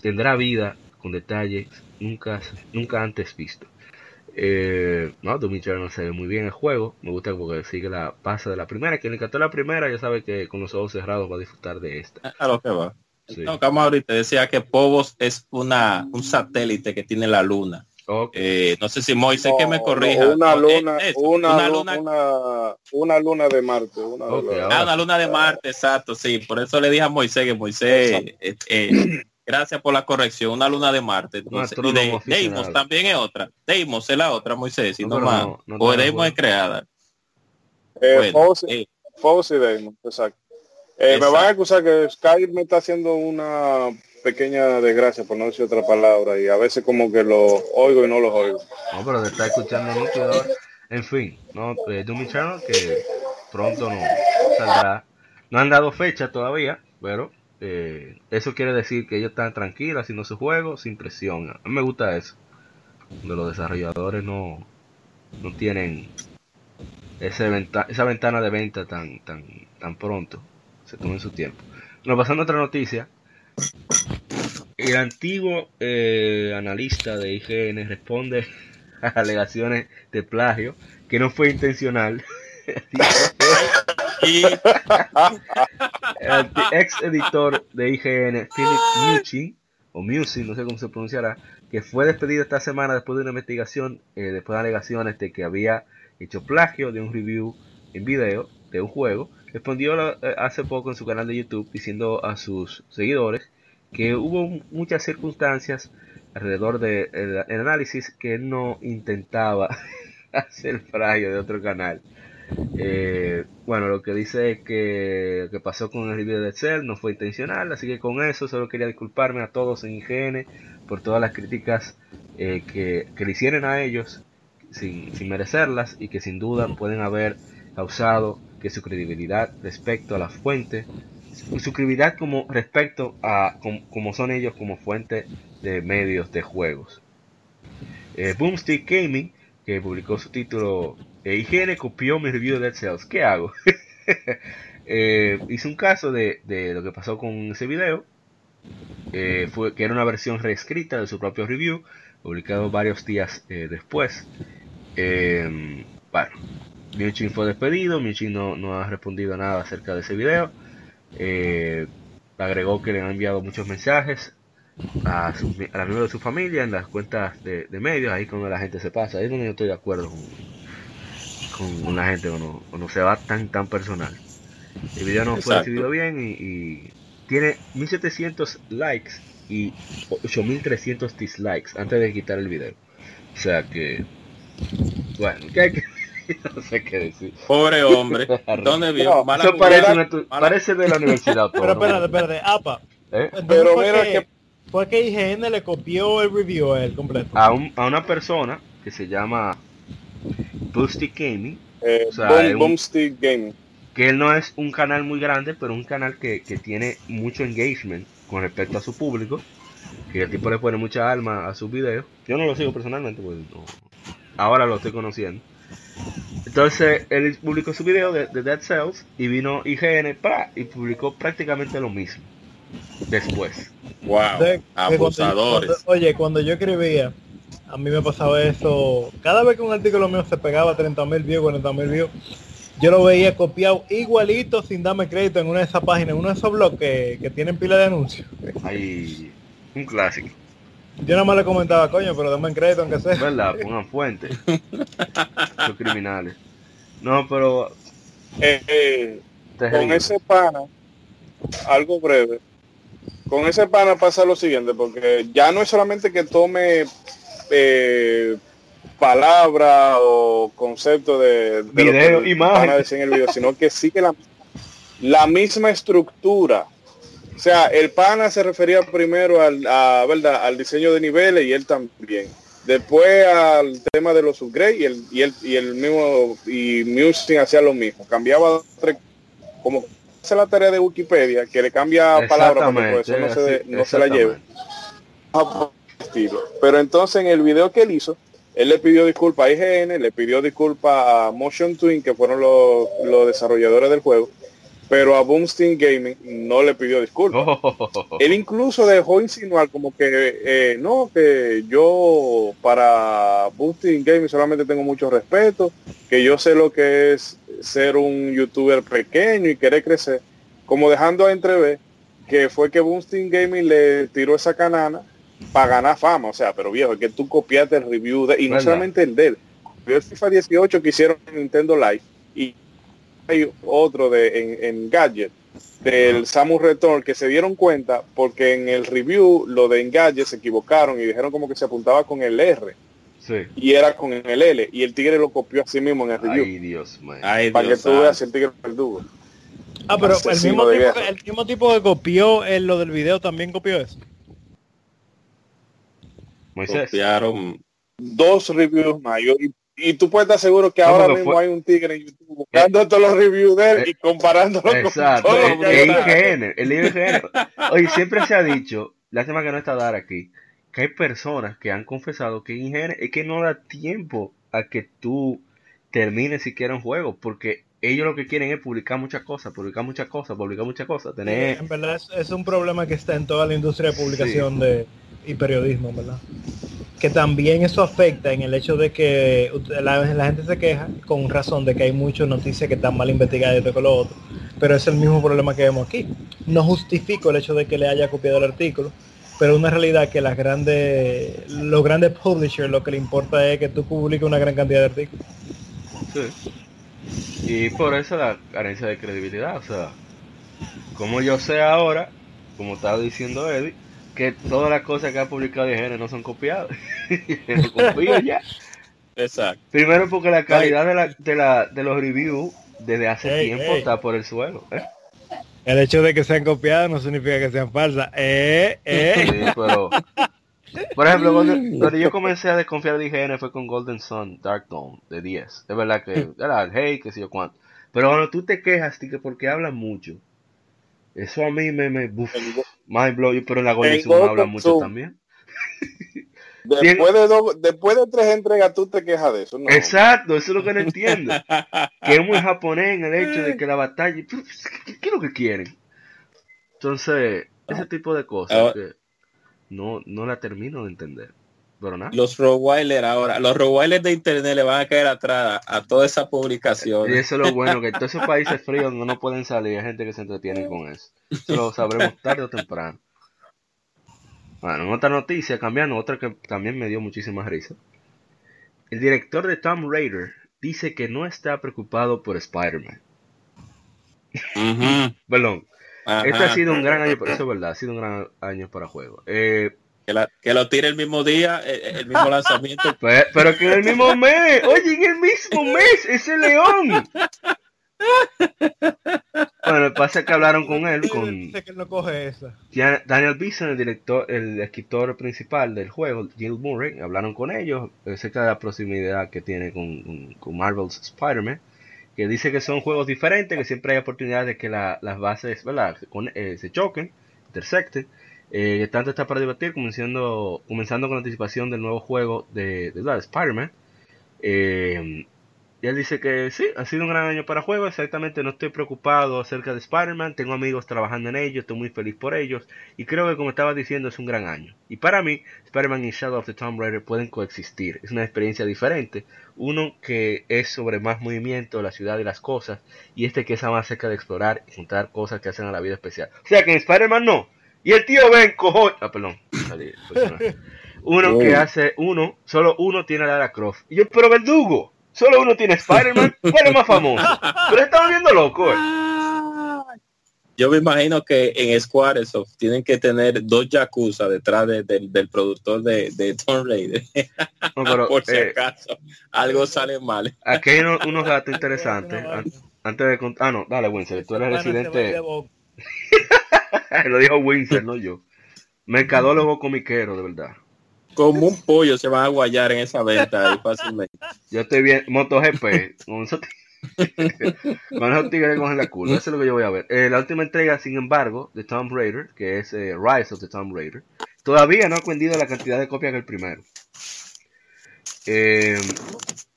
tendrá vida con detalles nunca, nunca antes visto. Eh, no, Doom Eternal se ve muy bien el juego. Me gusta porque sigue la base de la primera. Quien le encantó la primera ya sabe que con los ojos cerrados va a disfrutar de esta. A lo que va. No, como ahorita decía que Povos es una un satélite que tiene la luna. Eh, no sé si Moisés que me corrija. una luna, una, luna, una, luna, de Marte. Una, luna. Ah, una luna de Marte, exacto, sí. Por eso le dije a Moisés que Moisés eh, Gracias por la corrección. Una luna de Marte. y de, Deimos también es otra. Deimos es la otra, Moisés, si no, más. o Deimos es creada. Eh, eh. y Deimos, exacto. Eh, me van a acusar que Skype me está haciendo una pequeña desgracia, por no decir otra palabra, y a veces como que lo oigo y no lo oigo. No, pero te está escuchando mucho. En fin, no, eh, Doom Channel que pronto no saldrá. No han dado fecha todavía, pero eh, eso quiere decir que ellos están tranquilos haciendo su juego sin presión. A mí me gusta eso. Donde los desarrolladores no, no tienen ese esa ventana de venta tan, tan, tan pronto. Se tomen su tiempo. Nos pasando otra noticia. El antiguo eh, analista de IGN responde [LAUGHS] a alegaciones de plagio que no fue intencional. [LAUGHS] y el ex editor de IGN, Philip Mucci, o Musi, no sé cómo se pronunciará, que fue despedido esta semana después de una investigación, eh, después de alegaciones de que había hecho plagio de un review en video de un juego, respondió eh, hace poco en su canal de YouTube diciendo a sus seguidores que hubo muchas circunstancias alrededor del de análisis que no intentaba [LAUGHS] hacer plagio de otro canal. Eh, bueno, lo que dice es que lo que pasó con el review de Excel no fue intencional, así que con eso solo quería disculparme a todos en IGN por todas las críticas eh, que, le hicieron a ellos sin, merecerlas y que sin duda pueden haber causado que su credibilidad respecto a la fuente su credibilidad como respecto a como, son ellos como fuente de medios de juegos. Eh, Boomstick Gaming, que publicó su título eh, IGN copió mi review de Dead Cells. ¿Qué hago? [LAUGHS] eh, hice un caso de, lo que pasó con ese video. Eh, fue que era una versión reescrita de su propio review, publicado varios días después. Bueno, Mewchin fue despedido, Mewchin no, no, ha respondido nada acerca de ese video. agregó que le han enviado muchos mensajes a, sus, a la miembros de su familia en las cuentas de, medios, ahí cuando la gente se pasa, ahí es donde yo estoy de acuerdo con la gente cuando, cuando se va tan tan personal. El video no fue recibido bien y, tiene 1700 likes y 8300 dislikes antes de quitar el video. O sea que, bueno, que hay que [LAUGHS] no sé qué decir. Pobre hombre. [LAUGHS] ¿Dónde vio? parece, parece, de la universidad. [LAUGHS] Pero espérate, espérate, apa. ¿Eh? Pero mira que fue que IGN le copió el review a él completo. A, a una persona que se llama Boosty Gaming. Eh, Gaming. Que él no es un canal muy grande, pero un canal que, que tiene mucho engagement con respecto a su público. Que el tipo le pone mucha alma a sus videos. Yo no lo sigo personalmente, pues ahora lo estoy conociendo. Entonces él publicó su video de, Dead Cells y vino IGN para y publicó prácticamente lo mismo después. Wow, abusadores. oye, cuando yo escribía, a mí me pasaba eso. Cada vez que un artículo mío se pegaba 30 mil views, 40 mil views, yo lo veía copiado igualito sin darme crédito en una de esas páginas, en uno de esos blogs que, tienen pila de anuncios. Hay un clásico. Yo nada más le comentaba, coño, pero dame crédito aunque sea. ¿Verdad? Pongan fuente. [LAUGHS] Son criminales. No, pero... Eh, eh, con ese pana, algo breve, con ese pana pasa lo siguiente, porque ya no es solamente que tome eh, palabra o concepto de, video, imagen, en el video, sino que sigue la, la misma estructura. O sea, el pana se refería primero al, a, ¿verdad? al diseño de niveles y él también. Después al tema de los upgrades y el, y el, y el mismo y Music hacía lo mismo. Cambiaba como hace la tarea de Wikipedia, que le cambia palabras porque eso no, se, no se la lleve. Pero entonces en el video que él hizo, él le pidió disculpas a IGN, le pidió disculpas a Motion Twin, que fueron los, los desarrolladores del juego, pero a Boomstein Gaming no le pidió disculpas. Él incluso dejó insinuar como que eh, no, que yo para Boomstein Gaming solamente tengo mucho respeto, que yo sé lo que es ser un youtuber pequeño y querer crecer, como dejando a entrever que fue que Boomstein Gaming le tiró esa canana para ganar fama, o sea, pero viejo, es que tú copiaste el review de, y no solamente el de él, el FIFA 18 que hicieron en Nintendo Live y hay otro de en, Gadget del Samus Return que se dieron cuenta porque en el review lo de Engadget se equivocaron y dijeron como que se apuntaba con el R. Y era con el L. Y el tigre lo copió así mismo en el review. Ay, Dios, para que tú veas el tigre perdugo. Ah, pero el mismo, tipo, el mismo tipo que copió en lo del video también copió eso. Copiaron dos reviews mayores y, tú puedes estar seguro que ahora mismo hay un tigre en YouTube buscando todos los reviews de él y comparándolo con todos el, el IGN. Oye, siempre se ha dicho, lástima que no está dar aquí, que hay personas que han confesado que IGN es que no da tiempo a que tú termines siquiera un juego, porque ellos lo que quieren es publicar muchas cosas, publicar muchas cosas, publicar muchas cosas. Tener... en verdad es, un problema que está en toda la industria de publicación de, y periodismo, ¿verdad? Que también eso afecta en el hecho de que la, gente se queja con razón de que hay muchas noticias que están mal investigadas y esto con lo otro. Pero es el mismo problema que vemos aquí. No justifico el hecho de que le haya copiado el artículo, pero una realidad que las grandes, los grandes publishers lo que le importa es que tú publiques una gran cantidad de artículos. Sí. Y por eso la carencia de credibilidad, o sea, como yo sé ahora, como estaba diciendo Eddie, que todas las cosas que ha publicado IGN no son copiadas. [LAUGHS] confío ya. Exacto. Primero porque la calidad de, la, de, la, de los reviews desde hace tiempo está por el suelo. ¿eh? El hecho de que sean copiadas no significa que sean falsas. Eh, eh. por ejemplo, [LAUGHS] cuando, yo comencé a desconfiar de IGN fue con Golden Sun Dark Dawn de 10. Es verdad que era el hey, que sé yo cuánto. Pero cuando tú te quejas, que porque hablan mucho, eso a mí me, me buf, mind blow, pero la Golden habla mucho también. [LAUGHS] Después de, después de tres entregas tú te quejas de eso. No. Exacto, eso es lo que no entiendo. [LAUGHS] que es muy japonés en el hecho de que la batalla... ¿Qué, es lo que quieren? Entonces, ese tipo de cosas que no, no la termino de entender. Los Rottweiler ahora, los Rottweiler de internet le van a caer atrás a toda esa publicación. Y eso es lo bueno, que [LAUGHS] todos esos países fríos no pueden salir, hay gente que se entretiene con eso. Eso lo sabremos tarde o temprano. Bueno, en otra noticia, cambiando, otra que también me dio muchísima risa. El director de Tom Raider dice que no está preocupado por Spider-Man. [LAUGHS] Perdón. Este ha sido un gran año, eso es verdad, ha sido un gran año para juegos. Eh, que, lo tire el mismo día, eh, eh, el, mismo lanzamiento. [LAUGHS] Pero, que en el mismo mes, oye, en el mismo mes, ese león. Bueno, pasa es que hablaron con él, con que él no coge esa. Daniel Beeson, el director, el escritor principal del juego, Jill Murray, hablaron con ellos acerca de la proximidad que tiene con, con, Marvel's Spider-Man, que dice que son juegos diferentes, que siempre hay oportunidades de que las bases ¿verdad? Eh, se choquen, intersecten. Eh, tanto está para divertir, comenzando, comenzando con la anticipación del nuevo juego de, de, de Spider-Man. Eh, y él dice que sí, ha sido un gran año para juegos, exactamente no estoy preocupado acerca de Spider-Man, tengo amigos trabajando en ello, estoy muy feliz por ellos y creo que como estaba diciendo es un gran año. Y para mí, Spider-Man y Shadow of the Tomb Raider pueden coexistir, es una experiencia diferente, uno que es sobre más movimiento, la ciudad y las cosas, y este que es más cerca de explorar y juntar cosas que hacen a la vida especial. O sea que en Spider-Man no, y el tío Ben cojo... Ah, perdón. Uno que hace uno, solo uno tiene a Lara Croft. Y yo, pero verdugo. Solo uno tiene Spider-Man. ¿Cuál es más famoso? Pero estaba viendo loco. Eh. Yo me imagino que en Squaresoft tienen que tener dos Yakuza detrás del productor de, de Tomb Raider. [LAUGHS] Por si eh, acaso algo sale mal. Aquí hay unos, datos interesantes. Antes de contar. Ah, no, dale, Winsor. Tú eres residente. [LAUGHS] [LAUGHS] Lo dijo Winsor, no yo. Mercadólogo comiquero, de verdad como un pollo se van a guayar en esa venta ahí fácilmente. Yo estoy bien, MotoGP, con esos [LAUGHS] tigres cogen la curva, eso es lo que yo voy a ver. Eh, la última entrega, sin embargo, de Tomb Raider, que es eh, Rise of the Tomb Raider, todavía no ha vendido la cantidad de copias que el primero. Eh,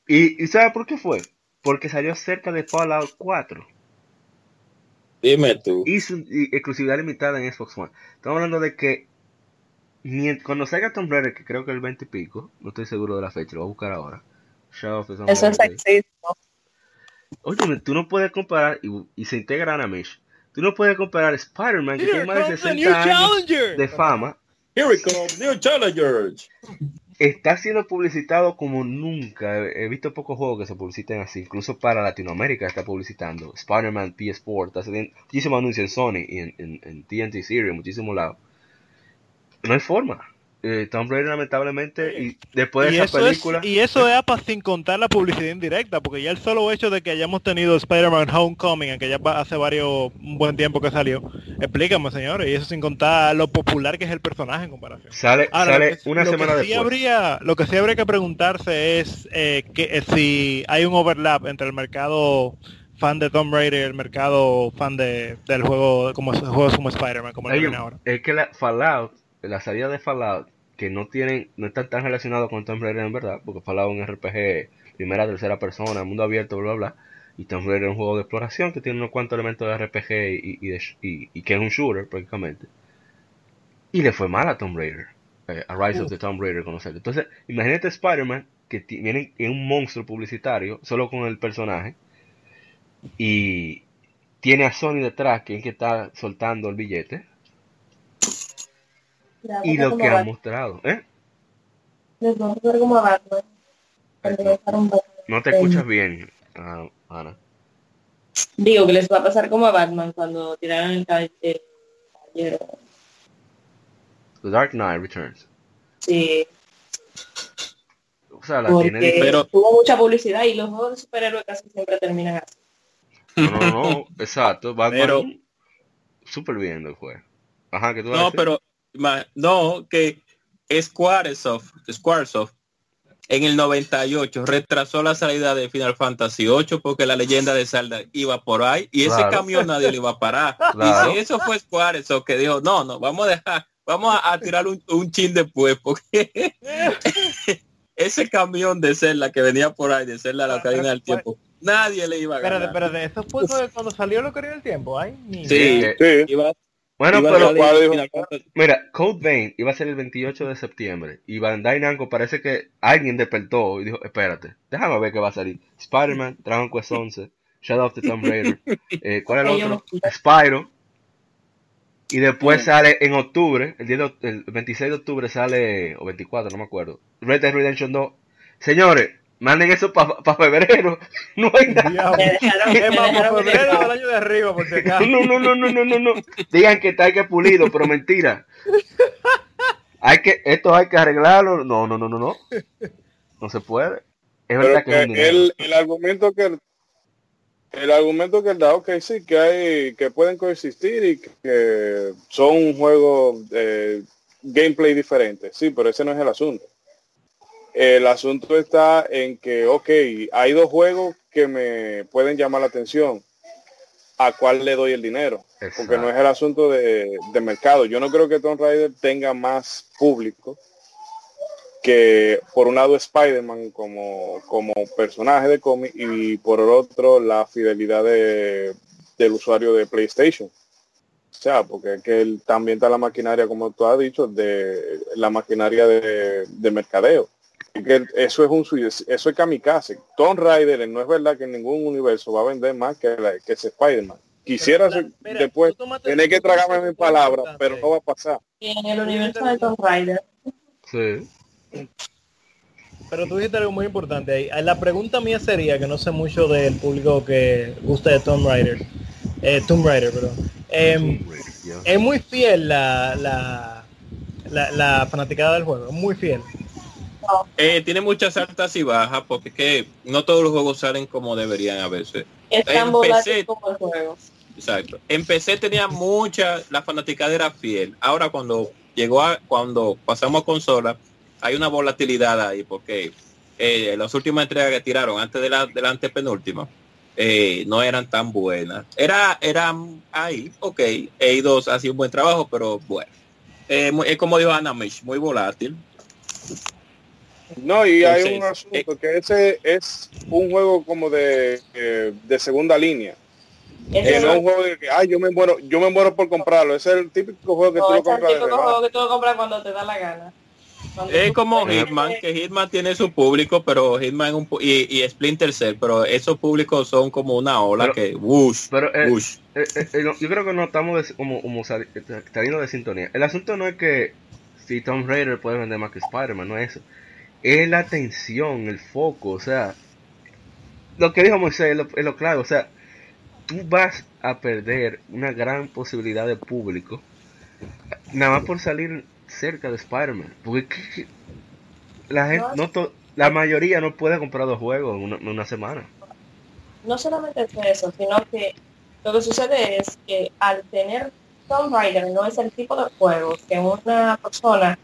y, ¿sabe por qué fue? Porque salió cerca de Fallout 4. Dime tú. Y su exclusividad limitada en Xbox One. Estamos hablando de que cuando salga Tomb Raider, que creo que el 20 y pico, no estoy seguro de la fecha, lo voy a buscar ahora. Eso es sexismo. Oye, tú no puedes comparar, y, se integra a Mish, tú no puedes comparar Spider-Man, que tiene más de 60 años de fama. Here we come, new challenger. Está siendo publicitado como nunca. He visto pocos juegos que se publiciten así. Incluso para Latinoamérica está publicitando. Spider-Man PS4 está haciendo muchísimos anuncios en Sony y en, en, en TNT Series, muchísimos lados no hay forma. Eh, Tom Brady lamentablemente y después de esa película y eso es para sin contar la publicidad indirecta porque ya el solo hecho de que hayamos tenido Spider-Man Homecoming que ya hace varios un buen tiempo que salió explícame señores y eso sin contar lo popular que es el personaje en comparación. Sale, sale una semana después. habría, lo que sí habría que preguntarse es eh, que eh, si hay un overlap entre el mercado fan de Tom Brady y el mercado fan de, del juego como juegos como Spider-Man como el ahora. es que la Fallout la salida de Fallout, que no tienen, no están tan relacionados con Tomb Raider en verdad, porque Fallout es un RPG primera, tercera persona, mundo abierto, bla, bla, bla. Y Tomb Raider es un juego de exploración que tiene unos cuantos elementos de RPG y, y, que es un shooter prácticamente. Y le fue mal a Tomb Raider, eh, a Rise of the Tomb Raider, conocerlo. Entonces, imagínate Spider-Man que viene en un monstruo publicitario, solo con el personaje, y tiene a Sony detrás, que es que está soltando el billete, y lo que ha mostrado, ¿eh? Les vamos a ver como a Batman. No te escuchas bien, uh, Ana. Digo que les va a pasar como a Batman cuando tiraron el caballero. The Dark Knight Returns. Sí. O sea, la tiene pero... tuvo mucha publicidad y los juegos de superhéroes casi siempre terminan así. No, no, no, [LAUGHS] exacto. Batman pero... súper bien el juego. Ajá, que tú No, pero no, que Squaresoft, Squaresoft en el 98 retrasó la salida de Final Fantasy 8 porque la leyenda de Zelda iba por ahí y ese camión nadie le iba a parar. [LAUGHS] Y eso fue Squaresoft que dijo, no, no, vamos a dejar, vamos a, tirar un, un chin después porque [LAUGHS] ese camión de Zelda que venía por ahí, de Zelda la cadena del tiempo, nadie le iba a ganar. Espérate, espérate, eso fue cuando salió lo que del tiempo, ¿ay? Sí, sí. Iba, bueno, pero mira, Code Vein iba a ser el 28 de septiembre y Bandai Namco parece que alguien despertó y dijo, espérate, déjame ver qué va a salir. Spider-Man, Dragon Quest 11, Shadow of the Tomb Raider, eh, ¿cuál es el otro? Spyro. Y después sale en octubre, el, día el 26 de octubre sale, o 24, no me acuerdo, Red Dead Redemption 2. Señores, Manden eso para pa febrero. [LAUGHS] No hay nada. Es para febrero del año de arriba, por si acaso. No, no, no, no, no, no, no. Digan que está que pulido, pero mentira. Hay que, esto hay que arreglarlo. No, no, no, no, no. No se puede. Es verdad que, el, el argumento que el argumento que él da, ok, sí, que hay, que pueden coexistir y que son un juego de gameplay diferente. Sí, pero ese no es el asunto. El asunto está en que, ok, hay dos juegos que me pueden llamar la atención. ¿A cuál le doy el dinero? Porque no es el asunto de, de mercado. Yo no creo que Tomb Raider tenga más público que por un lado Spider-Man como, como personaje de cómic y por el otro la fidelidad de, del usuario de PlayStation. O sea, porque es que él también está la maquinaria, como tú has dicho, de la maquinaria de, de mercadeo. Que eso es un eso es kamikaze. Tomb Raider no es verdad que en ningún universo va a vender más que, que ese Spider-Man. Quisiera después tener que tragarme mi palabra, pero no va a pasar. En el universo de Tomb Raider. Sí. Pero tú dijiste algo muy importante ahí. La pregunta mía sería, que no sé mucho del público que gusta de Tomb Raider, eh, Tomb Raider, perdón. Em, es muy fiel la, la, la, fanaticada del juego, muy fiel. Eh, tiene muchas altas y bajas porque es que no todos los juegos salen como deberían a veces. Están PC, como el juego. Exacto. En PC tenía mucha, la fanaticada era fiel. Ahora cuando llegó a, cuando pasamos a consola, hay una volatilidad ahí porque eh, las últimas entregas que tiraron antes de la, de la antepenúltima eh, no eran tan buenas. Era, eran ahí, ok, EI2 ha sido un buen trabajo, pero bueno. Eh, es como dijo Ana muy volátil. No, y hay un asunto que ese es un juego como de, de segunda línea. Que no es un juego de que, ay, yo me muero, yo me muero por comprarlo. Ese es el típico juego que tú lo compras. Es el típico juego que tú lo compras cuando te da la gana. Es como Hitman, que Hitman tiene su público, pero Hitman un, y, y, Splinter Cell, pero esos públicos son como una ola que wush, pero, eh, eh, eh, yo creo que no estamos como, como saliendo de sintonía. El asunto no es que si Tom Raider puede vender más que Spider-Man, no es eso. Es la atención, el foco, o sea, lo que dijo Moisés es lo, es lo clave, o sea, tú vas a perder una gran posibilidad de público nada más por salir cerca de Spider-Man. Porque la gente, no, la mayoría no puede comprar dos juegos en una, semana. No solamente es eso, sino que lo que sucede es que al tener Tomb Raider no es el tipo de juego que una persona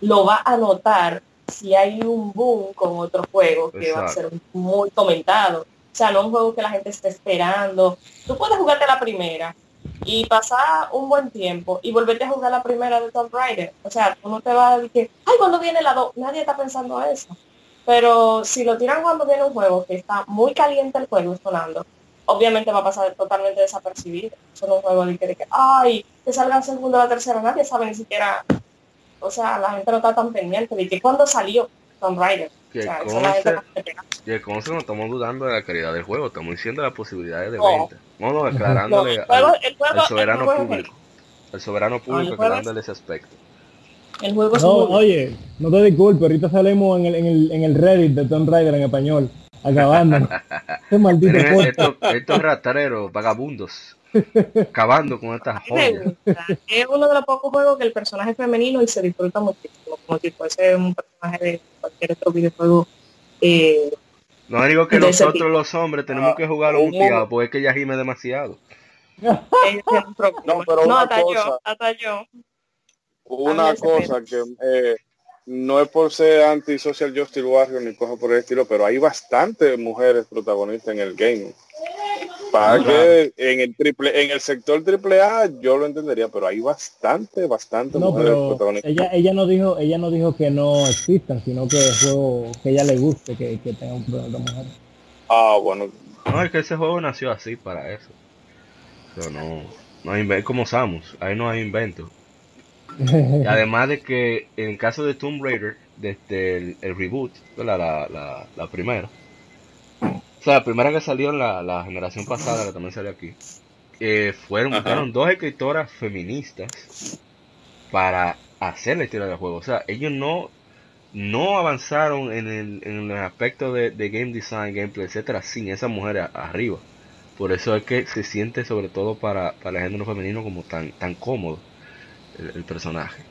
lo va a notar si hay un boom con otro juego que va a ser muy comentado. O sea, no un juego que la gente esté esperando. Tú puedes jugarte la primera, y pasar un buen tiempo y volverte a jugar la primera de Tomb Raider. O sea, uno te va a decir, ay, cuando viene la 2, nadie está pensando eso. Pero si lo tiran cuando viene un juego que está muy caliente el juego sonando, obviamente va a pasar totalmente desapercibido. Son un juego de que, ay, que salga el segundo o la tercera, nadie sabe ni siquiera, o sea, la gente no está tan pendiente de que cuando salió Tomb Raider. Que o no estamos dudando de la calidad del juego, estamos diciendo las posibilidades de venta. No, no, declarándole al, soberano público. El soberano público declarándole ese aspecto. El juego no, oye, no te disculpes, ahorita salimos en el, en el, en el Reddit de Tomb Raider en español, acabando. [LAUGHS] este maldito estos, estos rastreros, vagabundos, acabando con estas joyas. Es uno de los pocos juegos que el personaje es femenino y se disfruta muchísimo, como si fuese un personaje de cualquier otro videojuego eh, no digo que nosotros los hombres tenemos que jugar un piado, porque es que ella gime demasiado. no, pero una cosa, Una cosa que eh, no es por ser anti-social justice warrior ni cosas por el estilo, pero hay bastantes mujeres protagonistas en el game. Para que en el triple, en el sector triple A yo lo entendería, pero hay bastante, bastante no, pero Ella, ella no dijo, ella no dijo que no existan, sino que el juego que ella le guste, que, que tenga un problema de mujer. Ah, bueno. No, es que ese juego nació así para eso. Pero no, no hay como Samus, ahí no hay invento. [LAUGHS] además de que en el caso de Tomb Raider, desde el, reboot, la, la, la, la primera, o sea, la primera que salió en la, generación pasada, que también salió aquí, eh, fueron, dos escritoras feministas para hacer la historia del juego. O sea, ellos no, no avanzaron en el, en el aspecto de, game design, gameplay, etcétera, sin esas mujeres arriba. Por eso es que se siente, sobre todo para, para el género femenino, como tan, tan cómodo el, personaje.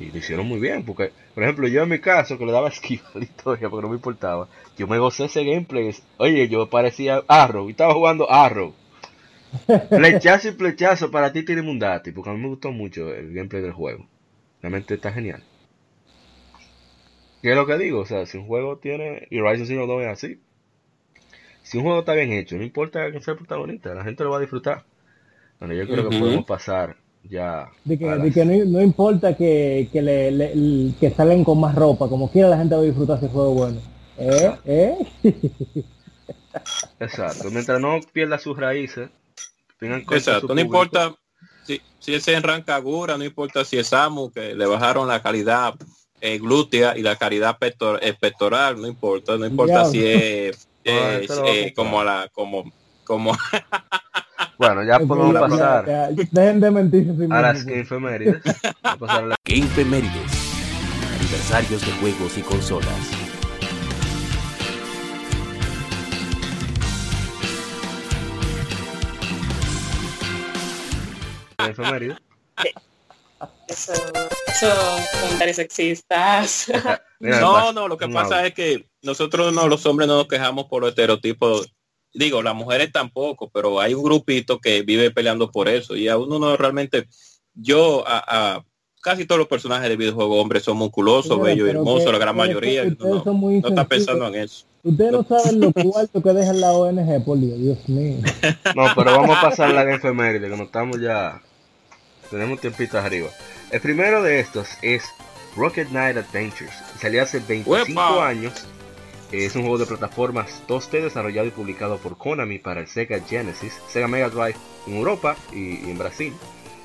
Y lo hicieron muy bien, porque, por ejemplo, yo en mi caso, que le daba esquiva a la [LAUGHS] historia porque no me importaba, yo me gocé ese gameplay. Oye, yo parecía Arrow, y estaba jugando Arrow. Flechazo y flechazo para ti tiene un dati, porque a mí me gustó mucho el gameplay del juego. Realmente está genial. ¿Qué es lo que digo? O sea, si un juego tiene. Y Horizon Zero Dawn es así. Si un juego está bien hecho, no importa que sea el protagonista, la gente lo va a disfrutar. Bueno, yo creo que podemos pasar ya. De que, no, importa que, que, le, que salgan con más ropa, como quiera la gente va a disfrutar ese juego bueno. ¿Eh? ¿Eh? [LAUGHS] Exacto, mientras no pierda sus raíces, Exacto, no importa si, si es en Rancagura, no importa si es Samu, que le bajaron la calidad eh, glútea y la calidad pectoral, no importa, no importa si es, [LAUGHS] eh, como la, como, como [LAUGHS] Bueno, ya podemos pasar Dejen de mentir a las [LAUGHS] Game Femérides. Game Femérides. Aniversarios de juegos y consolas. Eso, eso comentarios sexistas. no, no, lo que pasa es que nosotros no, los hombres no nos quejamos por los estereotipos. Digo, las mujeres tampoco, pero hay un grupito que vive peleando por eso. Y a uno no realmente, yo a, casi todos los personajes de videojuegos hombres son musculosos, bellos y hermosos, la gran mayoría. no, no está pensando en eso. Ustedes no saben lo cuarto que deja la ONG, por Dios, mío. No, pero vamos a pasar la enfermería, que no estamos ya tenemos tiempito arriba. El primero de estos es Rocket Knight Adventures. Salió hace 25 años. Es un juego de plataformas 2D desarrollado y publicado por Konami para el Sega Genesis, Sega Mega Drive en Europa y, en Brasil.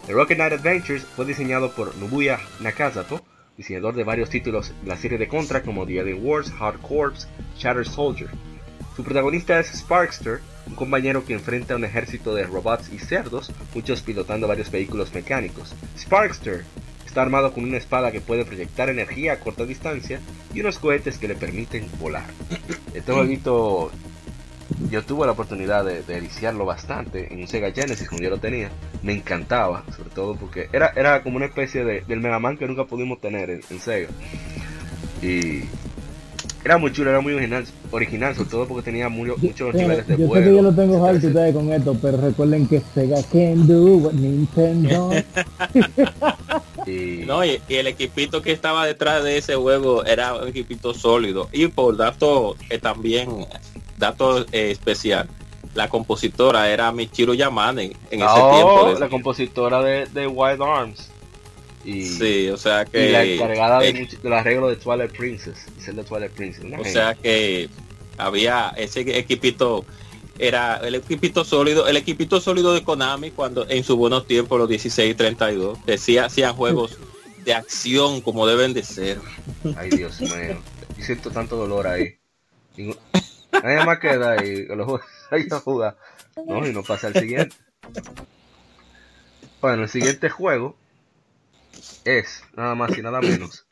El Rocket Knight Adventures fue diseñado por Nobuya Nakazato, diseñador de varios títulos de la serie de Contra como The Alien Wars, Hard Corps, Shatter Soldier. Su protagonista es Sparkster, un compañero que enfrenta a un ejército de robots y cerdos, muchos pilotando varios vehículos mecánicos. Sparkster está armado con una espada que puede proyectar energía a corta distancia y unos cohetes que le permiten volar. Este jueguito yo tuve la oportunidad de, de bastante en un Sega Genesis cuando yo lo tenía. Me encantaba, sobre todo porque era, era como una especie de, del Mega Man que nunca pudimos tener en Sega. Y era muy chulo, era muy original, original sobre todo porque tenía muchos niveles de yo Sé que yo lo tengo alto ustedes con esto, pero recuerden que Sega can do what Nintendo. [LAUGHS] y... No, y, el equipito que estaba detrás de ese juego era un equipito sólido. Y por dato eh, también, dato eh, especial, la compositora era Michiro Yamane en ese oh, tiempo. La compositora de, de Wild Arms. Y, sí, o sea que... la encargada de, del arreglo de Twilight Princess. Twilight Princess. o sea que había ese equipito era el equipito sólido, el equipito sólido de Konami cuando en su buenos tiempos, los 16 y 32, decía, hacían juegos de acción como deben de ser. Ay Dios mío, y siento tanto dolor ahí. Nadie más queda ahí, los ahí [LAUGHS] a jugar. No, y no pasa al siguiente. Bueno, el siguiente juego es nada más y nada menos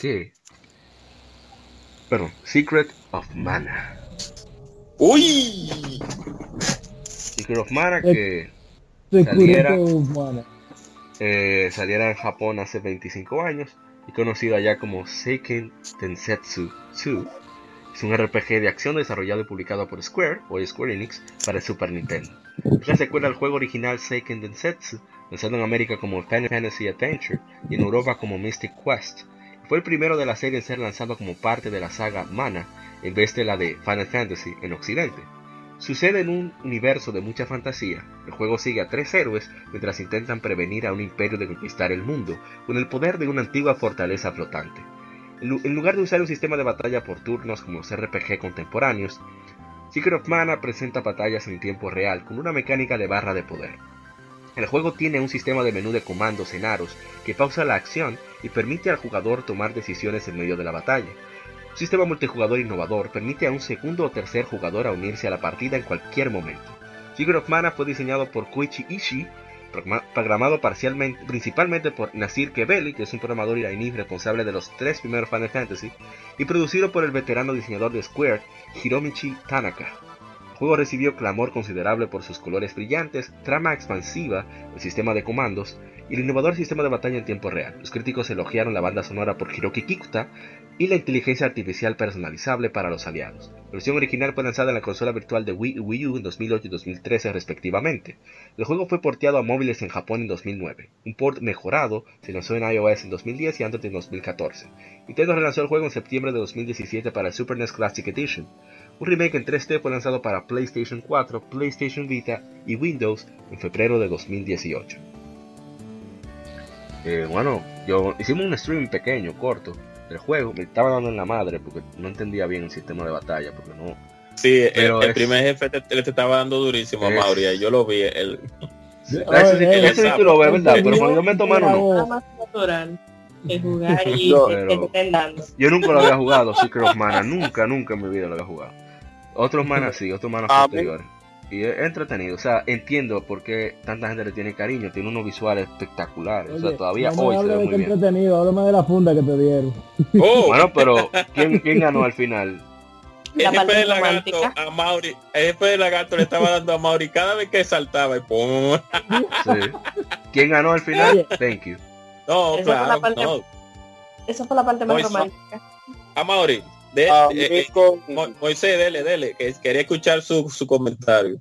que. Perdón, Secret of Mana. ¡Uy! Secret of Mana que saliera, eh, saliera en Japón hace 25 años y conocido allá como Seiken Densetsu 2. Es un RPG de acción desarrollado y publicado por Square o Square Enix para el Super Nintendo. Es la secuela al juego original Seiken Densetsu lanzado en América como Final Fantasy Adventure y en Europa como Mystic Quest. Fue el primero de la serie en ser lanzado como parte de la saga Mana, en vez de la de Final Fantasy en Occidente. Sucede en un universo de mucha fantasía. El juego sigue a tres héroes mientras intentan prevenir a un imperio de conquistar el mundo con el poder de una antigua fortaleza flotante. En lugar de usar un sistema de batalla por turnos como los RPG contemporáneos, Secret of Mana presenta batallas en tiempo real con una mecánica de barra de poder. El juego tiene un sistema de menú de comandos en aros que pausa la acción y permite al jugador tomar decisiones en medio de la batalla. Sistema multijugador innovador permite a un segundo o tercer jugador unirse a la partida en cualquier momento. Secret of Mana fue diseñado por Koichi Ishii, programado parcialmente, principalmente por Nasir Kebeli, que es un programador iraní responsable de los tres primeros Final Fantasy, y producido por el veterano diseñador de Square, Hiromichi Tanaka. El juego recibió clamor considerable por sus colores brillantes, trama expansiva, el sistema de comandos y el innovador sistema de batalla en tiempo real. Los críticos elogiaron la banda sonora por Hiroki Kikuta y la inteligencia artificial personalizable para los aliados. La versión original fue lanzada en la consola virtual de Wii, Wii U en 2008 y 2013 respectivamente. El juego fue porteado a móviles en Japón en 2009. Un port mejorado se lanzó en iOS en 2010 y Android en 2014. Nintendo relanzó el juego en septiembre de 2017 para Super NES Classic Edition. Un remake en 3D fue lanzado para PlayStation 4, PlayStation Vita y Windows en febrero de 2018. Eh, bueno, yo hicimos un stream pequeño, corto, del juego. Me estaba dando en la madre porque no entendía bien el sistema de batalla, porque no. Sí, el, primer jefe te, te, estaba dando durísimo a Mauri, yo lo vi. El... Ese, sí, ese sí tú lo ves, ¿verdad? Pero cuando yo meto mano no. más natural que jugar [LAUGHS] y no. Yo nunca lo había jugado, Secret of Mana, nunca, nunca en mi vida lo había jugado. Otros manas sí, otros manas posteriores. Y es entretenido, o sea, entiendo por qué tanta gente le tiene cariño, tiene unos visuales espectaculares, o sea, todavía no hoy se ve muy bien. entretenido, háblame de la funda que te dieron. [LAUGHS] Oh, Bueno, pero ¿quién, quién ganó al final? La el jefe parte de lagarto a Mauri, el jefe de lagarto le estaba dando a Mauri cada vez que saltaba y ¡pum! Sí. ¿Quién ganó al final? Thank you. No, Esa fue la claro, parte- no. Esa fue la parte más romántica. A Mauri, de, A eh, mí eh, con- Mo- Moisés, dele, dele, que quería escuchar su, su comentario.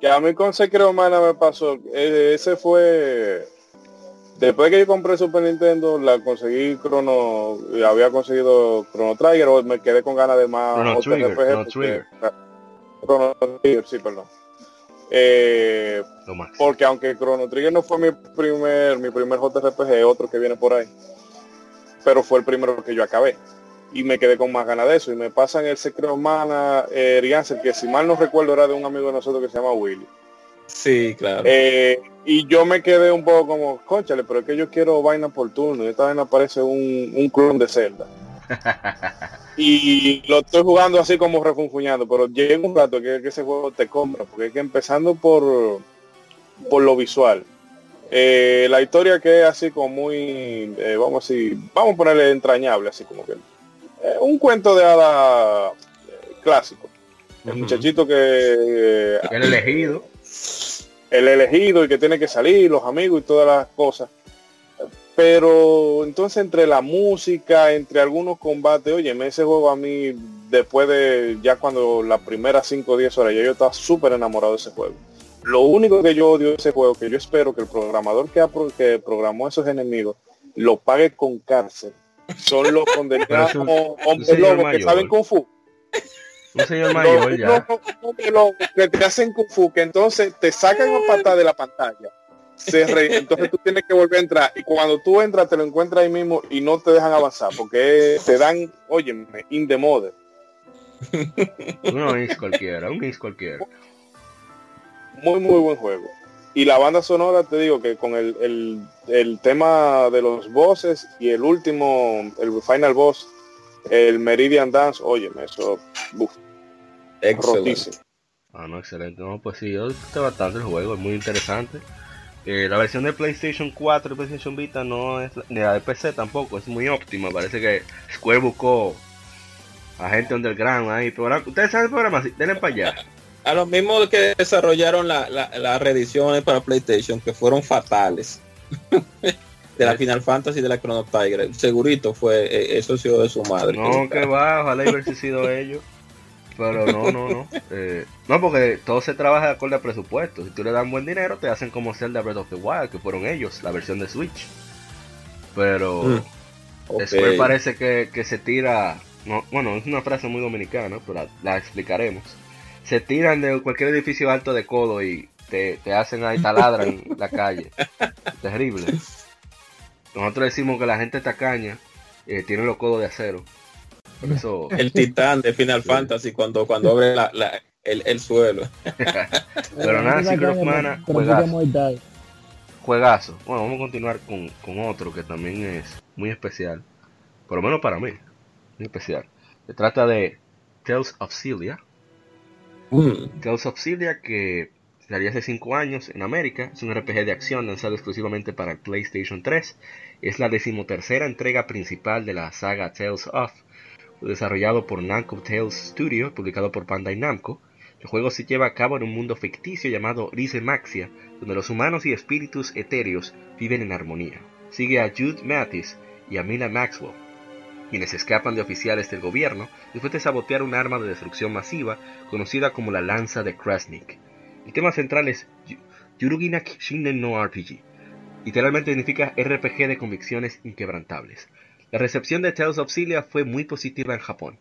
que a mí con Secret Mana me pasó, eh, ese fue después que yo compré Super Nintendo, la conseguí Chrono, y había conseguido Chrono Trigger, o me quedé con ganas de más Chrono Trigger, Chrono porque- Trigger. Chrono Trigger, sí, perdón. Eh, Lo más. porque aunque Chrono Trigger no fue mi primer mi primer JRPG, otro que viene por ahí, pero fue el primero que yo acabé y me quedé con más ganas de eso. Y me pasan el Secret of Mana eh, que si mal no recuerdo era de un amigo de nosotros que se llama Willy. Sí, claro. Eh, y yo me quedé un poco como conchale pero es que yo quiero vaina por turno y esta vaina parece un, un clon de Zelda [LAUGHS] y lo estoy jugando así como refunfuñando pero llega un rato que, que ese juego te compra porque es que empezando por por lo visual eh, la historia que es así como muy eh, vamos así vamos a ponerle entrañable así como que eh, un cuento de hada eh, clásico el muchachito que eh, El elegido. el elegido y que tiene que salir, los amigos y todas las cosas. Pero entonces entre la música, entre algunos combates, oye, ese juego a mí, después de ya cuando las primeras 5 o 10 horas, ya yo estaba súper enamorado de ese juego. Lo único que yo odio de ese juego, que yo espero que el programador que, que programó esos enemigos lo pague con cárcel, son los condenados un- hombres lobos que saben Kung Fu. Un señor mayor Los- ya. los- los- los que te hacen kung fu, que entonces te sacan a patada de la pantalla. Se re- entonces tú tienes que volver a entrar. Y cuando tú entras, te lo encuentras ahí mismo y no te dejan avanzar. Porque te dan, oye, in the mode. Uno es cualquiera, un es cualquiera. Muy, muy buen juego. Y la banda sonora, te digo que con el, el, el tema de los bosses y el último, el final boss, el Meridian Dance, oye, eso, uf, Excelente. rotísimo. Ah, no, excelente. No, pues sí, yo disfruté bastante el juego, es muy interesante. Eh, la versión de PlayStation 4 y PlayStation Vita no es la, ni la de PC tampoco, es muy óptima. Parece que Square buscó a gente underground ahí. Programa, Ustedes saben el programa, sí, denle para allá. A los mismos que desarrollaron la- la- las reediciones para PlayStation, que fueron fatales. [LAUGHS] de la Final Fantasy de la Chrono Tiger. Segurito fue eh, eso sí de su madre. No, que va, ojalá hubiese sido ellos. Pero no, no, no. Eh, no, porque todo se trabaja de acuerdo a presupuesto. Si tú le das buen dinero, te hacen como Zelda Breath of the Wild, que fueron ellos, la versión de Switch. Pero Mm, Ok. Square parece que, que se tira. No, bueno, es una frase muy dominicana, pero la, la explicaremos. Se tiran de cualquier edificio alto de codo y te, te hacen ahí taladra en la calle. Terrible. Nosotros decimos que la gente tacaña eh, tiene los codos de acero. Por eso. El titán de Final Fantasy cuando, cuando abre la- la- el, el suelo. [LAUGHS] Pero nada, Secret of Mana, juegazo. Juegazo. Bueno, vamos a continuar con, con otro que también es muy especial. Por lo menos para mí. Muy especial. Se trata de Tales of Celia. Mm, Tales of Celia que salió hace 5 años en América. Es un RPG de acción lanzado exclusivamente para el PlayStation 3. Es la decimotercera entrega principal de la saga Tales of. Desarrollado por Namco Tales Studio, publicado por Bandai Namco. El juego se lleva a cabo en un mundo ficticio llamado Maxia, donde los humanos y espíritus etéreos viven en armonía. Sigue a Jude Mathis y a Mina Maxwell, quienes escapan de oficiales del gobierno después de sabotear un arma de destrucción masiva conocida como la Lanza de Krasnik. El tema central es Yuruginak Shinen no RPG. Literalmente significa RPG de convicciones inquebrantables. La recepción de Tales of Cilia fue muy positiva en Japón.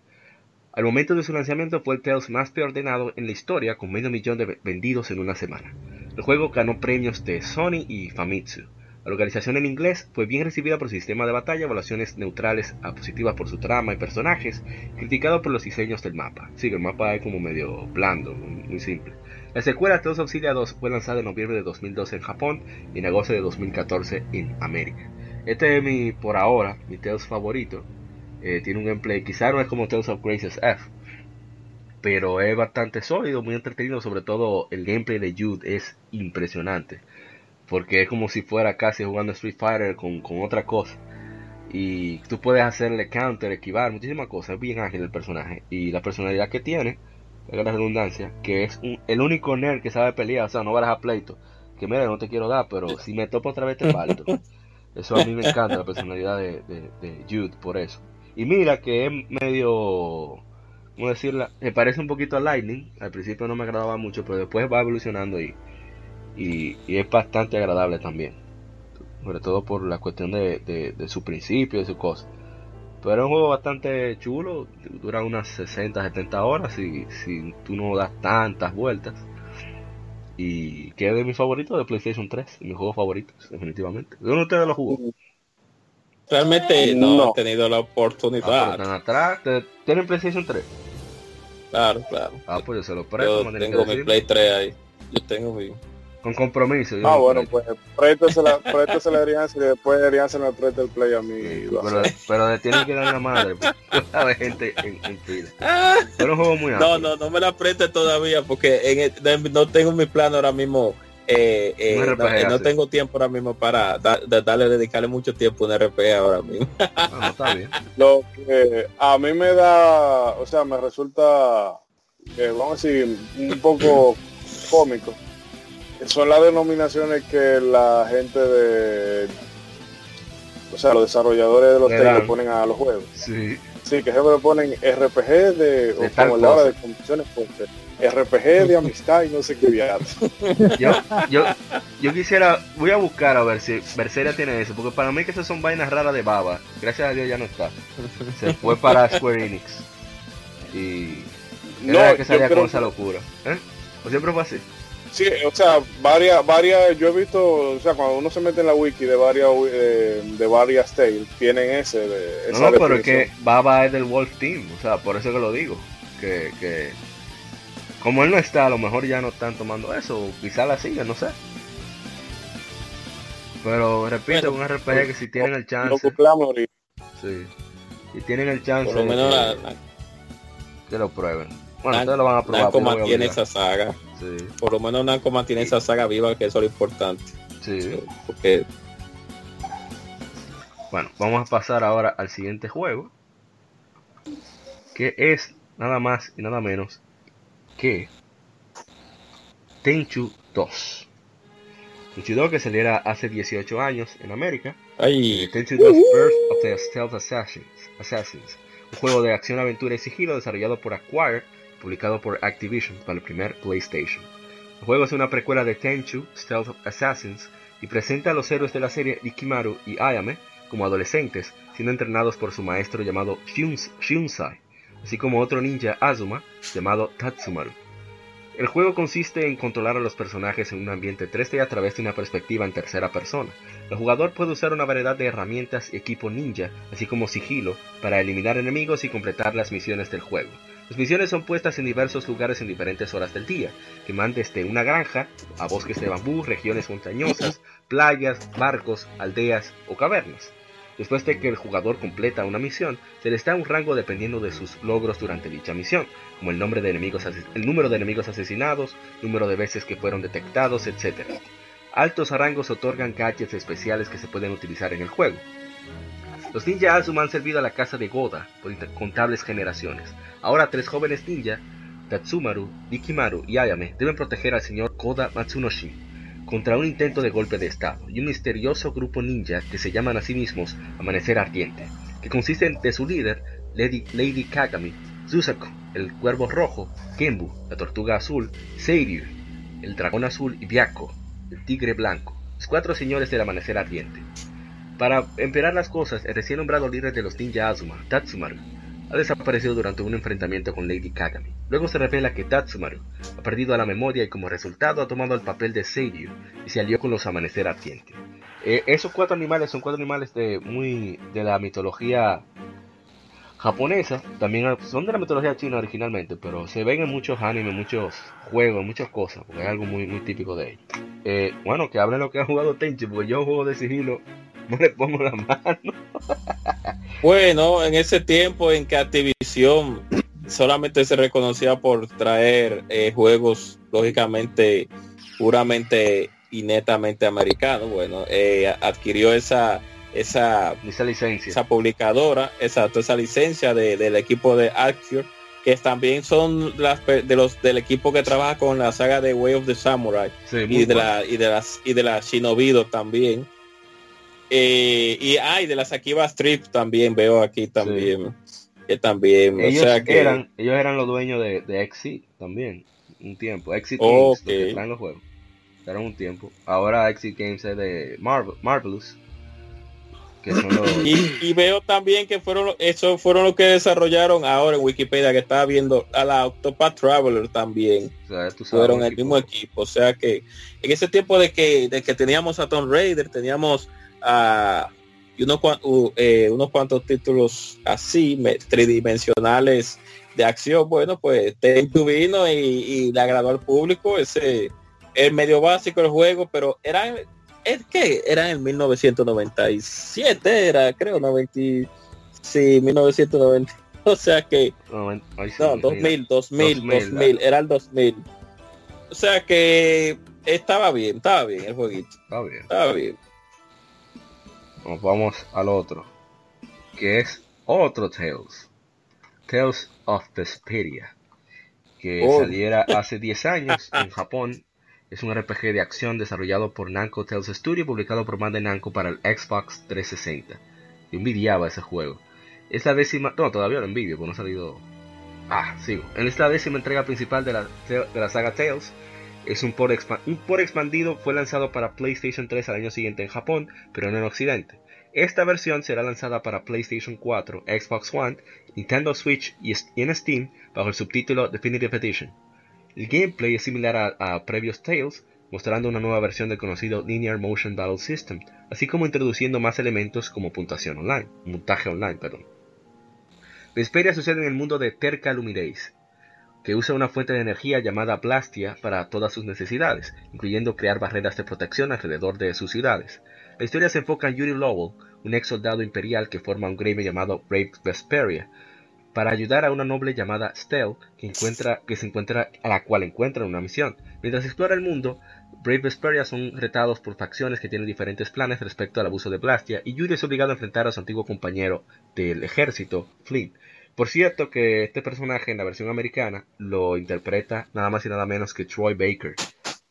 Al momento de su lanzamiento fue el Tales más preordenado en la historia con medio millón de vendidos en una semana. El juego ganó premios de Sony y Famitsu. La localización en inglés fue bien recibida por el sistema de batalla, evaluaciones neutrales a positivas por su trama y personajes, criticado por los diseños del mapa. Sí, el mapa es como medio blando, muy simple. La secuela Tales of Cilia 2 fue lanzada en noviembre de 2012 en Japón y en agosto de 2014 en América. Este es mi, por ahora, mi Tales favorito. Eh, tiene un gameplay, quizá no es como Tales of Graces F, pero es bastante sólido, muy entretenido. Sobre todo el gameplay de Jude es impresionante, porque es como si fuera casi jugando Street Fighter con, otra cosa. Y tú puedes hacerle counter, esquivar, muchísimas cosas. Es bien ágil el personaje. Y la personalidad que tiene, la redundancia, que es el único nerd que sabe pelear, o sea, no vas a pleito. Que mira, no te quiero dar, pero si me topo otra vez te parto. [LAUGHS] Eso a mí me encanta, la personalidad de, Jude, por eso. Y mira que es medio, ¿cómo decirla? Me parece un poquito a Lightning. Al principio no me agradaba mucho, pero después va evolucionando y, y, es bastante agradable también. Sobre todo por la cuestión de, su principio, de su cosa. Pero es un juego bastante chulo, dura unas 60, 70 horas y si tú no das tantas vueltas. Y que es de mis favoritos de PlayStation 3, mis juegos favoritos, definitivamente. ¿De uno de ustedes lo jugó? Realmente no, he tenido la oportunidad. Ah, atrás, ¿tienen PlayStation 3? Claro, claro. Ah, pues yo se lo presto. Yo tengo mi Play 3 ahí. Yo tengo mi... Con compromiso. ah, bueno, pues préstesela, [LAUGHS] préstesela a Arianza y después Arianza me presta el play a mí. pero, pero le tiene que dar la madre, [LAUGHS] porque gente en, en fila. Pero un juego muy No, no, no me la preste todavía porque en no tengo mi plan ahora mismo. Eh, eh, no, tengo tiempo ahora mismo para darle, dedicarle mucho tiempo a un RPG ahora mismo. Ah, está bien. [LAUGHS] Lo que a mí me da, o sea, me resulta, eh, vamos a decir, un poco cómico son las denominaciones que la gente de o sea los desarrolladores de los le ponen a los juegos sí sí que siempre ponen RPG de, o como la hora de condiciones fuertes RPG de [LAUGHS] amistad y no sé qué viajar. Yo, yo, yo quisiera, voy a buscar a ver si Berseria tiene eso, porque para mí que esas son vainas raras de baba. Gracias a Dios ya no está. Se fue para Square Enix. Y no, que salía con esa locura. ¿Eh? ¿O siempre fue así? Sí, o sea, varias, varias, yo he visto, o sea, cuando uno se mete en la wiki de varias, eh, de varias tales, tienen ese, de, esa No, pero es que Baba es del Wolf Team, o sea, por eso que lo digo, que, que como él no está, a lo mejor ya no están tomando eso, quizá la sigan, no sé. Pero repito, un RPG que si tienen el chance, sí, si tienen el chance, por lo menos que lo prueben. Bueno, ustedes lo van a probar. Como mantiene esa saga. Por lo menos Namco mantiene esa saga viva, que eso es lo importante. Sí. Porque... Bueno, vamos a pasar ahora al siguiente juego. Que es nada más y nada menos que Tenchu 2. Tenchu 2 que saliera hace 18 años en América. Ay. Tenchu 2 Earth of the Stealth Assassins. Assassins. Un juego de acción, aventura y sigilo desarrollado por Acquire publicado por Activision para el primer PlayStation. El juego es una precuela de Tenchu, Stealth Assassins, y presenta a los héroes de la serie Ikimaru y Ayame como adolescentes, siendo entrenados por su maestro llamado Shunsai, así como otro ninja Azuma llamado Tatsumaru. El juego consiste en controlar a los personajes en un ambiente 3D a través de una perspectiva en tercera persona. El jugador puede usar una variedad de herramientas y equipo ninja, así como sigilo, para eliminar enemigos y completar las misiones del juego. Las misiones son puestas en diversos lugares en diferentes horas del día, que van desde una granja a bosques de bambú, regiones montañosas, playas, barcos, aldeas o cavernas. Después de que el jugador completa una misión, se le da un rango dependiendo de sus logros durante dicha misión, como el, nombre de enemigos el número de enemigos asesinados, número de veces que fueron detectados, etc. Altos rangos otorgan gadgets especiales que se pueden utilizar en el juego. Los ninja Azuma han servido a la casa de Goda por incontables generaciones. Ahora tres jóvenes ninja Tatsumaru, Nikimaru y Ayame deben proteger al señor Koda Matsunoshi contra un intento de golpe de estado y un misterioso grupo ninja que se llaman a sí mismos Amanecer Ardiente, que consiste de su líder, Lady, Lady Kagami, Susaku, el cuervo rojo, Kenbu, la tortuga azul, Seiryu, el dragón azul y Byako, el tigre blanco, los cuatro señores del amanecer ardiente. Para empeorar las cosas, el recién nombrado líder de los ninja Azuma, Tatsumaru, ha desaparecido durante un enfrentamiento con Lady Kagami. Luego se revela que Tatsumaru ha perdido la memoria y como resultado ha tomado el papel de Seiryu y se alió con los amanecer ardiente. Eh, esos cuatro animales son cuatro animales de muy de la mitología japonesa, también son de la mitología china originalmente, pero se ven en muchos animes, muchos juegos, muchas cosas, porque es algo muy, muy típico de ellos. Eh, bueno, que hablen lo que ha jugado Tenchi, porque yo juego de sigilo, no le pongo la mano. bueno, en ese tiempo en que Activision solamente se reconocía por traer eh, juegos, lógicamente, puramente y netamente americanos, bueno, eh, adquirió esa esa, esa licencia. Esa publicadora, exacto, esa licencia del equipo de Arcure, que también son las de los del equipo que trabaja con la saga de Way of the Samurai y, de la, y de las y de la Shinobido también. Eh, y hay de las Akiba Strip también veo aquí también. Que también, ellos o sea que eran, ellos eran los dueños de, de también, un tiempo. Exit Games, los juegos. Eran un tiempo. Ahora Exit Games es de Marvel, Marvelous y, veo también que fueron esos fueron los que desarrollaron ahora en Wikipedia que estaba viendo a la Octopath Traveler también fueron el mismo equipo o sea que en ese tiempo de que de que teníamos a Tomb Raider teníamos a unos, eh, unos cuantos títulos así tridimensionales de acción bueno pues te vino y, y le agradó al público ese el medio básico del juego pero eran es que era en 1997, era creo 90, sí, 1990. [LAUGHS] O sea que no, 2000, 2000, 2000, era el 2000. O sea que estaba bien, estaba bien el jueguito. Estaba bien. Estaba bien. Nos vamos al otro, que es otro Tales. Tales of Vesperia, que oh. saliera hace 10 años en Japón es un RPG de acción desarrollado por Namco Tales Studio y publicado por Bandai Namco para el Xbox 360. Yo envidiaba ese juego. Es la décima... No, todavía lo envidio, porque no ha salido... Ah, sigo. En esta décima entrega principal de la, de la saga Tales, es un port, expandido, fue lanzado para PlayStation 3 al año siguiente en Japón, pero no en Occidente. Esta versión será lanzada para PlayStation 4, Xbox One, Nintendo Switch y en Steam bajo el subtítulo Definitive Edition. El gameplay es similar a, previos Tales, mostrando una nueva versión del conocido Linear Motion Battle System, así como introduciendo más elementos como puntuación online, montaje online, perdón. Vesperia sucede en el mundo de Terca que usa una fuente de energía llamada Blastia para todas sus necesidades, incluyendo crear barreras de protección alrededor de sus ciudades. La historia se enfoca en Yuri Lowell, un ex soldado imperial que forma un gremio llamado Brave Vesperia, para ayudar a una noble llamada Stell que se encuentra, a la cual encuentra una misión. Mientras explora el mundo, Brave Vesperia son retados por facciones que tienen diferentes planes respecto al abuso de Blastia y Yuri es obligado a enfrentar a su antiguo compañero del ejército, Flynn. Por cierto que este personaje en la versión americana lo interpreta nada más y nada menos que Troy Baker,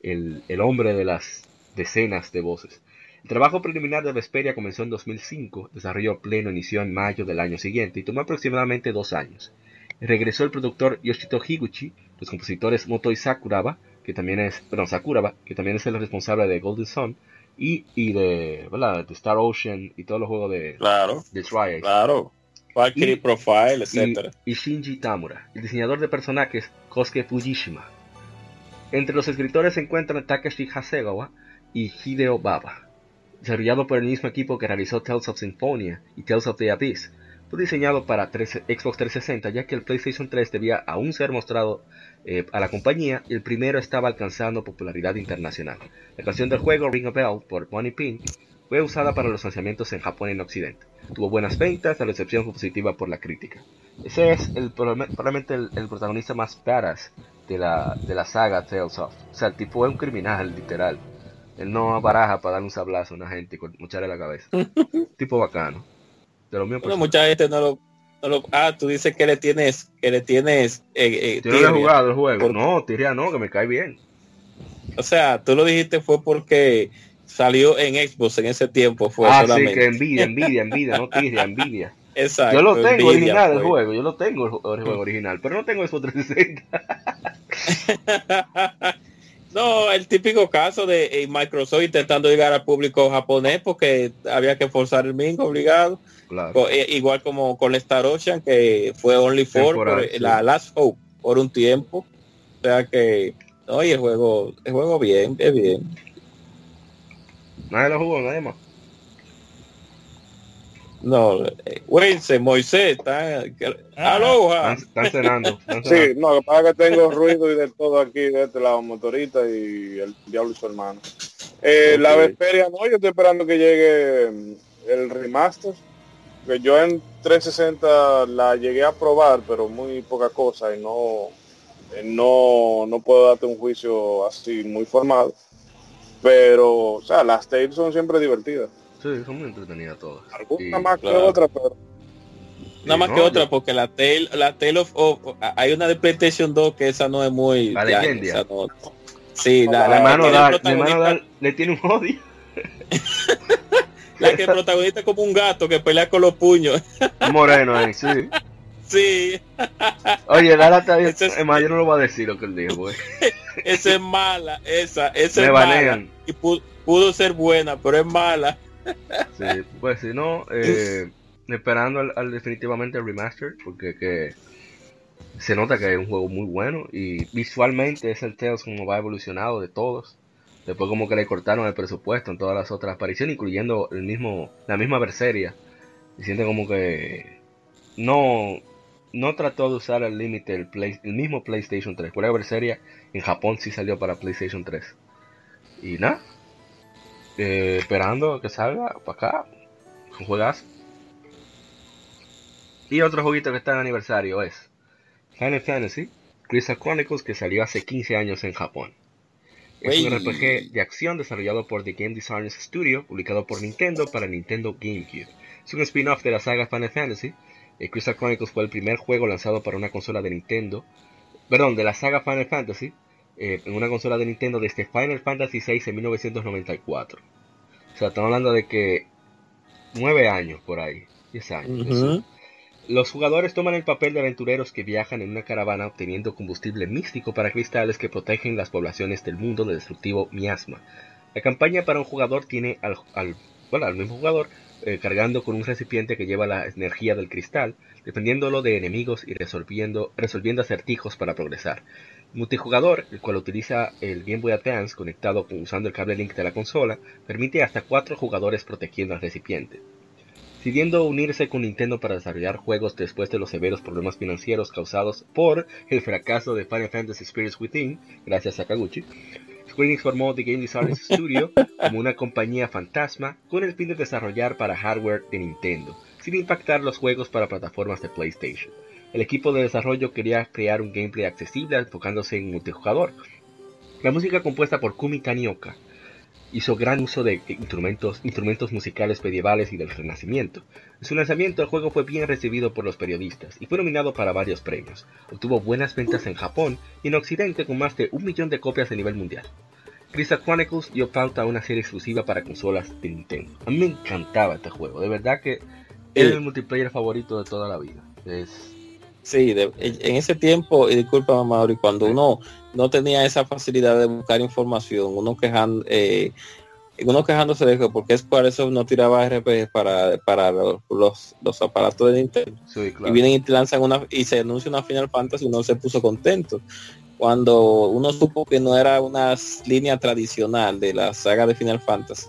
el, el hombre de las decenas de voces. El trabajo preliminar de Vesperia comenzó en 2005, desarrollo pleno inició en mayo del año siguiente y tomó aproximadamente dos años. Regresó el productor Yoshito Higuchi, los compositores Motoi Sakuraba, que también es, perdón, Sakuraba, que también es el responsable de Golden Sun, y, y de, de Star Ocean y todos los juegos de, claro, de. Claro, Valkyrie Profile, etc. Y, y, Shinji Tamura, el diseñador de personajes Kosuke Fujishima. Entre los escritores se encuentran Takeshi Hasegawa y Hideo Baba desarrollado por el mismo equipo que realizó Tales of Symphonia y Tales of the Abyss, fue diseñado para Xbox 360 ya que el PlayStation 3 debía aún ser mostrado eh, a la compañía y el primero estaba alcanzando popularidad internacional. La canción del juego Ring a Bell por Bonnie Pink fue usada para los lanzamientos en Japón y en Occidente. Tuvo buenas ventas, la recepción fue positiva por la crítica. Ese es el, probablemente el, protagonista más badass de la, de la saga Tales of. O sea, el tipo es un criminal, literal. Él no baraja para dar un sablazo a una gente y mocharle la cabeza. [LAUGHS] tipo bacano. De lo mío mucha gente no lo ah, tú dices que le tienes, que le tienes. Eh, eh Yo no he jugado el juego. No, Tiria no, que me cae bien. O sea, tú lo dijiste fue porque salió en Xbox en ese tiempo. Fue ah, sí, que envidia, envidia, envidia, no Tiria, envidia. [LAUGHS] Exacto. Yo lo tengo original el juego, yo lo tengo el juego [LAUGHS] original, pero no tengo eso 360. [LAUGHS] no, el típico caso de eh, Microsoft intentando llegar al público japonés porque había que forzar el mingo obligado. Eh, igual como con Star Ocean, que fue Only for, la Last Hope por un tiempo. O sea que, no, y el juego, el juego bien, es bien. Nadie lo jugó, nadie más. No, eh, Moisés, está, ah, aloha. Están, cenando, [LAUGHS] Sí, no, lo que pasa es que tengo ruido y de todo aquí, de este lado, motorita y el diablo y su hermano. Eh, La Vesperia, no, yo estoy esperando que llegue mm, el remaster yo en 360 la llegué a probar, pero muy poca cosa y no, no, no puedo darte un juicio así muy formado. Pero, o sea, las tapes son siempre divertidas. Sí, son muy entretenidas todas. Alguna más que otra, pero... Nada más que otra, porque la Tale, la Tale of, hay una de PlayStation 2 que esa no es muy... La leyenda. No, sí, la, la, mano le tiene un odio. [LAUGHS] La que el protagonista es como un gato que pelea con los puños. [LAUGHS] Moreno ahí, sí. Sí. Oye, Lara está bien. Es, más, yo no lo voy a decir lo que él dijo, güey. [LAUGHS] Esa es mala, esa, esa es mala. Y pudo, ser buena, pero es mala. Sí, pues si no, eh, esperando al, definitivamente el remaster, porque que se nota que es un juego muy bueno y visualmente es el Tales como va evolucionado de todos. Después como que le cortaron el presupuesto en todas las otras apariciones, incluyendo el mismo, la misma Berseria. Y siente como que no, no trató de usar al límite el, el mismo PlayStation 3. Por la Berseria en Japón sí salió para PlayStation 3. Y nada, eh, esperando que salga para acá. Un juegazo. Y otro jueguito que está en aniversario es Final Fantasy Crystal Chronicles que salió hace 15 años en Japón. Es un RPG de acción desarrollado por The Game Designers Studio, publicado por Nintendo para Nintendo GameCube. Es un spin-off de la saga Final Fantasy. Eh, Crystal Chronicles fue el primer juego lanzado para una consola de Nintendo, perdón, de la saga Final Fantasy, eh, en una consola de Nintendo desde Final Fantasy VI en 1994. O sea, estamos hablando de que 9 años por ahí, 10 años. Los jugadores toman el papel de aventureros que viajan en una caravana obteniendo combustible místico para cristales que protegen las poblaciones del mundo del destructivo miasma. La campaña para un jugador tiene al, al, mismo jugador eh, cargando con un recipiente que lleva la energía del cristal, defendiéndolo de enemigos y resolviendo, resolviendo acertijos para progresar. Multijugador, el cual utiliza el Game Boy Advance conectado usando el cable link de la consola, permite hasta cuatro jugadores protegiendo al recipiente. Decidiendo unirse con Nintendo para desarrollar juegos después de los severos problemas financieros causados por el fracaso de Final Fantasy Spirits Within, gracias a Kaguchi, Square Enix formó The Game Designers [LAUGHS] Studio como una compañía fantasma con el fin de desarrollar para hardware de Nintendo, sin impactar los juegos para plataformas de PlayStation. El equipo de desarrollo quería crear un gameplay accesible enfocándose en multijugador. La música compuesta por Kumi Tanioka hizo gran uso de instrumentos, instrumentos musicales medievales y del Renacimiento. En su lanzamiento el juego fue bien recibido por los periodistas y fue nominado para varios premios. Obtuvo buenas ventas en Japón y en Occidente con más de un millón de copias a nivel mundial. Crystal Chronicles dio pauta a una serie exclusiva para consolas de Nintendo. A mí me encantaba este juego, de verdad que es el multiplayer favorito de toda la vida. Es Sí, en ese tiempo, y disculpa Mauri, cuando uno no tenía esa facilidad de buscar información, uno quejando, eh, uno quejándose de eso, porque es por eso no tiraba RPG para, para los, los, aparatos de Nintendo. Y vienen y lanzan una y se anuncia una Final Fantasy y uno se puso contento. Cuando uno supo que no era una línea tradicional de la saga de Final Fantasy,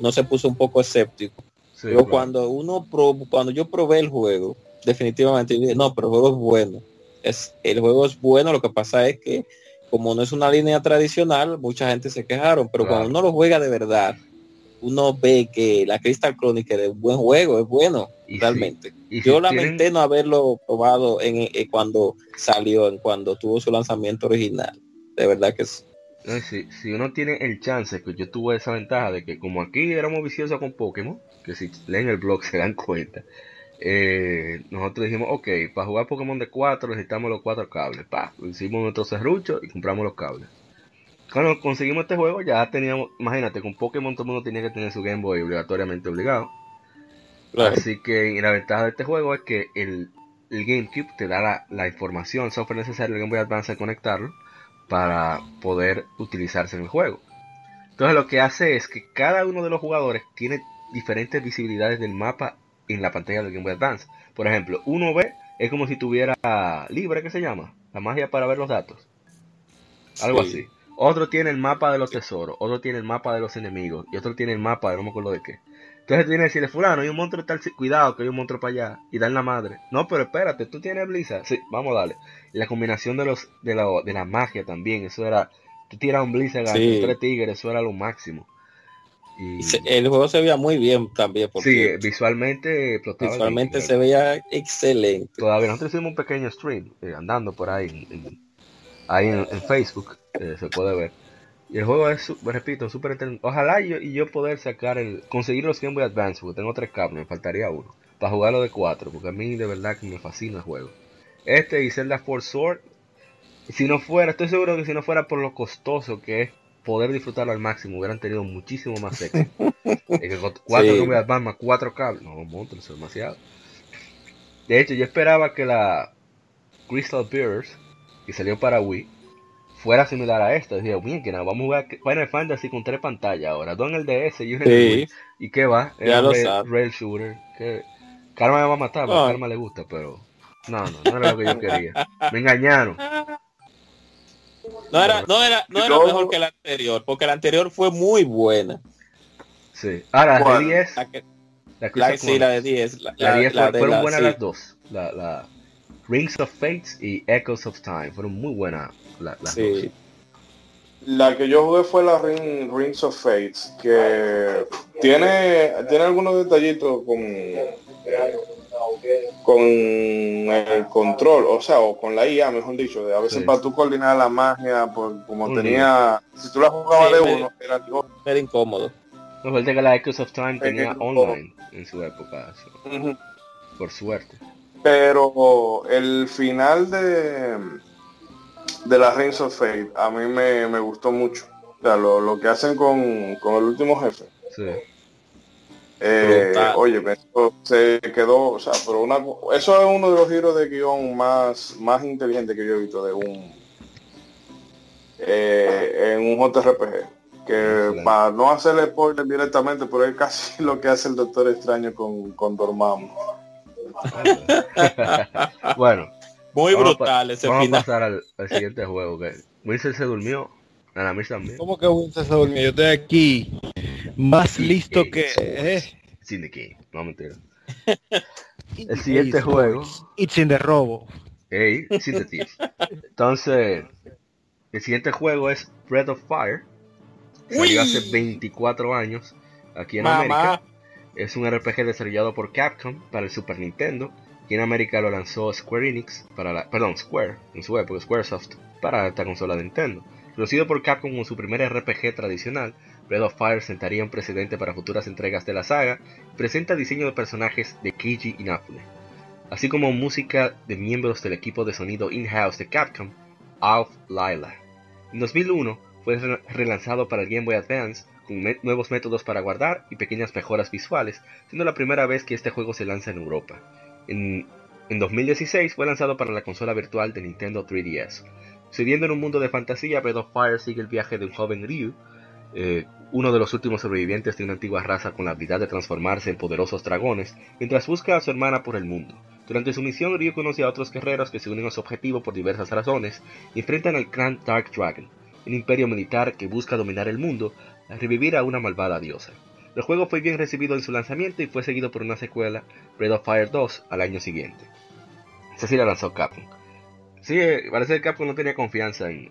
uno se puso un poco escéptico. Pero cuando uno cuando yo probé el juego, definitivamente no, pero el juego es bueno. Es, el juego es bueno, lo que pasa es que como no es una línea tradicional, mucha gente se quejaron, pero cuando uno lo juega de verdad, uno ve que la Crystal Chronicle es un buen juego, es bueno, realmente. Yo lamenté no haberlo probado en, cuando salió, en cuando tuvo su lanzamiento original. De verdad que sí. Si, si uno tiene el chance, que yo tuve esa ventaja de que como aquí éramos viciosos con Pokémon, que si leen el blog [LAUGHS] se dan cuenta, eh, nosotros dijimos, ok, para jugar Pokémon de 4 necesitamos los cuatro cables. Pa, hicimos nuestro serrucho y compramos los cables. Cuando conseguimos este juego ya teníamos, imagínate, con Pokémon todo el mundo tenía que tener su Game Boy obligatoriamente obligado. Así que la ventaja de este juego es que el, GameCube te da la, información, el software necesario, el Game Boy Advance a conectarlo para poder utilizarse en el juego. Entonces lo que hace es que cada uno de los jugadores tiene diferentes visibilidades del mapa en la pantalla del Game Boy Advance. Por ejemplo, uno ve es como si tuviera libre, que se llama? La magia para ver los datos. Algo así. Otro tiene el mapa de los tesoros, otro tiene el mapa de los enemigos y otro tiene el mapa de no me acuerdo de qué. Entonces tiene que decirle, fulano, hay un monstruo tal, cuidado que hay un monstruo para allá y dan la madre. No, pero espérate, tú tienes Blizzard. Sí, vamos a darle. la combinación de los de la, de la magia también, eso era, tú tiras un Blizzard a tres tigres, eso era lo máximo. El juego se veía muy bien también. Porque sí, visualmente Visualmente se veía excelente. Todavía nosotros hicimos un pequeño stream eh, andando por ahí en, ahí en, Facebook, eh, se puede ver. Y el juego es, repito, súper. Ojalá yo, y yo poder sacar el, conseguir los Game Boy Advance, porque tengo tres cables, me faltaría uno, para jugarlo de cuatro, porque a mí de verdad que me fascina el juego. Este y Zelda Force Sword, si no fuera, estoy seguro que si no fuera por lo costoso que es poder disfrutarlo al máximo, hubieran tenido muchísimo más éxito. es que cuatro sí. más cuatro cables, no, monstruo, eso es demasiado. De hecho, yo esperaba que la Crystal Bears, que salió para Wii, fuera similar a esta. Decía, bien, que nada, vamos a jugar Final Fantasy con tres pantallas ahora, dos en el DS y uno en el Wii. ¿Y qué va? Ya el lo Rail, Shooter. Que Karma me va a matar, a Karma le gusta, pero no, no, no era lo que yo quería. Me engañaron. No era, no era, no era mejor que la anterior, porque la anterior fue muy buena. Sí. Ahora, la de 10. La, sí, la de 10. La, la, 10 fueron buenas las dos. La, Rings of Fates y Echoes of Time. Fueron muy buenas las sí. dos. La que yo jugué fue la Rings of Fates, que tiene, tiene algunos detallitos con con el control, o sea, o con la IA, mejor dicho, de a veces para tú coordinar la magia, pues como tenía, si tú la jugabas de uno, era, incómodo. No falta que la Echoes of Time tenía online en su época, por suerte. Pero el final de de la Rings of Fate a mí me, me gustó mucho. O sea, lo, lo que hacen con, con el último jefe. Sí eh, oye, eso se quedó, o sea, pero una, eso es uno de los giros de guion más, más inteligente que yo he visto de un eh, en un JRPG. Que para no hacerle spoiler directamente, pero es casi [LAUGHS] lo que hace el Doctor Extraño con, con Dormammu. [LAUGHS] bueno. Muy brutal ese vamos a pasar al, siguiente juego. Que Winston se durmió. A mí también. ¿Cómo que Winston se durmió? Yo estoy aquí más listo que... Eh. Sin de qué, no mentira. [LAUGHS] El siguiente juego. It's in the robo. Hey, sin de Entonces, el siguiente juego es Breath of Fire. Salió hace 24 años aquí en América. Es un RPG desarrollado por Capcom para el Super Nintendo. Aquí en América lo lanzó Square Enix para la, perdón, Square, en su época, Squaresoft, para esta consola de Nintendo. Conocido por Capcom como su primer RPG tradicional, Breath of Fire sentaría un precedente para futuras entregas de la saga y presenta diseño de personajes de Keiji Inafune, así como música de miembros del equipo de sonido in-house de Capcom, Alf Lila. En 2001 fue relanzado para el Game Boy Advance con nuevos métodos para guardar y pequeñas mejoras visuales, siendo la primera vez que este juego se lanza en Europa. En, en 2016 fue lanzado para la consola virtual de Nintendo 3DS. Sucediendo en un mundo de fantasía, Breath of Fire sigue el viaje de un joven Ryu, eh, uno de los últimos sobrevivientes de una antigua raza con la habilidad de transformarse en poderosos dragones, mientras busca a su hermana por el mundo. Durante su misión, Ryu conoce a otros guerreros que se unen a su objetivo por diversas razones y enfrentan al clan Dark Dragon, un imperio militar que busca dominar el mundo a revivir a una malvada diosa. El juego fue bien recibido en su lanzamiento y fue seguido por una secuela, Breath of Fire 2, al año siguiente. Esa sí la lanzó Capcom. Sí, eh, parece que Capcom no tenía confianza en,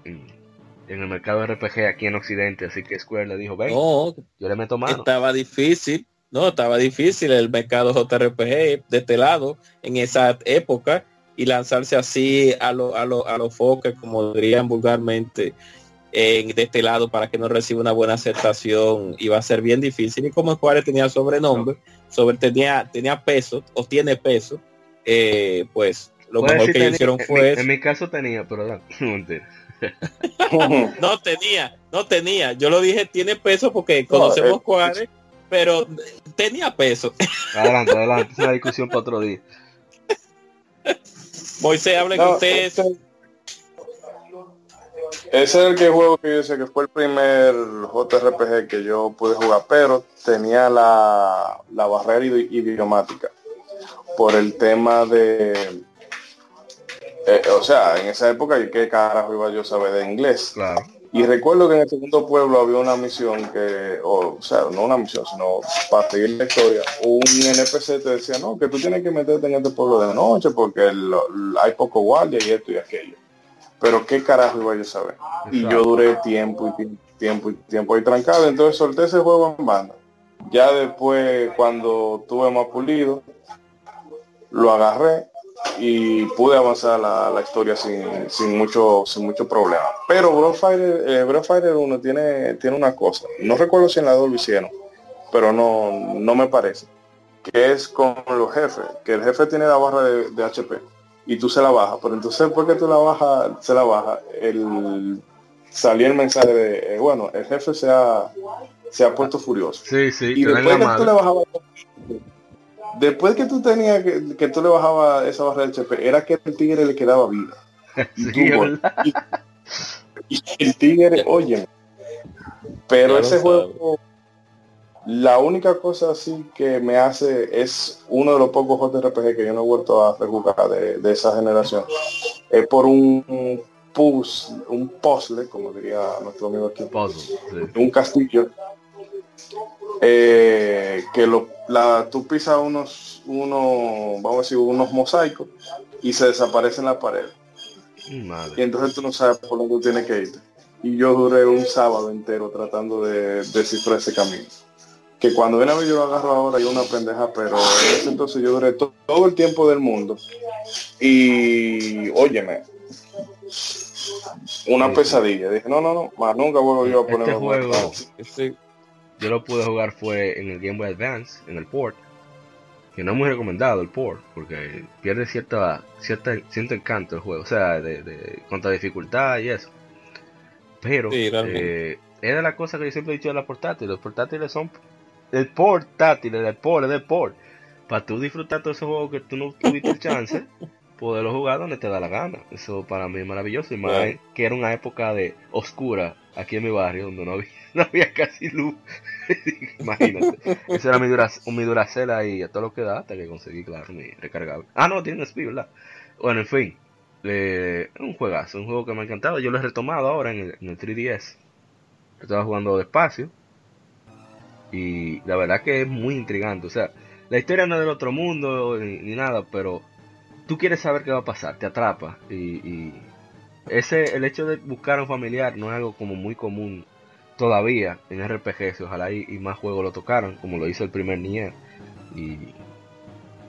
el mercado de RPG aquí en Occidente, así que Square le dijo, ven, yo le meto mano. Estaba difícil, no, estaba difícil el mercado JRPG de este lado en esa época y lanzarse así a los a lo, a lo foques, como dirían vulgarmente, de este lado para que no reciba una buena aceptación iba a ser bien difícil y como Juárez tenía sobrenombre sobre tenía tenía peso o tiene peso eh, pues lo mejor que hicieron fue en mi, caso tenía pero [LAUGHS] [LAUGHS] no tenía no tenía. Yo lo dije tiene peso porque conocemos eh, Juárez pero tenía peso. [LAUGHS] Adelante adelante es una discusión para otro día. Moisés habla con ustedes. este ese es el que juego que yo sé que fue el primer JRPG que yo pude jugar, pero tenía la, barrera idiomática por el tema de... Eh, o sea, en esa época, ¿qué carajo iba yo a saber de inglés? Y recuerdo que en el segundo pueblo había una misión que, o, sea, no una misión, sino para seguir la historia, un NPC te decía, no, que tú tienes que meterte en este pueblo de noche porque hay poco guardia y esto y aquello pero qué carajo iba yo a saber. Y yo duré tiempo y tiempo y tiempo ahí trancado, entonces solté ese juego en banda. Ya después, cuando tuve más pulido, lo agarré y pude avanzar la, historia sin, mucho sin mucho problema. Pero Bro Fighter, eh, Fighter 1 tiene, tiene una cosa, no recuerdo si en la 2 lo hicieron, pero no, no me parece, que es con los jefes, que el jefe tiene la barra de HP y tú se la bajas. Pero entonces, ¿por qué tú la bajas, se la baja? El, salió el mensaje de, eh, bueno, el jefe se ha, se ha puesto furioso. Sí, sí, y después que tú le bajabas, después que tú tenías que, que tú le bajabas esa barra de HP, era que el tigre le quedaba vida. [LAUGHS] y, el tigre, oye, pero ese juego la única cosa así que me hace es uno de los pocos JRPG que yo no he vuelto a rejugar de, esa generación. Es por un puzzle, un puzzle, como diría nuestro amigo aquí. Un castillo. Eh, que lo, la, tú pisas unos, uno, vamos a decir, unos mosaicos y se desaparece en la pared. Y entonces tú no sabes por dónde tienes que ir. Y yo duré un sábado entero tratando de descifrar ese camino que cuando viene a ver yo lo agarro ahora y una pendeja, pero en ese entonces yo duré todo el tiempo del mundo. Y óyeme, una pesadilla. Dije, no, no, no, más nunca vuelvo yo a este juego. Este, yo lo pude jugar fue en el Game Boy Advance, en el port. Que no es muy recomendado el port, porque pierde cierta, cierta cierto encanto el juego, o sea, de, de contra dificultad y eso. Pero eh, es de la cosa que yo siempre he dicho de la portátil. Los portátiles son el portátil, el port, el port. Para tú disfrutar todo ese juego que tú no tuviste el chance, [LAUGHS] poderlo jugar donde te da la gana. Eso para mí es maravilloso. Y más que era una época de oscura aquí en mi barrio, donde no había, [LAUGHS] no había casi luz. [LAUGHS] Imagínate. Esa era mi, dura, mi duracela y a todo lo que da hasta que conseguí, claro, mi recargable. Ah, no, tiene speed, ¿verdad? Bueno, en fin. Es un juegazo, un juego que me ha encantado. Yo lo he retomado ahora en el, en el 3DS. Estaba jugando despacio y la verdad que es muy intrigante. O sea, la historia no es del otro mundo ni, nada, pero tú quieres saber qué va a pasar, te atrapa. Y, ese el hecho de buscar a un familiar no es algo como muy común todavía en RPGs. Ojalá y, más juegos lo tocaron, como lo hizo el primer Nier. Y,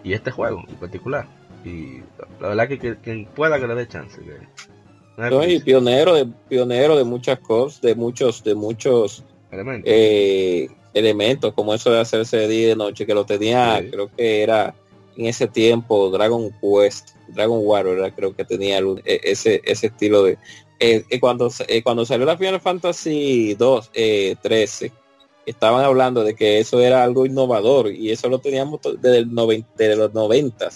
y este juego en particular. Y la verdad que quien pueda que le dé chance. Que, pionero de pionero de muchas cosas, de muchos, de muchos elementos. Eh, elementos como eso de hacerse de día y de noche, que lo tenía, creo que era en ese tiempo Dragon Quest, Dragon Warrior, creo que tenía e, ese, ese estilo de... Eh, eh, cuando, eh, cuando salió la Final Fantasy 2, 13, estaban hablando de que eso era algo innovador y eso lo teníamos desde, el de los 90,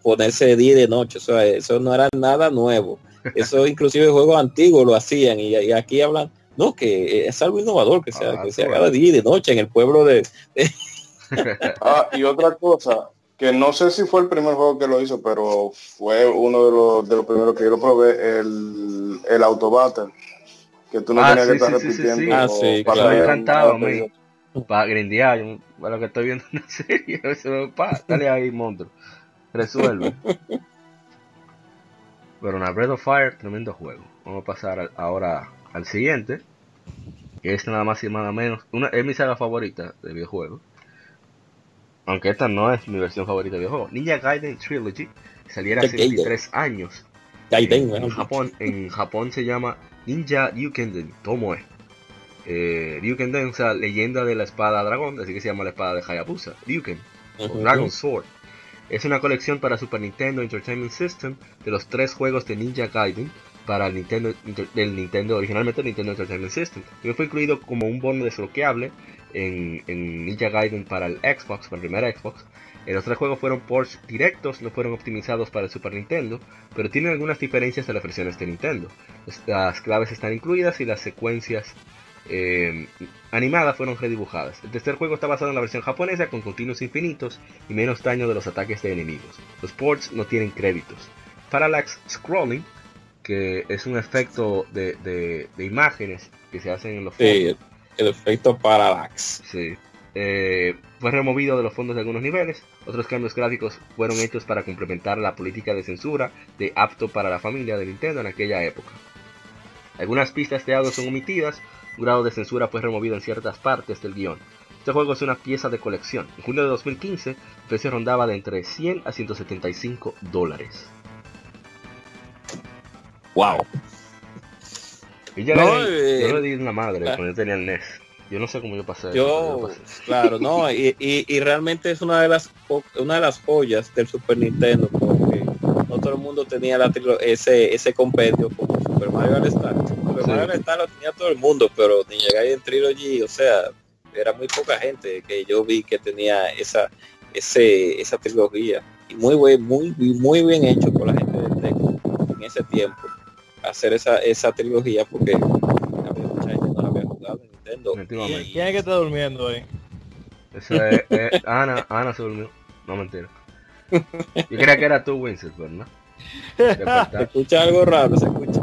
ponerse de día y de noche, o eso no era nada nuevo. Eso [LAUGHS] inclusive juegos antiguos lo hacían y, y aquí hablan no, que es algo innovador que, sea, ah, que se haga de día y de noche en el pueblo de... [LAUGHS] ah, y otra cosa, que no sé si fue el primer juego que lo hizo, pero fue uno de los, de los primeros que yo lo probé, el, el Autobattle. Que tú no ah, tenías que estar repitiendo. Ah, sí, para claro. encantado, Para grindear, para lo que estoy viendo en la [LAUGHS] serie, pa, dale ahí, monstruo. Resuelve. Pero una Breath of Fire, tremendo juego. Vamos a pasar ahora al siguiente, que es nada más y nada menos, una, es mi saga favorita de videojuegos. Aunque esta no es mi versión favorita de videojuego. Ninja Gaiden Trilogy saliera hace 23 años. Gaiden, en, Japón, en Japón se llama Ninja Ryukenden Tomoe. Eh, Ryukenden, o sea, leyenda de la espada dragón, así que se llama la espada de Hayabusa, Ryuken, o Dragon Sword. Es una colección para Super Nintendo Entertainment System de los tres juegos de Ninja Gaiden para el Nintendo, del Nintendo, originalmente Nintendo Entertainment System. Y fue incluido como un bono desbloqueable en, en Ninja Gaiden para el Xbox, para el primer Xbox. Eh, los tres juegos fueron ports directos, no fueron optimizados para el Super Nintendo, pero tienen algunas diferencias de las versiones de Nintendo. Las claves están incluidas y las secuencias eh, animadas fueron redibujadas. El tercer juego está basado en la versión japonesa con continuos infinitos y menos daño de los ataques de enemigos. Los ports no tienen créditos. Parallax Scrolling, que es un efecto de, imágenes que se hacen en los. El efecto Parallax. Sí. Eh, fue removido de los fondos de algunos niveles. Otros cambios gráficos fueron hechos para complementar la política de censura de apto para la familia de Nintendo en aquella época. Algunas pistas de audio son omitidas, un grado de censura fue removido en ciertas partes del guion. Este juego es una pieza de colección. En junio de 2015, el precio rondaba de entre 100 a 175 dólares. ¡Wow! Y no, le, yo le di una madre cuando yo tenía el NES. Yo no sé cómo yo pasé. Yo, [LAUGHS] claro, no, y, y, realmente es una de las una de las joyas del Super Nintendo, porque no todo el mundo tenía la, ese ese compendio como Super Mario All Star. Super Mario All Star lo tenía todo el mundo, pero ni llegar en Trilogy, o sea, era muy poca gente que yo vi que tenía esa ese esa trilogía y muy buen, muy muy bien hecho por la gente de Tecmo en ese tiempo hacer esa esa trilogía porque había mucha gente no la había jugado ¿Quién es que está durmiendo ahí? Esa es, Ana, Ana se durmió. No mentira. Yo creía que era tú, Winston, ¿verdad? Se escucha algo raro, se escucha.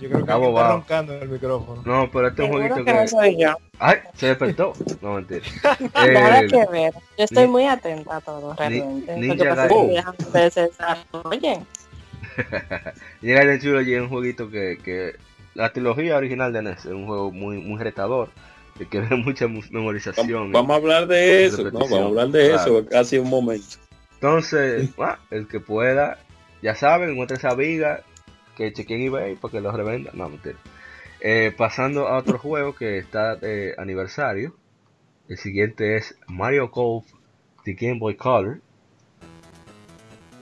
Yo creo que está roncando en el micrófono. No, pero este es un jueguito que... que... Ay, se despertó. No, mentira. [LAUGHS] Nada eh, que ver. Yo estoy muy atenta a todo, realmente. Ni, Ninja Gaiden. Oye. [LAUGHS] Llega de chulo y es un jueguito que, que la trilogía original de NES es un juego muy, muy retador, que [LAUGHS] mucha memorización. Vamos, a hablar de eso, ¿no? Vamos a hablar de eso, casi un momento. Entonces, el que pueda, ya saben, encuentre esa viga, que chequen eBay porque lo revenda. No, mentira. Eh, pasando a otro juego que está de aniversario. El siguiente es Mario Golf The Game Boy Color.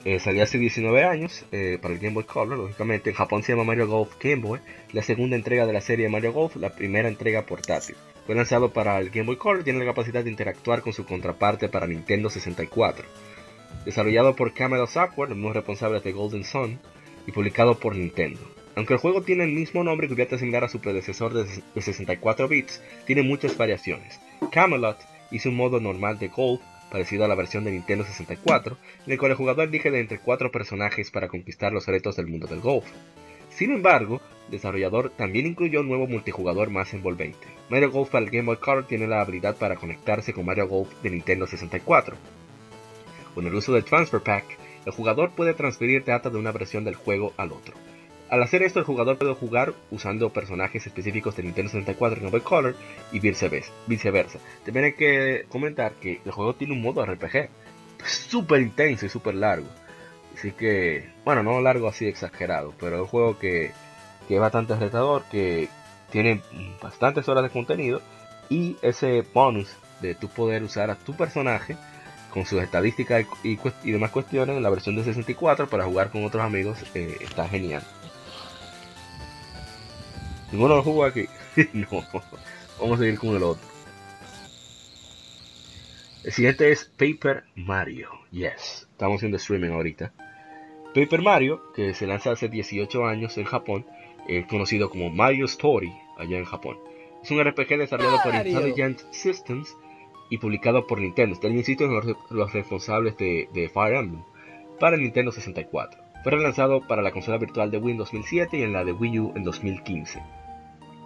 Eh, salió hace 19 años eh, para el Game Boy Color, lógicamente. En Japón se llama Mario Golf Game Boy, la segunda entrega de la serie Mario Golf, la primera entrega portátil. Fue lanzado para el Game Boy Color y tiene la capacidad de interactuar con su contraparte para Nintendo 64. Desarrollado por Camelot Software, los mismos responsables de Golden Sun, y publicado por Nintendo. Aunque el juego tiene el mismo nombre y cubierta similar a su predecesor de 64 bits, tiene muchas variaciones. Camelot hizo un modo normal de Golf parecido a la versión de Nintendo 64, en el cual el jugador elige de entre cuatro personajes para conquistar los retos del mundo del golf. Sin embargo, el desarrollador también incluyó un nuevo multijugador más envolvente. Mario Golf para el Game Boy Color tiene la habilidad para conectarse con Mario Golf de Nintendo 64. Con el uso del Transfer Pack, el jugador puede transferir data de una versión del juego al otro. Al hacer esto, el jugador puede jugar usando personajes específicos de Nintendo 64 en Game Color y viceversa. También hay que comentar que el juego tiene un modo RPG súper intenso y súper largo. Así que, bueno, no largo así exagerado, pero es un juego que, que es bastante retador, que tiene bastantes horas de contenido y ese bonus de tu poder usar a tu personaje con sus estadísticas y, demás cuestiones en la versión de 64 para jugar con otros amigos eh, está genial. Ninguno lo jugó aquí. [LAUGHS] no. Vamos a seguir con el otro. El siguiente es Paper Mario. Yes. Estamos haciendo streaming ahorita. Paper Mario, que se lanza hace 18 años en Japón, es conocido como Mario Story allá en Japón. Es un RPG desarrollado por Intelligent Systems y publicado por Nintendo. Está insisto en los, responsables de, de Fire Emblem para el Nintendo 64. Fue relanzado para la consola virtual de Wii en 2007 y en la de Wii U en 2015.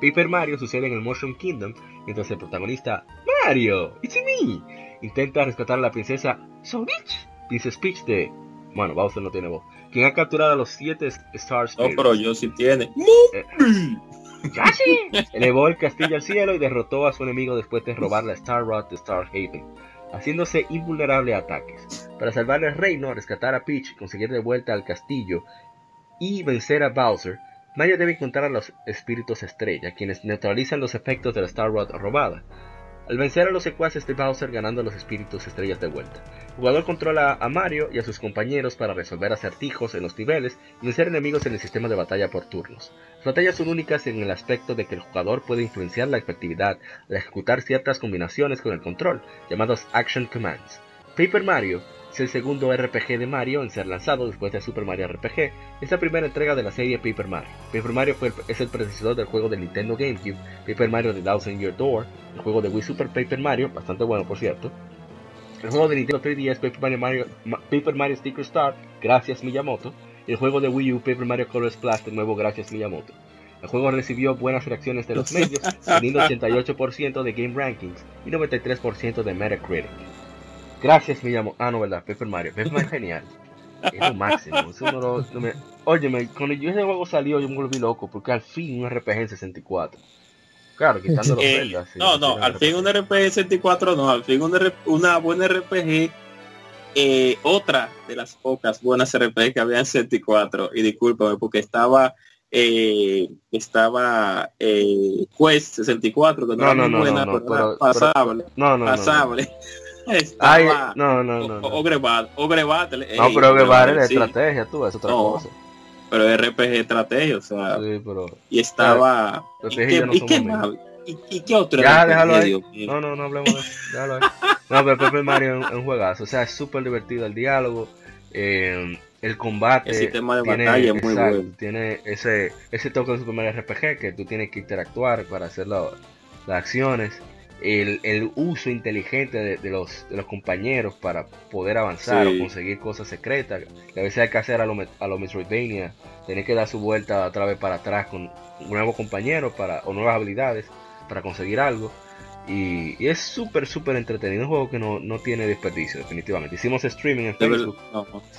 Paper Mario sucede en el Motion Kingdom mientras el protagonista Mario, it's me, intenta rescatar a la princesa Peach, Princess Peach de, bueno, Bowser no tiene voz, quien ha capturado a los siete Stars. No, pero yo sí tiene. Eh, ¡Ya sí! Elevó el castillo al cielo y derrotó a su enemigo después de robar la Star Rod de Star Haven, haciéndose invulnerable a ataques. Para salvar el reino, rescatar a Peach, conseguir de vuelta al castillo y vencer a Bowser, Mario debe encontrar a los espíritus estrella, quienes neutralizan los efectos de la Star Rod robada. Al vencer a los secuaces de Bowser ganando los espíritus estrellas de vuelta. El jugador controla a Mario y a sus compañeros para resolver acertijos en los niveles y vencer enemigos en el sistema de batalla por turnos. Las batallas son únicas en el aspecto de que el jugador puede influenciar la efectividad al ejecutar ciertas combinaciones con el control, llamados Action Commands. Paper Mario es el segundo RPG de Mario en ser lanzado después de Super Mario RPG. Es la primera entrega de la serie Paper Mario. Paper Mario es el predecesor del juego de Nintendo GameCube, Paper Mario The Thousand Year Door, el juego de Wii Super Paper Mario, bastante bueno por cierto. El juego de Nintendo 3DS Paper Mario, Paper Mario Sticker Star, gracias Miyamoto. Y el juego de Wii U Paper Mario Color Splash, de nuevo gracias Miyamoto. El juego recibió buenas reacciones de los medios, teniendo [LAUGHS] 88% de Game Rankings y 93% de Metacritic. Gracias, me llamo. Ah, no, ¿verdad? Paper Mario. Paper Mario es genial. Es lo máximo. Óyeme, cuando ese juego salió, yo me volví loco, porque al fin un RPG en 64. Claro, quitando los eh, No, no, al fin un RPG en 64 no, al fin una, buena RPG, eh, otra de las pocas buenas RPG que había en 64, y discúlpame, porque estaba eh, estaba eh, Quest 64 que no, no, no, buena, no, pero, pasable, no, no, pasable. Ay, no, no, no. Ogre Battle. No, pero Ogre Battle es estrategia, tú, es otra cosa. Pero RPG estrategia, o sea. Sí, pero. Y estaba. ¿Y qué, ¿y, qué ¿Y, qué otro? Ya, déjalo ahí. No, no, no hablemos de eso. Déjalo ahí. No, pero Pepe Mario es un, juegazo. O sea, es súper divertido el diálogo. Eh, el combate. El sistema de tiene, batalla es muy bueno. Tiene ese, ese toque de Super Mario RPG que tú tienes que interactuar para hacer las acciones el, uso inteligente de, los, de los compañeros para poder avanzar o conseguir cosas secretas. Que a veces hay que hacer a los a lo Metroidvania, tener que dar su vuelta otra vez para atrás con nuevos compañeros para, o nuevas habilidades para conseguir algo. Y, es súper, súper entretenido. Un juego que no, tiene desperdicio, definitivamente. Hicimos streaming en Facebook.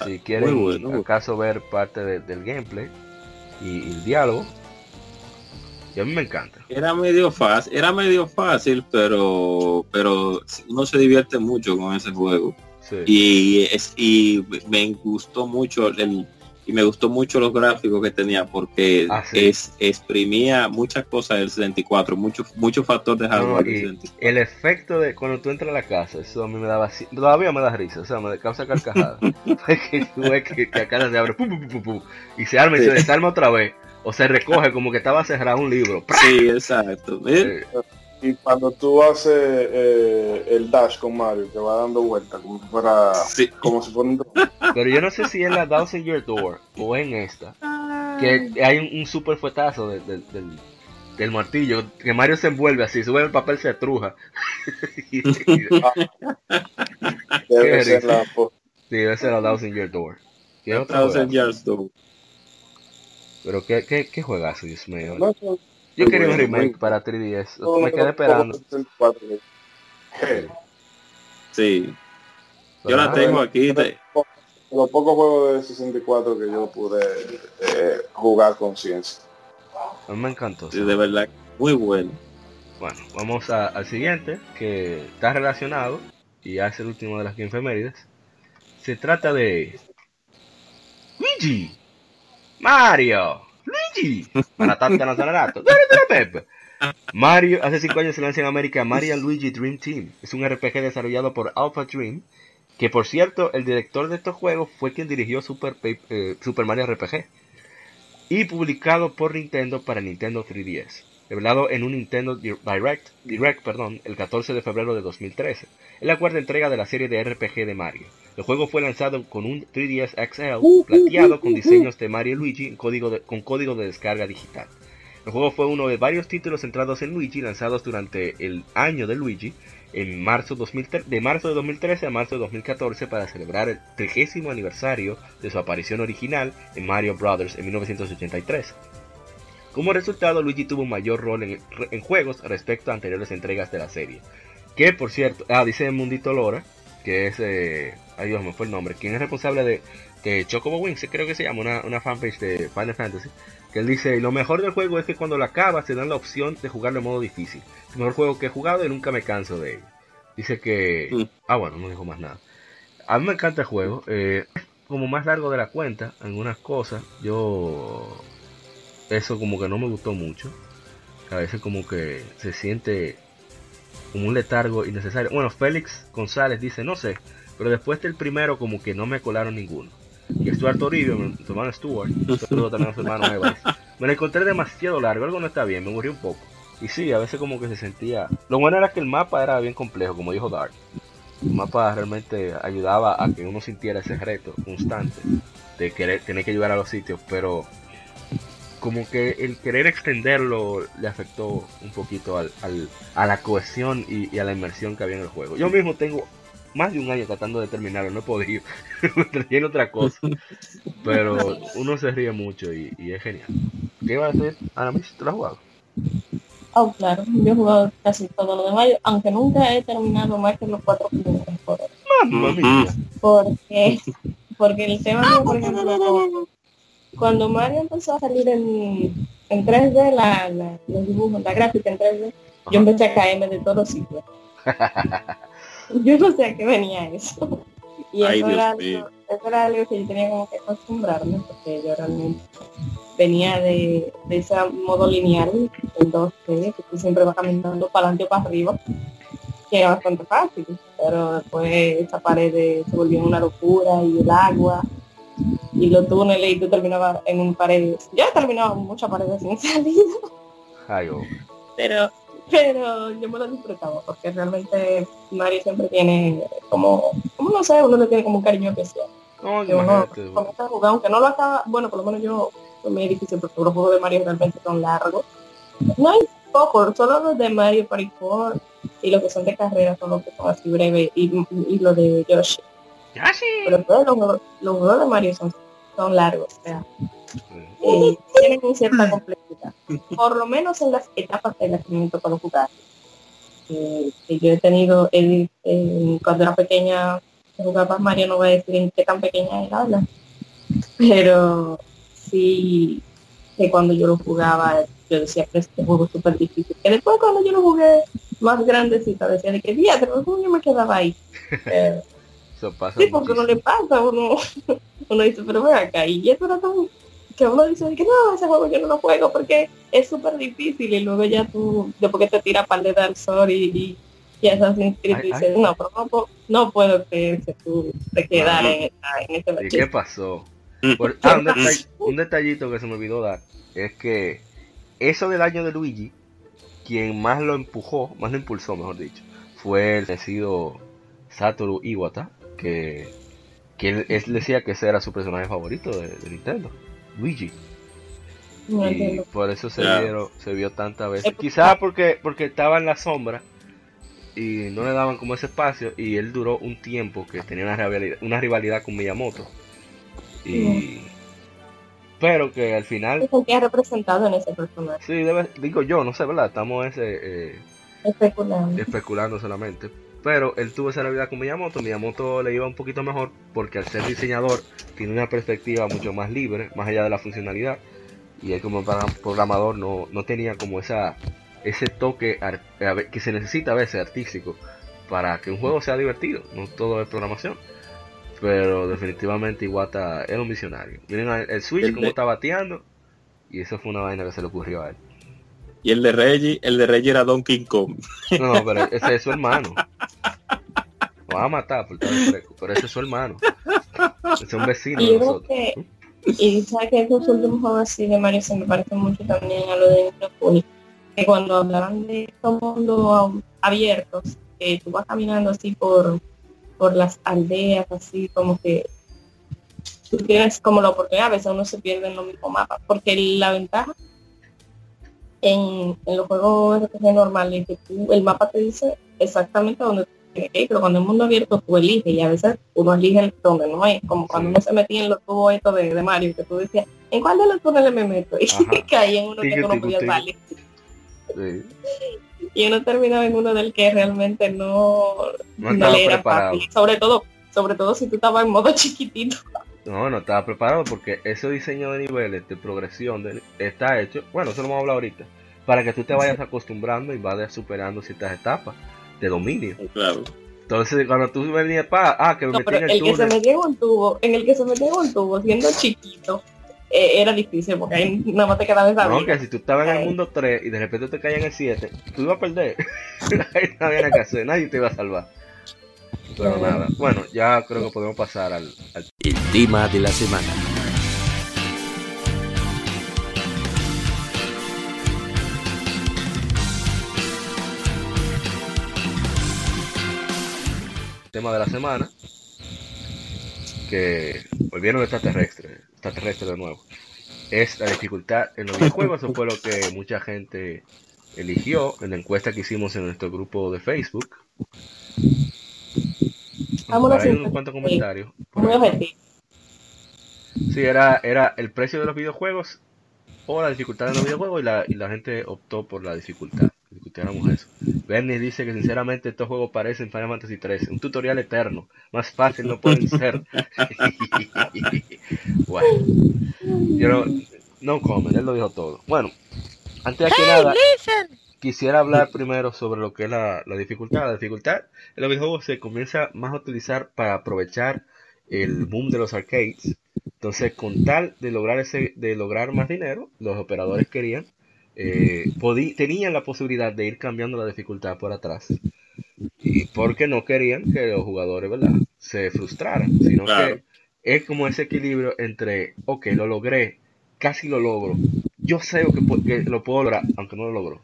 si quieren acaso ver parte del gameplay y el diálogo, y a mí me encanta. Era medio fácil, era medio fácil, pero pero uno se divierte mucho con ese juego. Y es y me gustó mucho el y me gustó mucho los gráficos que tenía porque ah, es exprimía muchas cosas del 64, muchos muchos factores de hardware. el efecto de cuando tú entras a la casa, eso a mí me daba todavía me da risa, o sea, me causa carcajada. [LAUGHS] [LAUGHS] que, que, que acá se abre y se arma y se desarma otra vez o se recoge como que estaba cerrado un libro. [LAUGHS] Sí, exacto. Y cuando tú haces eh, el dash con Mario, que va dando vueltas como si fuera, como si fuera un [LAUGHS] Pero yo no sé si en la Thousand Year Door o en esta, que hay un, super fuetazo del, del, martillo, que Mario se envuelve así, sube el papel, se truja. [LAUGHS] debe ser la... Sí, debe ser la Thousand Year Door. Thousand Year Door. Pero qué, qué, qué juegazo, Dios mío. Yo quería un remake para 3DS. me quedé esperando. Sí. Yo la tengo aquí. Los pocos juegos de 64 que yo pude eh, jugar con ciencia. A mí me encantó. Sí, de verdad, muy bueno. Bueno, vamos al siguiente, que está relacionado, y ya es el último de las 15 efemérides. Se trata de Luigi Mario, Luigi, Mario, hace 5 años se lanza en América Mario Luigi Dream Team. Es un RPG desarrollado por Alpha Dream, que por cierto, el director de estos juegos fue quien dirigió Super, eh, Super Mario RPG. Y publicado por Nintendo para Nintendo 3DS revelado en un Nintendo Direct, Direct perdón, el 14 de febrero de 2013. Es la cuarta entrega de la serie de RPG de Mario. El juego fue lanzado con un 3DS XL plateado con diseños de Mario y Luigi código con código de descarga digital. El juego fue uno de varios títulos centrados en Luigi lanzados durante el año de Luigi en marzo de marzo de 2013 a marzo de 2014 para celebrar el 30 aniversario de su aparición original en Mario Bros. en 1983. Como resultado, Luigi tuvo un mayor rol en, juegos respecto a anteriores entregas de la serie. Que por cierto, ah, dice Mundito Lora, que es, eh, ay Dios me fue el nombre, quien es responsable de, de Chocobo Wings, creo que se llama, una, una fanpage de Final Fantasy, que él dice, lo mejor del juego es que cuando lo acabas te dan la opción de jugarlo en modo difícil. Es el mejor juego que he jugado y nunca me canso de él. Dice que... Mm. Ah, bueno, no dijo más nada. A mí me encanta el juego. Eh, como más largo de la cuenta, algunas cosas, yo eso como que no me gustó mucho. A veces como que se siente como un letargo innecesario. Bueno, Félix González dice, no sé, pero después del primero como que no me colaron ninguno. Y Stuart Toribio, mi hermano Stuart, [LAUGHS] también a su hermano me lo encontré demasiado largo, algo no está bien, me murió un poco. Y sí, a veces como que se sentía... Lo bueno era que el mapa era bien complejo, como dijo Dark. El mapa realmente ayudaba a que uno sintiera ese reto constante de querer tener que llegar a los sitios, pero como que el querer extenderlo le afectó un poquito al, a la cohesión y, a la inmersión que había en el juego. Yo mismo tengo más de un año tratando de terminarlo, no he podido, [LAUGHS] en otra cosa, pero uno se ríe mucho y, es genial. ¿Qué iba a decir? Ahora mismo, ¿tú lo has jugado? Oh, claro, yo he jugado casi todo lo de Mario, aunque nunca he terminado más que los cuatro primeros Porque, porque el tema, por ejemplo, cuando Mario empezó a salir en, en 3D, la, la, los dibujos, la gráfica en 3D, yo empecé a caerme de todos sitios. [LAUGHS] [LAUGHS] yo no sé a qué venía eso. Y eso, era algo, eso, era algo, que yo tenía como que acostumbrarme, porque yo realmente venía de, de ese modo lineal en 2D, que tú siempre vas caminando para adelante o para arriba, que era bastante fácil, pero después esa pared se volvió una locura y el agua y los túneles y tú terminabas en un pared. Ya he terminado muchas paredes sin salida. pero [LAUGHS] pero yo me lo disfrutaba porque realmente Mario siempre tiene como, como no sé, uno le tiene como un cariño especial. No, uno comienza a jugar, aunque no lo acaba, bueno, por lo menos yo me difícil porque los juegos de Mario realmente son largos. No hay poco, solo los de Mario Party 4 y los que son de carrera son los que son así breves y, y los de Yoshi. Pero todos los, los, juegos de Mario son, son largos, o sea, eh, [LAUGHS] tienen una cierta complejidad. Por lo menos en las etapas de nacimiento para jugar. Eh, que yo he tenido el, cuando era pequeña jugaba Mario no voy a decir en qué tan pequeña era pero sí que cuando yo lo jugaba yo decía que este juego es súper difícil que después cuando yo lo jugué más grandecita decía de que día pero yo me quedaba ahí sí, porque no le pasa, uno, [LAUGHS] uno dice, pero ven acá, y eso era tan, que uno dice que no, ese juego yo no lo juego porque es súper difícil y luego ya tú, después que te tira par de Dark Souls y, y, y Assassin's Creed dices, no, pero no, no puedo creer que tú te quedar en, en este ¿Y qué pasó? ah, un, detallito que se me olvidó dar es que eso del año de Luigi, quien más lo empujó, más lo impulsó, mejor dicho, fue el decido Satoru Iwata, que, él, decía que ese era su personaje favorito de, Nintendo, Luigi. y por eso se, se vio tantas veces. Quizás porque, porque estaba en la sombra y no le daban como ese espacio y él duró un tiempo que tenía una rivalidad, una rivalidad con Miyamoto. Y... Pero que al final... Se representado en ese personaje. Sí, digo yo, no sé, ¿verdad? Estamos ese, eh, especulando. especulando solamente pero él tuvo esa realidad con Miyamoto. Miyamoto le iba un poquito mejor porque al ser diseñador tiene una perspectiva mucho más libre, más allá de la funcionalidad. Y él como programador no, no tenía como esa ese toque que se necesita a veces artístico para que un juego sea divertido. No todo es programación. Pero definitivamente Iwata era un visionario. Miren el Switch como está bateando. Y eso fue una vaina que se le ocurrió a él. Y el de Reggie, el de Reggie era Donkey Kong. No, pero [LAUGHS] ese es su hermano. Lo va a matar por todo el fresco, pero ese es su hermano. Ese es un vecino. Y yo que, y sabes que esos últimos juegos así de Mario se me parecen mucho también a lo de Nintendo que cuando hablaban de estos mundos abiertos, que tú vas caminando así por, por las aldeas, así como que tú tienes como la oportunidad, a veces uno se pierde en los mismos mapas, porque la ventaja en, los juegos RPG normales que el mapa te dice exactamente dónde tienes que ir, pero cuando el mundo abierto tú eliges y a veces uno elige donde no es, como cuando uno se metía en los tubos estos de, Mario, que tú decías, ¿en cuál de los túneles me meto? [LAUGHS] Y caí en uno que tú no podías salir. Y uno terminaba en uno del que realmente no, no, le era fácil. Sobre todo, sobre todo si tú estabas en modo [LAUGHS] chiquitito. No, no estaba preparado porque ese diseño de niveles de progresión está hecho, bueno, eso lo vamos a hablar ahorita, para que tú te vayas acostumbrando y vayas superando ciertas etapas de dominio. Claro. Entonces, cuando tú venías pa, ah, que me no, metí en el, el que se metía en un tubo, en el que se metía en un tubo, siendo chiquito, eh, era difícil porque ahí nada más te quedaba esa No, que si tú estabas en el mundo 3 y de repente te caías en el 7, tú ibas a perder. [LAUGHS] ahí no había nada que hacer, nadie te iba a salvar. Pero nada, bueno, ya creo que podemos pasar al, al... El tema de la semana. Tema de la semana que volvieron extraterrestres, extraterrestres de nuevo. Es la dificultad en los videojuegos, eso fue lo que mucha gente eligió en la encuesta que hicimos en nuestro grupo de Facebook. Hay unos cuantos comentarios. Sí, era, era el precio de los videojuegos o la dificultad de los videojuegos y la, y la gente optó por la dificultad discutiéramos eso. Bernie dice que sinceramente estos juegos parecen Final Fantasy 13, un tutorial eterno, más fácil no pueden ser. [LAUGHS] bueno, yo no, no comen, él lo dijo todo. Bueno, antes de que nada, quisiera hablar primero sobre lo que es la, la dificultad. La dificultad en los videojuegos se comienza más a utilizar para aprovechar el boom de los arcades. Entonces, con tal de lograr ese, de lograr más dinero, los operadores querían eh, tenían la posibilidad de ir cambiando la dificultad por atrás. Y porque no querían que los jugadores, ¿verdad? Se frustraran, sino que es como ese equilibrio entre, ok, lo logré, casi lo logro, yo sé que, lo puedo lograr, aunque no lo logro.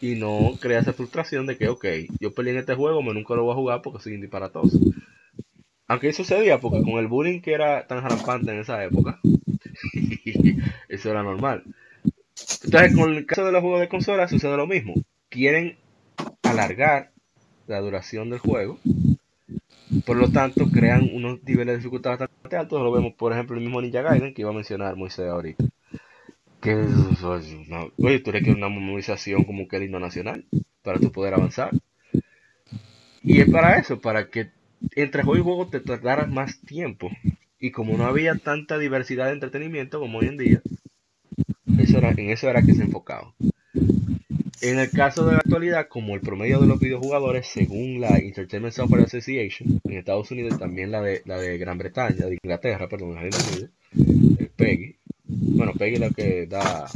Y no crea esa frustración de que, ok, yo peleé en este juego, me nunca lo voy a jugar porque soy disparatoso. Aunque eso sucedía, porque con el bullying que era tan rampante en esa época, [LAUGHS] eso era normal. Entonces, con el caso de los juegos de consola sucede lo mismo. Quieren alargar la duración del juego. Por lo tanto, crean unos niveles de dificultad bastante altos. Lo vemos, por ejemplo, el mismo Ninja Gaiden que iba a mencionar Moisés ahorita. Que oye, tú que una memorización como que el himno nacional para tu poder avanzar. Y es para eso, para que entre juego y juego te tardaras más tiempo. Y como no había tanta diversidad de entretenimiento como hoy en día, eso era, en eso era que se enfocaba. En el caso de la actualidad, como el promedio de los videojugadores, según la Entertainment Software Association, en Estados Unidos también la de, la de Gran Bretaña, de Inglaterra, perdón, el PEGI, bueno, PEGI es la que da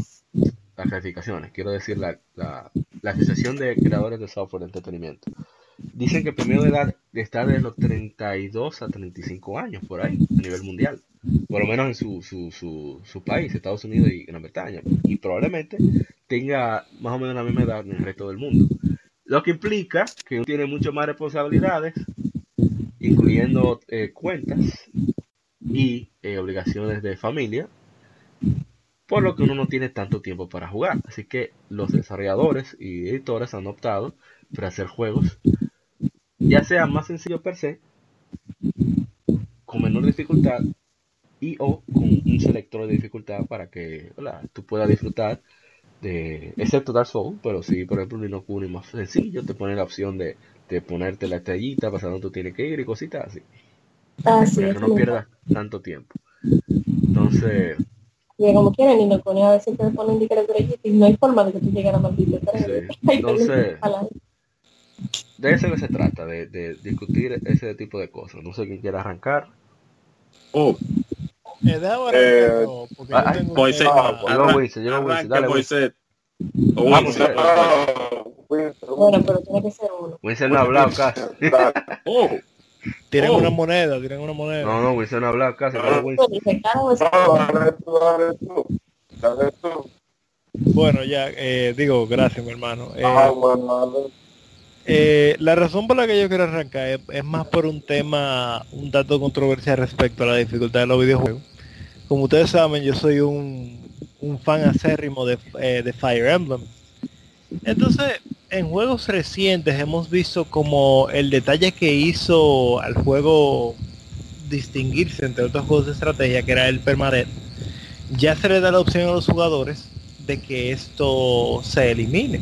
las clasificaciones, quiero decir, la, la, la Asociación de Creadores de Software de Entretenimiento. Dicen que el promedio de edad está de los 32 a 35 años por ahí, a nivel mundial por lo menos en su, su, su, su, país, Estados Unidos y Gran Bretaña, y probablemente tenga más o menos la misma edad en el resto del mundo. Lo que implica que uno tiene muchas más responsabilidades, incluyendo eh, cuentas y eh, obligaciones de familia, por lo que uno no tiene tanto tiempo para jugar. Así que los desarrolladores y editores han optado por hacer juegos, ya sea más sencillos per se, con menor dificultad y o con un selector de dificultad para que tú puedas disfrutar de, excepto Dark Souls, pero si por ejemplo un Inokuni más sencillo, te pone la opción de, de ponerte la estrellita para donde tú tienes que ir y cositas así. Ah, para que no pierdas tanto tiempo. Entonces... Y como quieran, Inokuni a veces te pone indicar estrellita y no hay forma de que tú llegues a la maldita Entonces... [LAUGHS] De eso que se trata, de, de discutir ese tipo de cosas. No sé quién quiera arrancar. Oh, eh, eh, porque ah, yo Moisés, llegó Winston, llegó Winston, dale Moisés. Vamos, bueno, pero tiene que ser uno. Winston no ha hablado casi. [LAUGHS] oh. Tienen oh. una moneda, tienen una moneda. No, no, Winston no ha hablado casi. Bueno, ya, eh, digo, gracias, mi hermano. Eh, ah, eh, la razón por la que yo quiero arrancar es, más por un tema, un dato controversial respecto a la dificultad de los videojuegos. Como ustedes saben, yo soy un, fan acérrimo de, eh, de Fire Emblem. Entonces, en juegos recientes hemos visto como el detalle que hizo al juego distinguirse entre otros juegos de estrategia, que era el permadeath, ya se le da la opción a los jugadores de que esto se elimine.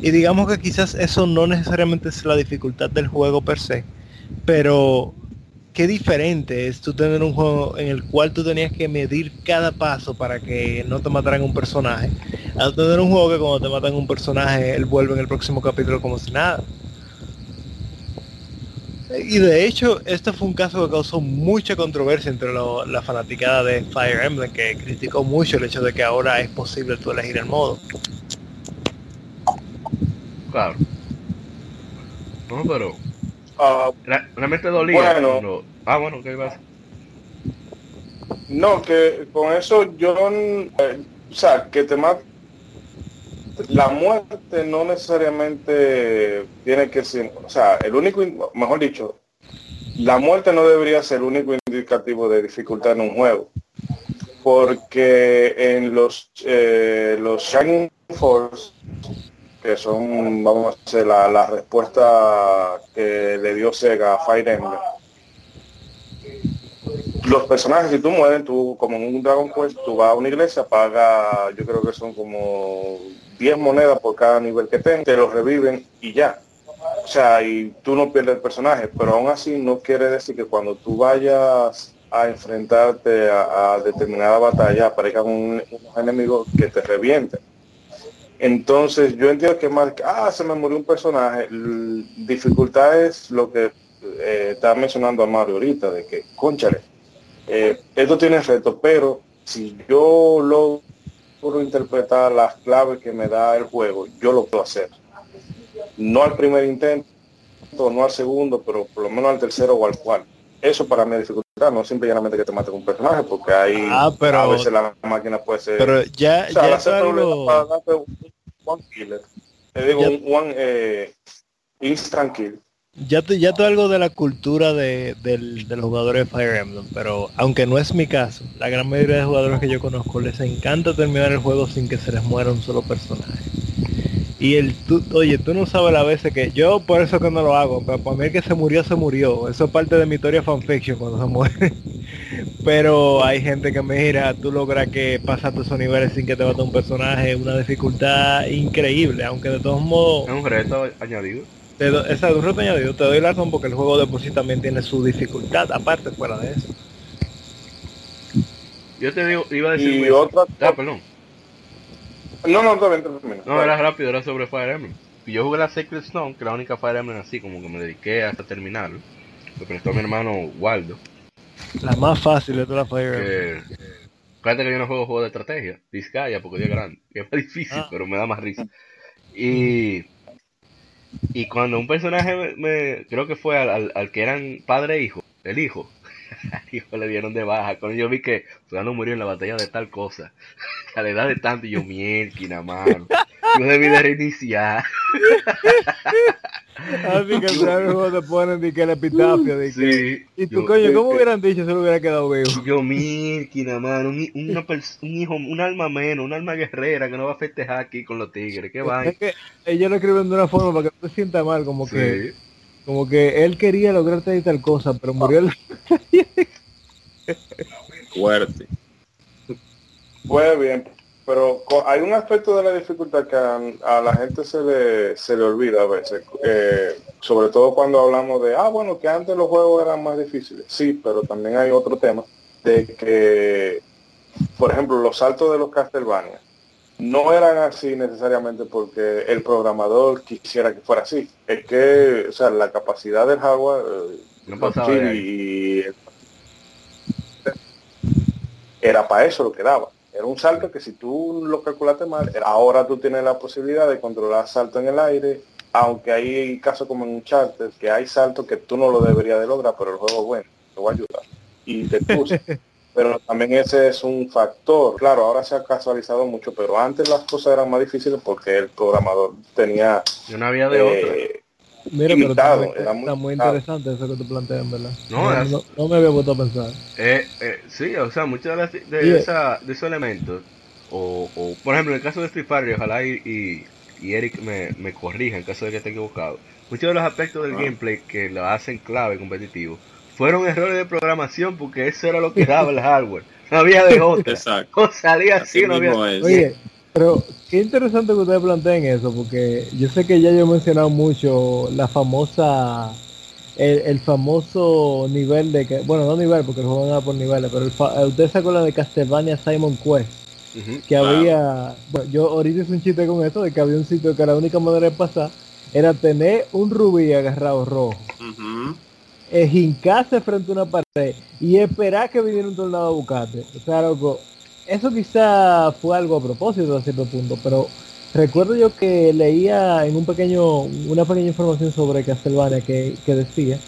Y digamos que quizás eso no necesariamente es la dificultad del juego per se, pero qué diferente es tú tener un juego en el cual tú tenías que medir cada paso para que no te mataran un personaje, a tener un juego que cuando te matan un personaje, él vuelve en el próximo capítulo como si nada. Y de hecho, este fue un caso que causó mucha controversia entre la fanaticada de Fire Emblem, que criticó mucho el hecho de que ahora es posible tú elegir el modo. Claro. No, pero... Uh, realmente dolía. Bueno, Ah, bueno, ¿qué pasa? No, que con eso yo... Eh, o sea, que te mate la muerte no necesariamente tiene que ser, o sea, el único, mejor dicho, la muerte no debería ser el único indicativo de dificultad en un juego. Porque en los, eh, los Shining Force, que son, vamos a hacer la, la respuesta que le dio Sega a Fire Emblem, los personajes, si tú mueres, tú como en un Dragon Quest, tú vas a una iglesia, paga, yo creo que son como 10 monedas por cada nivel que tengas, te lo reviven y ya. O sea, y tú no pierdes el personaje, pero aún así no quiere decir que cuando tú vayas a enfrentarte a, determinada batalla aparezcan un, unos enemigos que te revienten. Entonces yo entiendo que más, ah, se me murió un personaje, dificultad es lo que eh, estaba mencionando a Mario ahorita, de que, conchale, eh, esto tiene reto, pero si yo lo puedo interpretar las claves que me da el juego, yo lo puedo hacer. No al primer intento, no al segundo, pero por lo menos al tercero o al cual. Eso para mí es dificultad, no simplemente que te maten un personaje, porque ahí ah, pero, a veces la máquina puede ser... Pero ya, ya algo... para darte un one killer. Te digo, un one eh, instant kill ya te, ya algo de la cultura de, los jugadores de Fire Emblem, pero aunque no es mi caso, la gran mayoría de jugadores que yo conozco les encanta terminar el juego sin que se les muera un solo personaje. Y el tú, oye, tú no sabes la veces que yo por eso que no lo hago, pero para mí el que se murió se murió. Eso es parte de mi historia fanfiction cuando se muere. [LAUGHS] pero hay gente que me mira, tú logras que pasaste esos niveles sin que te mate un personaje, una dificultad increíble, aunque de todos modos. Es un reto añadido te do, esa, un reto añadido, te doy la razón porque el juego de por sí también tiene su dificultad, aparte fuera de eso. Yo te digo, iba a decir... Y otra... Ah, perdón. No, no, también, No, era rápido, era sobre Fire Emblem. Yo jugué la Sacred Stone, que la única Fire Emblem así, como que me dediqué hasta terminar. Lo prestó mi hermano Waldo. La más fácil de todas las Fire Emblem. Fíjate que yo no juego juego de estrategia, Disgaea, porque es grande. Es más difícil, ah. pero me da más risa. Y y cuando un personaje me, creo que fue al, al, que eran padre e hijo, el hijo, [LAUGHS] hijo le dieron de baja. Cuando yo vi que no murió en la batalla de tal cosa, [LAUGHS] a la edad de tanto, yo nada mano. Yo debí de reiniciar. [LAUGHS] Así que el te ponen de que el epitafio. De sí, y tú, coño, ¿cómo hubieran dicho si lo hubiera quedado vivo? Yo, nada mano, un, una un hijo, un alma menos, un alma guerrera que no va a festejar aquí con los tigres. Qué va. Es que ellos lo escriben de una forma para que no te sienta mal, como que como que él quería lograrte y tal cosa, pero murió el... [LAUGHS] Fuerte. Fue bien, pero hay un aspecto de la dificultad que a, la gente se le, se le olvida a veces, eh, sobre todo cuando hablamos de, ah, bueno, que antes los juegos eran más difíciles. Sí, pero también hay otro tema de que, por ejemplo, los saltos de los Castlevania no eran así necesariamente porque el programador quisiera que fuera así. Es que, o sea, la capacidad del hardware no y, era para eso lo que daba. Era un salto que si tú lo calculaste mal, ahora tú tienes la posibilidad de controlar salto en el aire, aunque hay casos como en un charter, que hay saltos que tú no lo deberías de lograr, pero el juego bueno, te va a ayudar. Y te puse. [LAUGHS] pero también ese es un factor. Claro, ahora se ha casualizado mucho, pero antes las cosas eran más difíciles porque el programador tenía... no había de eh, Mira, pero está, muy, interesante eso que tú planteas, ¿verdad? No, no, me había vuelto a pensar. Eh, eh, sí, o sea, muchos de, de, esa, de esos elementos, o, o, por ejemplo, en el caso de Street Fighter, ojalá y, y, Eric me, me, corrija en caso de que esté equivocado, muchos de los aspectos del ah. gameplay que lo hacen clave competitivo fueron errores de programación porque eso era lo que daba el hardware. No había de otra. Exacto. O salía así, no había. Oye, pero qué interesante que ustedes planteen eso, porque yo sé que ya yo he mencionado mucho la famosa, el, famoso nivel de que, bueno, no nivel, porque el juego no por niveles, pero el ustedes se acuerdan de Castlevania Simon Quest, que había, bueno, yo ahorita hice un chiste con eso, de que había un sitio que la única manera de pasar era tener un rubí agarrado rojo. Es hincarse frente a una pared y esperar que viniera un tornado a buscarte. O sea, loco, eso quizá fue algo a propósito a cierto punto, pero recuerdo yo que leía en un pequeño, una pequeña información sobre Castlevania que, que decía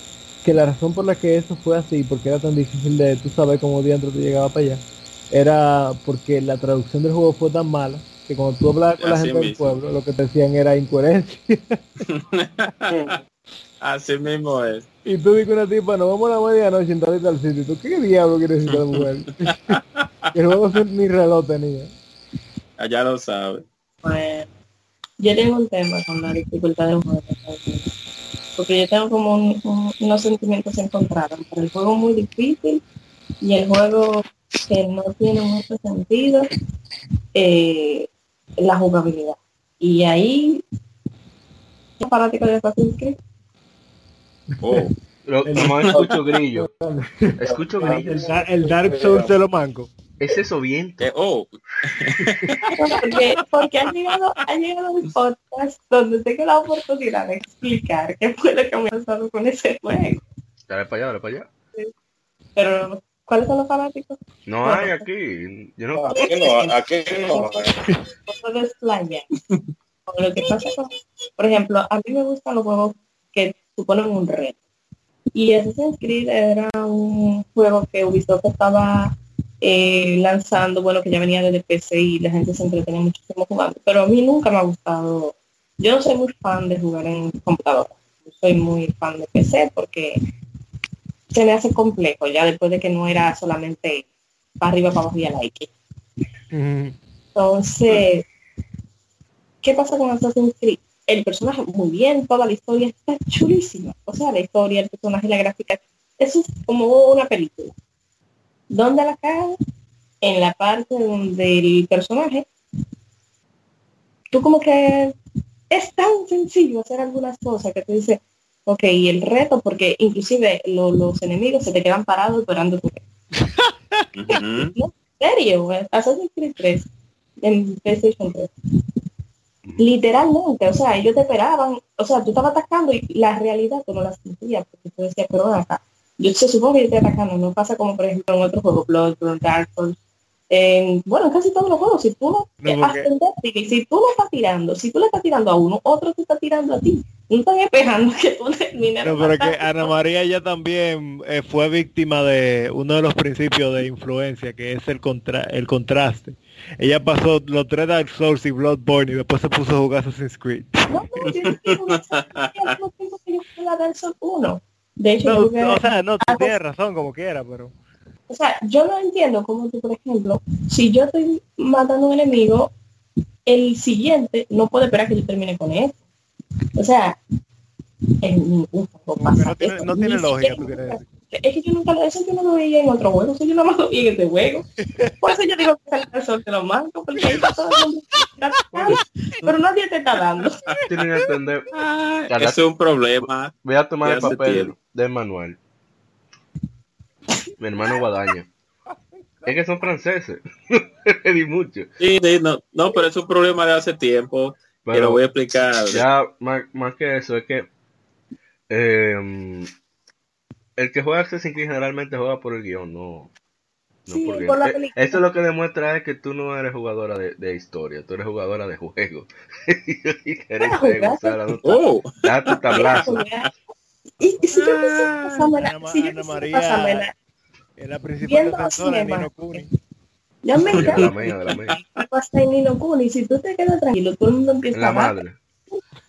que la razón por la que eso fue así, porque era tan difícil de tú sabes cómo dentro te llegaba para allá, era porque la traducción del juego fue tan mala que cuando tú hablabas con la gente del pueblo, lo que te decían era incoherencia. [LAUGHS] [LAUGHS] Así mismo es. Y tú dices una tipa, nos vamos a la medianoche en al sitio. ¿Tú qué diablo quieres decir a la mujer? [LAUGHS] el juego ni reloj tenía. Allá lo sabe. Bueno, yo tengo un tema con la dificultad del juego. Porque yo tengo como unos sentimientos encontrados. Pero el juego muy difícil y el juego que no tiene mucho sentido eh, la jugabilidad. Y ahí, fanático de Assassin's Creed? Oh. Lo, escucho grillo. Escucho grillo. El, Dark Souls de lo manco. Es eso bien. Eh, oh. porque, porque han llegado, han llegado un podcast donde tengo la oportunidad de explicar qué fue lo que me pasado con ese juego. Dale para allá, dale para allá. Pero, ¿cuáles son los fanáticos? No hay aquí. Yo no... Aquí no, aquí no. Lo que pasa con, por ejemplo, a mí me gustan los juegos que suponen un reto. Y Assassin's Creed era un juego que Ubisoft estaba eh, lanzando, bueno, que ya venía desde PC y la gente se entretenía muchísimo jugando. Pero a mí nunca me ha gustado, yo no soy muy fan de jugar en computadora. Yo soy muy fan de PC porque se me hace complejo, ya después de que no era solamente para arriba, para abajo y a la X. Entonces, ¿qué pasa con Assassin's Creed? El personaje muy bien, toda la historia está chulísima. O sea, la historia, el personaje, la gráfica, eso es como una película. ¿Dónde la caga? En la parte donde el personaje, tú como que es tan sencillo hacer algunas cosas que tú dices, ok, y el reto, porque inclusive los enemigos se te quedan parados esperando tu [LAUGHS] ¿En serio? Assassin's Creed 3 en PlayStation 3 Literalmente, o sea, ellos te esperaban, o sea, tú estabas atacando y la realidad tú no la sentías, porque tú decías, pero acá, yo se supone que yo estoy atacando, no pasa como por ejemplo en otros juegos, Bloodborne, Dark Souls, en, bueno, en casi todos los juegos, si tú no, si tú no estás tirando, si tú le estás tirando a uno, otro te está tirando a ti. No están esperando [LAUGHS] que tú termines. No, pero que Ana María ya también eh, fue víctima de uno de los principios de influencia, que es el contra el contraste. Ella pasó los tres Dark Souls y Bloodborne y después se puso a jugar Assassin's Creed. No, no, yo no que yo la Dark Souls 1. De hecho, no, yo o sea, no, tú tienes razón como quiera, pero... O sea, yo no entiendo cómo tú, por ejemplo, si yo estoy matando a un enemigo, el siguiente no puede esperar que yo termine con él. O sea, en, no, no tiene, no tiene lógica, tú quieres decir es que yo nunca lo, eso yo no lo veía en otro juego, eso yo no lo vi en este juego. Por eso yo digo que es el sol de los mancos, porque ahí está todo el mundo pero nadie te está dando. Tienen que entender. Eso es un problema. Voy a tomar el papel de Manuel. Mi hermano Guadaña. Es que son franceses. [LAUGHS] Di mucho. Sí, no, no, pero es un problema de hace tiempo. Pero lo voy a explicar. Ya, más, más que eso, es que eh, el que juega Assassin's Creed generalmente juega por el guion, no. no porque, eh, Eso lo que demuestra es que tú no eres jugadora de, historia, tú eres jugadora de juego. [LAUGHS] y eres juego, o sea, la oh. da tu tablazo. [LAUGHS] Y, si yo quisiera pasármela, Ana, si yo Ana María pasármela, es la principal defensora de Nino Kuni. Ya me encanta. La [LAUGHS] de la. Pasa en Nino Kuni, si tú te quedas tranquilo, todo el mundo empieza la a madre.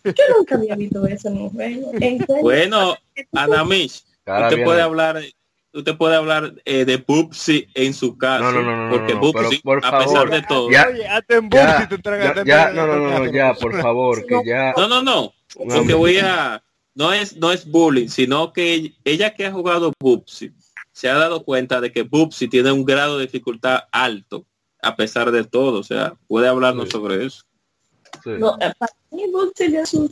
Yo nunca había visto eso en un juego. Bueno, Anamish, usted puede hablar usted puede hablar eh, de Pupsi en su caso. No, no, no, no porque Pupsi, por a pesar de todo. Ya, ya, ya, no, no, no, ya, por favor, que ya. No, no, no. Lo que voy a no es no es bullying, sino que ella que ha jugado Pupsi se ha dado cuenta de que Pupsi tiene un grado de dificultad alto a pesar de todo, o sea, puede hablarnos sobre eso. Sí. No, eh, para mí Pupsi es un,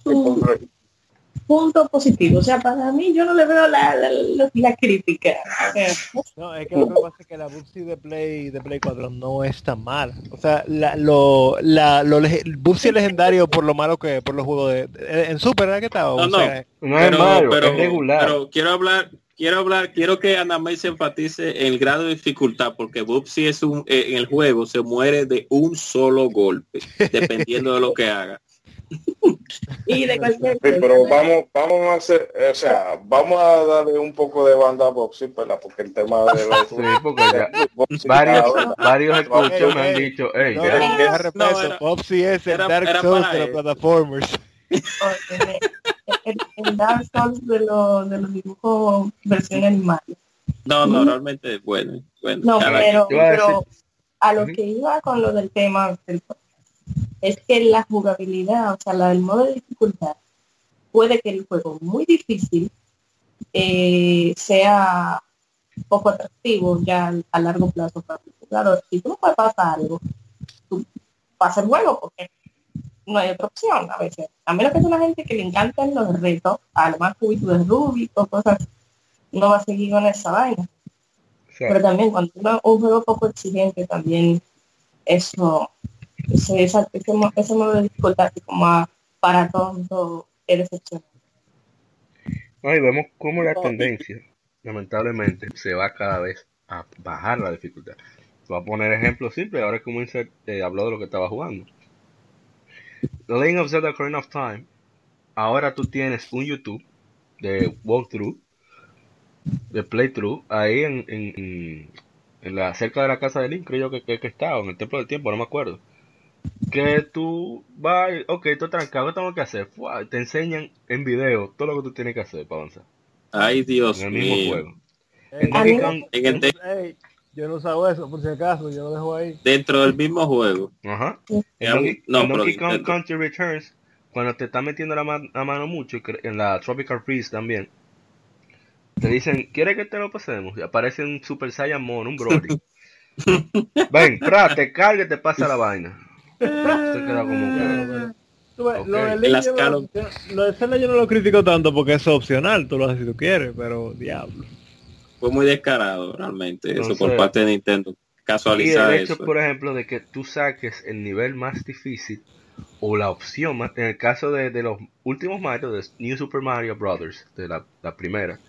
punto positivo. O sea, para mí yo no le veo la, la, crítica. No, es que lo que pasa es que la Bubsy de Play de Play 4 no es tan mala. O sea, la, lo, la, lo Bubsy legendario por lo malo que por los juegos de, en Super, ¿verdad que estaba? No, no, no pero, es malo, pero, es regular. Pero quiero hablar quiero hablar, quiero que Ana May se enfatice en el grado de dificultad, porque Bubsy es un, eh, en el juego se muere de un solo golpe, dependiendo de lo que haga. Y de cualquier sí, pero vamos vamos a hacer o sea vamos a darle un poco de banda a Bobsy ¿verdad? porque el tema de los sí, porque ya, varios varios escuchos me han dicho hey, no, ya. respeto, no, Bobsy es el Dark Souls de los plataformers. El, el, Dark Souls de los de los dibujos versión animal. No no realmente bueno bueno. No pero, pero a lo que iba con lo del tema del es que la jugabilidad, o sea, la del modo de dificultad, puede que el juego muy difícil eh, sea poco atractivo ya a largo plazo para el jugador. Si tú no puedes pasar algo, tú pasa el juego porque no hay otra opción a veces. A menos que es una gente que le encantan los retos, además cubito de Rubik o cosas, no va a seguir con esa vaina. Pero también cuando un juego poco exigente también eso ese, ese, ese de dificultad como para todo el excepcional. y vemos cómo la tendencia, lamentablemente, se va cada vez a bajar la dificultad. Te voy a poner ejemplo simple, ahora como Insert eh, habló de lo que estaba jugando. The Legend of Zelda Ocarina of Time, ahora tú tienes un YouTube de walkthrough, de playthrough, ahí en, en, en, la cerca de la casa de Link, creo yo que, que, estaba, en el Templo del Tiempo, no me acuerdo que tú vas, ok, tú trancado, ¿qué tengo que hacer? te enseñan en video todo lo que tú tienes que hacer para avanzar. Ay, Dios En el mismo mío. juego. En en el hey, yo no sabo eso, por si acaso, yo lo dejo ahí. dentro del mismo juego. Ajá. En Donkey, no, en Donkey Kong Country Returns, cuando te está metiendo la, ma- la mano mucho, en la Tropical Freeze también, te dicen, ¿quieres que te lo pasemos? Y aparece un Super Saiyan Mon, un Brody. [LAUGHS] Ven, tra, te carga y te pasa la vaina. Queda como que... Ok. Lo de Link yo no- Lo de Zelda yo no lo critico tanto porque es opcional, tú lo haces si tú quieres, pero diablo. Fue muy descarado realmente eso por parte de Nintendo. Y Casualizar el hecho, eso. por ejemplo, de que tú saques el nivel más difícil o la opción más, en el caso de, de los últimos Mario, de New Super Mario Brothers, de la, la primera.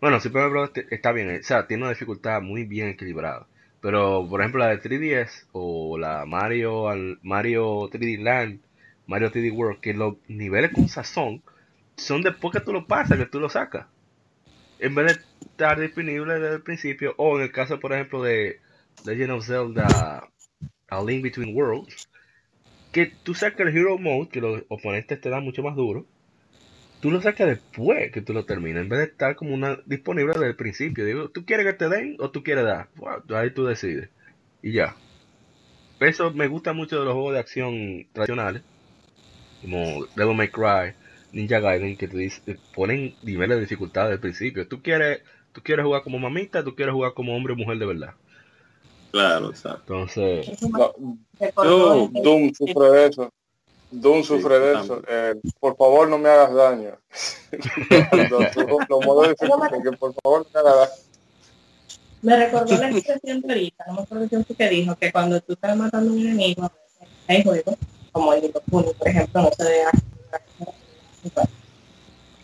Bueno, Super Mario Bros. te- está bien, o sea, tiene una dificultad muy bien equilibrada. Pero, por ejemplo, la de 3DS o la Mario, Mario 3D Land, Mario 3D World, que los niveles con sazón son después que tú lo pasas, que tú lo sacas. En vez de estar disponible desde el principio, o en el caso, por ejemplo, de Legend of Zelda A Link Between Worlds, que tú sacas el Hero Mode, que los oponentes te dan mucho más duro, tú lo sacas después que tú lo terminas, en vez de estar como una disponible desde el principio. Digo, ¿tú quieres que te den o tú quieres dar? Bueno, ahí tú decides. Y ya. Eso me gusta mucho de los juegos de acción tradicionales, como Devil May Cry, Ninja Gaiden, que te, dice- te ponen niveles de dificultad desde el principio. ¿Tú quieres, tú quieres jugar como mamita, tú quieres jugar como hombre o mujer de verdad. Claro, exacto. Entonces, el- Doom sufre de eso. Doom sufre de eso. Eh, por favor, no me hagas daño. [LAUGHS] Por favor no me hagas daño. Me recordó la expresión de ahorita, no me acuerdo quién fue que dijo que cuando tú estás matando a un enemigo, a veces hay juegos, como el de Puni, por ejemplo, no se deja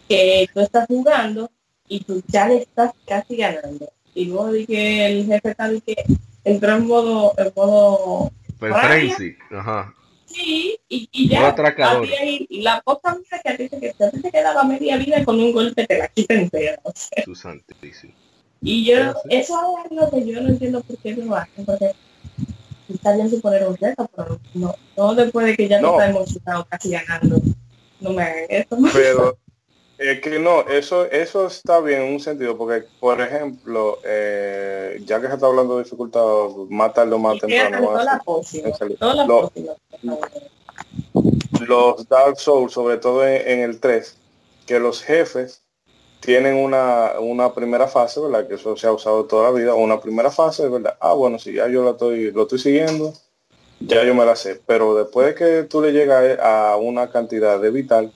que tú estás jugando y tú ya le estás casi ganando. Y luego di que el jefe de que entró en modo, en modo pues ajá. Sí, y, y ya ahí- la poca vida que a ti te, que a ti te quedaba media vida con un golpe te la quita entera. o sea. Santísimo. Y yo, Sí, eso es algo que yo no entiendo por qué lo hacen, porque está bien suponer un reto, pero no, no después de que ya No. no. está emocionado casi ganando. No me hagan esto. Pero es que no, eso, eso está bien en un sentido, porque por ejemplo, eh, ya que se está hablando de dificultad, más tarde o más temprano. todas va a las ser- pócimas, en serio. todas las Lo- pócimas. los Dark Souls, sobre todo en, en el 3, que los jefes tienen una, una primera fase, ¿verdad? Que eso se ha usado toda la vida, una primera fase, ¿verdad? Ah, bueno, si ya yo la estoy, lo estoy siguiendo, ya yo me la sé. Pero después de que tú le llegas a una cantidad de vital,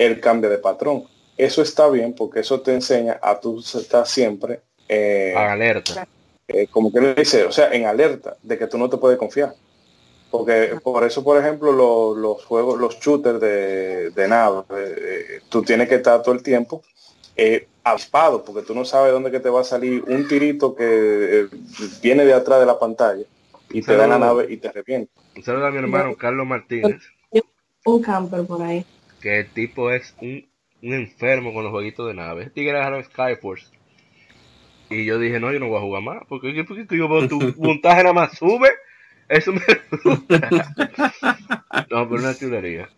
él cambia de patrón. Eso está bien porque eso te enseña a tú estar siempre, eh, Alerta. eh, como que le dice, o sea, en alerta de que tú no te puedes confiar. Porque por eso, por ejemplo, lo- los juegos, los shooters de, de nave, eh, tú tienes que estar todo el tiempo eh, aspado, porque tú no sabes dónde que te va a salir un tirito que eh, viene de atrás de la pantalla y te da la nave y te revienta. Un saludo a mi hermano Carlos Martínez. Un camper por ahí. Que el tipo es un, un enfermo con los jueguitos de nave. Este tigre agarró Skyforce. Y yo dije, no, yo no voy a jugar más. Porque, porque yo veo tu [LAUGHS] montaje nada más sube. Eso me [LAUGHS] no, pero una chulería.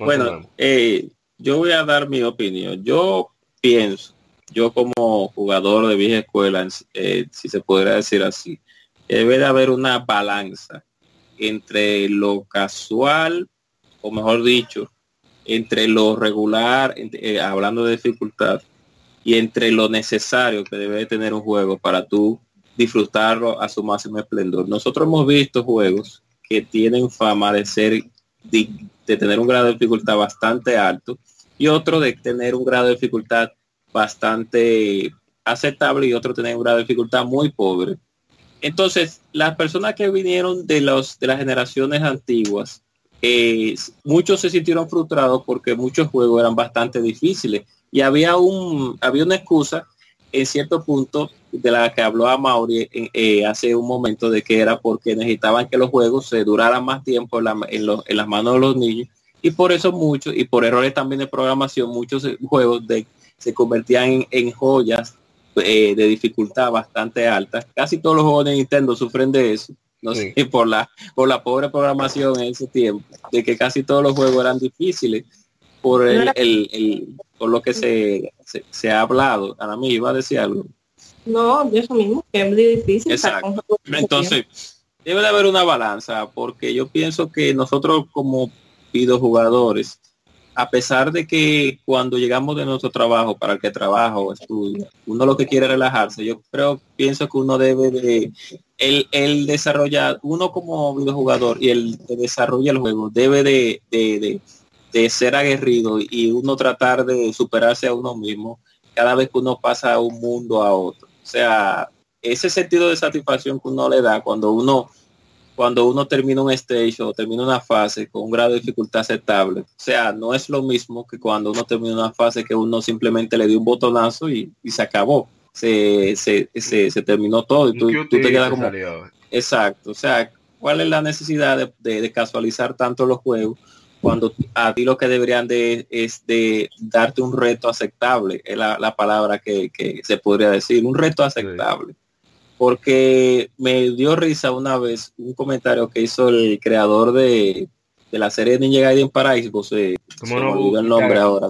bueno, eh, yo voy a dar mi opinión. Yo pienso, yo como jugador de vieja escuela, eh, si se podría decir así, debe de haber una balanza entre lo casual, o mejor dicho, entre lo regular, eh, hablando de dificultad, y entre lo necesario que debe tener un juego para tú disfrutarlo a su máximo esplendor. Nosotros hemos visto juegos que tienen fama de ser de, tener un grado de dificultad bastante alto y otro de tener un grado de dificultad bastante aceptable y otro tener un grado de dificultad muy pobre. Entonces, las personas que vinieron de los de las generaciones antiguas, eh, muchos se sintieron frustrados porque muchos juegos eran bastante difíciles. Y había un había una excusa en cierto punto de la que habló a Mauri eh, hace un momento de que era porque necesitaban que los juegos se duraran más tiempo en, las manos de los niños. Y por eso muchos y por errores también de programación muchos juegos de, se convertían en, joyas eh, de dificultad bastante alta. Casi todos los juegos de Nintendo sufren de eso no sé [LAUGHS] por la por la pobre programación en ese tiempo de que casi todos los juegos eran difíciles por el, por lo que se, se, ha hablado. A mí iba a decir algo. No, de eso mismo, que es muy difícil. Exacto. Entonces, debe de haber una balanza, porque yo pienso que nosotros como videojugadores, a pesar de que cuando llegamos de nuestro trabajo, para el que trabaja o estudia, uno lo que quiere relajarse, yo creo, pienso que uno debe de, el, el desarrollar, uno como videojugador y el que desarrolla el juego, debe de, de de ser aguerrido y uno tratar de superarse a uno mismo cada vez que uno pasa de un mundo a otro. O sea, ese sentido de satisfacción que uno le da cuando uno cuando uno termina un stage o termina una fase con un grado de dificultad aceptable. O sea, no es lo mismo que cuando uno termina una fase que uno simplemente le dio un botonazo y, se acabó. Se, se, se, terminó todo y tú, te quedas como... Exacto. O sea, ¿cuál es la necesidad de casualizar tanto los juegos? cuando a ti lo que deberían de es de darte un reto aceptable, es la, palabra que, se podría decir, un reto aceptable. Porque me dio risa una vez un comentario que hizo el creador de, la serie Ninja Gaiden para Xbox, eh, se no, el nombre ahora.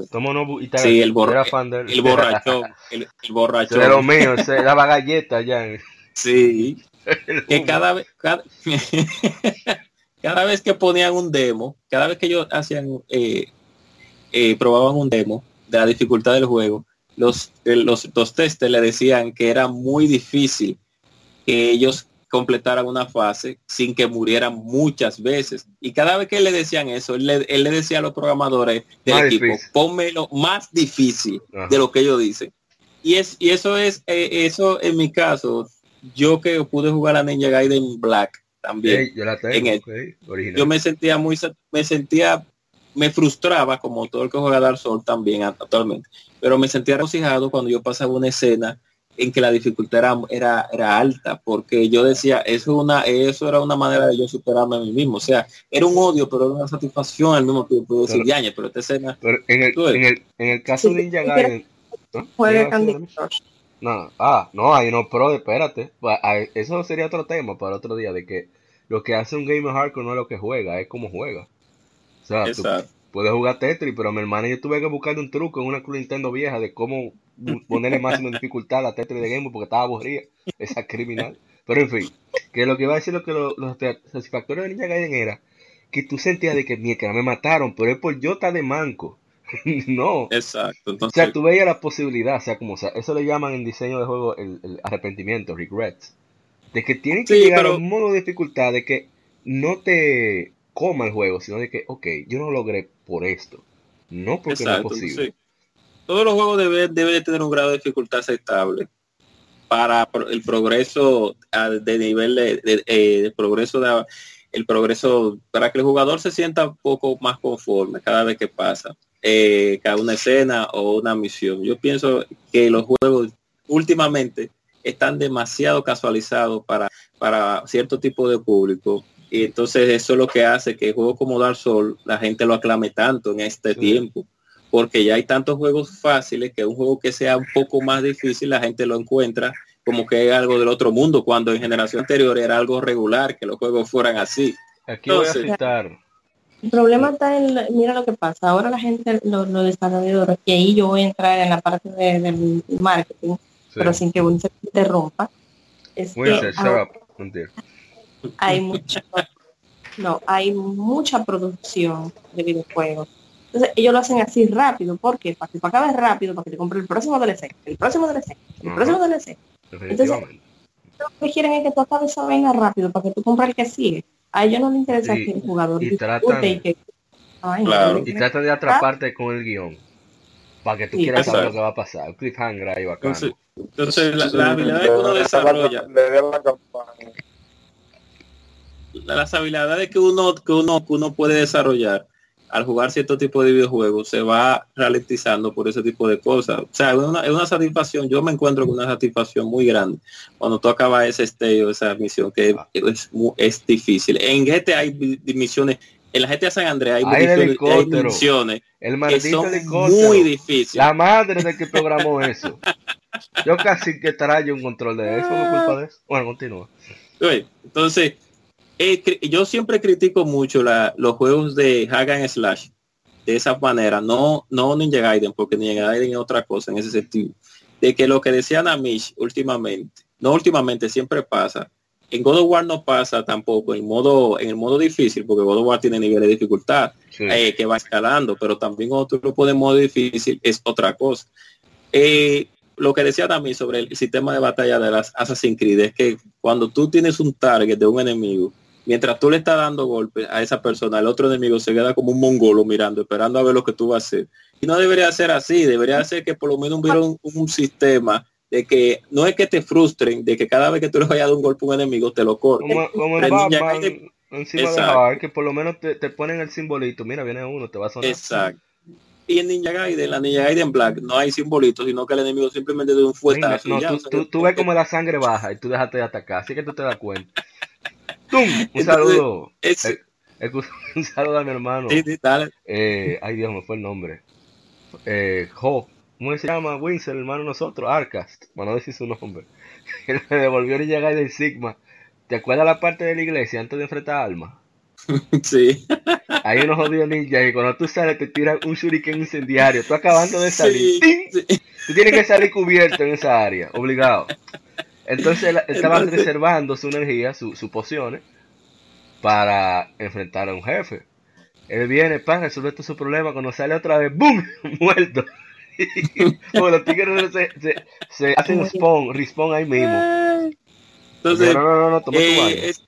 sí, el, borrachón, el, borracho, el, borracho. Pero mío, se daba galletas ya. Sí. que cada vez, [LAUGHS] cada vez que ponían un demo, cada vez que ellos hacían, eh, eh, probaban un demo de la dificultad del juego, los, eh, los, los testers le decían que era muy difícil que ellos completaran una fase sin que murieran muchas veces. Y cada vez que le decían eso, él le, decía a los programadores del equipo, pónmelo más difícil de lo que ellos dicen. Y, es, y eso es, eso en mi caso, yo que pude jugar a Ninja Gaiden Black, también. yo la tengo, Yo me sentía muy, me sentía, me frustraba como todo el que juega Dark Souls también actualmente, pero me sentía regocijado cuando yo pasaba una escena en que la dificultad era, era, alta, porque yo decía, eso, una, eso era una manera de yo superarme a mí mismo. O sea, era un odio, pero era una satisfacción al mismo tiempo. Decir, pero, pero esta escena... en, el, en, el, en el caso de Ninja Gaiden... No, ah, no, hay no pro, espérate. Eso sería otro tema para otro día, de que lo que hace un gamer hardcore no es lo que juega, es como juega. O sea, tú puedes jugar Tetris, pero mi hermana yo tuve que buscarle un truco en una Nintendo vieja de cómo ponerle máxima dificultad a Tetris de Game porque estaba aburrida. Esa criminal. Pero en fin, que lo que iba a decir lo que los, satisfactorios de Ninja Gaiden era que tú sentías de que mierda me mataron, pero es por yo estar de manco. [LAUGHS] no. Exacto. Entonces... O sea, tú veías la posibilidad, o sea, como sea, eso le llaman en diseño de juego el, arrepentimiento, regrets. De que tiene que llegar a un modo de dificultad de que no te coma el juego, sino de que, ok, yo no logré por esto. No porque no es posible. Todos los juegos deben, debe de tener un grado de dificultad aceptable para el progreso de nivel de, de, eh, progreso de el progreso para que el jugador se sienta un poco más conforme cada vez que pasa eh, cada una escena o una misión. Yo pienso que los juegos últimamente están demasiado casualizados para, para cierto tipo de público. Y entonces eso es lo que hace que juegos como Dark Souls la gente lo aclame tanto en este tiempo. Porque ya hay tantos juegos fáciles que un juego que sea un poco más difícil la gente lo encuentra como que es algo del otro mundo, cuando en generación anterior era algo regular, que los juegos fueran así. Aquí voy a citar. El problema está en, mira lo que pasa, ahora la gente, los, desarrolladores, que ahí yo voy a entrar en la parte del marketing, pero sin que uno se interrumpa, es que hay mucha, no, hay mucha producción de videojuegos. Entonces ellos lo hacen así rápido, ¿por qué? Para que tú acabes rápido, para que te compre el próximo DLC, el próximo DLC, el próximo DLC. Entonces, lo que quieren es que tú acabes esa vaina rápido para que tú compres el que sigue. A ellos no les interesa que el jugador y tratan, y, que, claro. y tratan de atraparte con el guion para que tú quieras saber lo que va a pasar. cliffhanger ahí bacano. Entonces, entonces la, la, habilidad que uno desarrolla. Las habilidades que uno, que uno, que uno puede desarrollar al jugar cierto tipo de videojuegos se va ralentizando por ese tipo de cosas. O sea, es una, es una satisfacción, yo me encuentro con una satisfacción muy grande cuando tú acabas ese estello, esa misión, que es, es, difícil. En GTA hay misiones, en la GTA San Andreas hay, misiones, el que son muy difíciles. La madre de que programó eso. Yo casi que traigo un control de eso, no culpa de eso. Bueno, continúa. Entonces, eh, yo siempre critico mucho los juegos de Hagan Slash de esa manera, no, no Ninja Gaiden, porque Ninja Gaiden es otra cosa en ese sentido. De que lo que decía Namish últimamente, no últimamente, siempre pasa. En God of War no pasa tampoco en modo, en el modo difícil, porque God of War tiene nivel de dificultad eh, que va escalando, pero también lo pones en modo difícil es otra cosa. Eh, lo que decía también sobre el sistema de batalla de las Assassin's Creed es que cuando tú tienes un target de un enemigo, mientras tú le estás dando golpes a esa persona, el otro enemigo se queda como un mongolo mirando, esperando a ver lo que tú vas a hacer. Y no debería ser así, debería ser que por lo menos hubiera un, sistema de que no es que te frustren, de que cada vez que tú le vayas a dar un golpe a un enemigo te lo corten. Como, Batman, encima de que por lo menos te, ponen el simbolito, mira, viene uno, te va a sonar. Exacto. Y en Ninja Gaiden, la Ninja Gaiden Black, no hay simbolitos, sino que el enemigo simplemente de un fuetazo. No, tú, ves como la sangre baja y tú dejaste de atacar, así que tú te das cuenta. Un saludo. Eh, [LAUGHS] un saludo a mi hermano. Eh, ay Dios, me fue el nombre. Eh, Jo. ¿Cómo se llama? Winsel, hermano nosotros. Arcast. Bueno, no decir su nombre. [LAUGHS] Él me devolvió y llegar del Sigma. ¿Te acuerdas la parte de la iglesia antes de enfrentar a Alma? [LAUGHS] Sí. Hay unos jodidos ninjas y cuando tú sales te tiran un shuriken incendiario. Tú acabando de salir. Tú tienes que salir cubierto en esa área, obligado. Entonces él estaba reservando su energía, sus su pociones, para enfrentar a un jefe. Él viene, pan, resuelve todo su problema. Cuando sale otra vez, ¡boom! [LAUGHS] Muerto. [LAUGHS] Porque los tigres se, se, hacen spawn, respawn ahí mismo. Entonces, no, no, no, toma eh, es,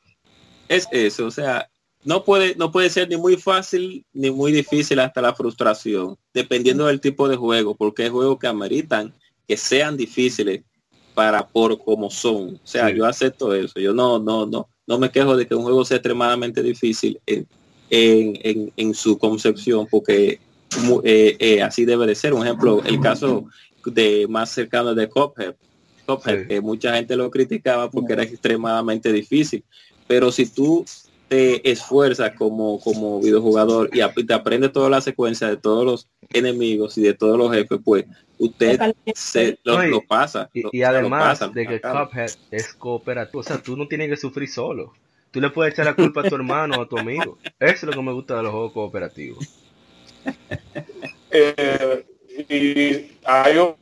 es, eso, o sea, no puede, no puede ser ni muy fácil ni muy difícil hasta la frustración, dependiendo del tipo de juego, porque hay juegos que ameritan que sean difíciles para por como son. O sea, yo acepto eso. Yo no, no, no, no me quejo de que un juego sea extremadamente difícil en, en, en, su concepción, porque eh, eh, así debe de ser. Un ejemplo, el caso de más cercano de Cophead, Cophead que mucha gente lo criticaba porque era extremadamente difícil. Pero si tú te esfuerzas como, como videojugador y te aprendes toda la secuencia de todos los enemigos y de todos los jefes, pues usted se lo, pasa. Y, además de que Cuphead es cooperativo, o sea, tú no tienes que sufrir solo. Tú le puedes echar la culpa a tu hermano o a tu amigo. Eso es lo que me gusta de los juegos cooperativos. Eh, y hay un...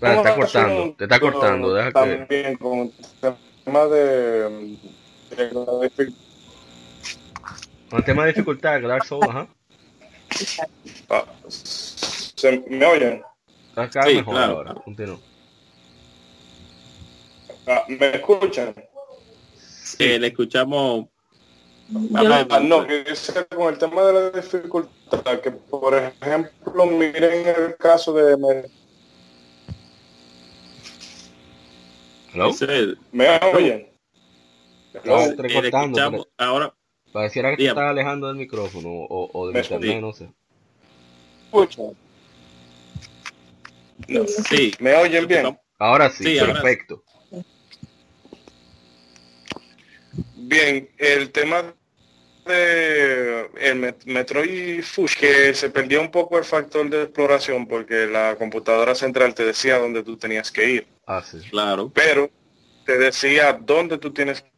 te está cortando, te está cortando. Deja también que... con el tema de un tema de dificultad, Dark Souls, ajá. Ah, ¿se ¿Me oyen? Acá sí, mejor claro. ahora, ah, ¿Me escuchan? Sí, le escuchamos. Ah, no, que con el tema de la dificultad, que por ejemplo, miren el caso de... ¿Hello? ¿Me oyen? Ahora pareciera que te estaba alejando del micrófono o, o del internet, no sé. Sí. ¿Me oyen bien? Ahora sí, perfecto. Bien, el tema de el Metroid Fush, que se perdió un poco el factor de exploración porque la computadora central te decía dónde tú tenías que ir. Ah, sí. Claro. Pero te decía dónde tú tienes que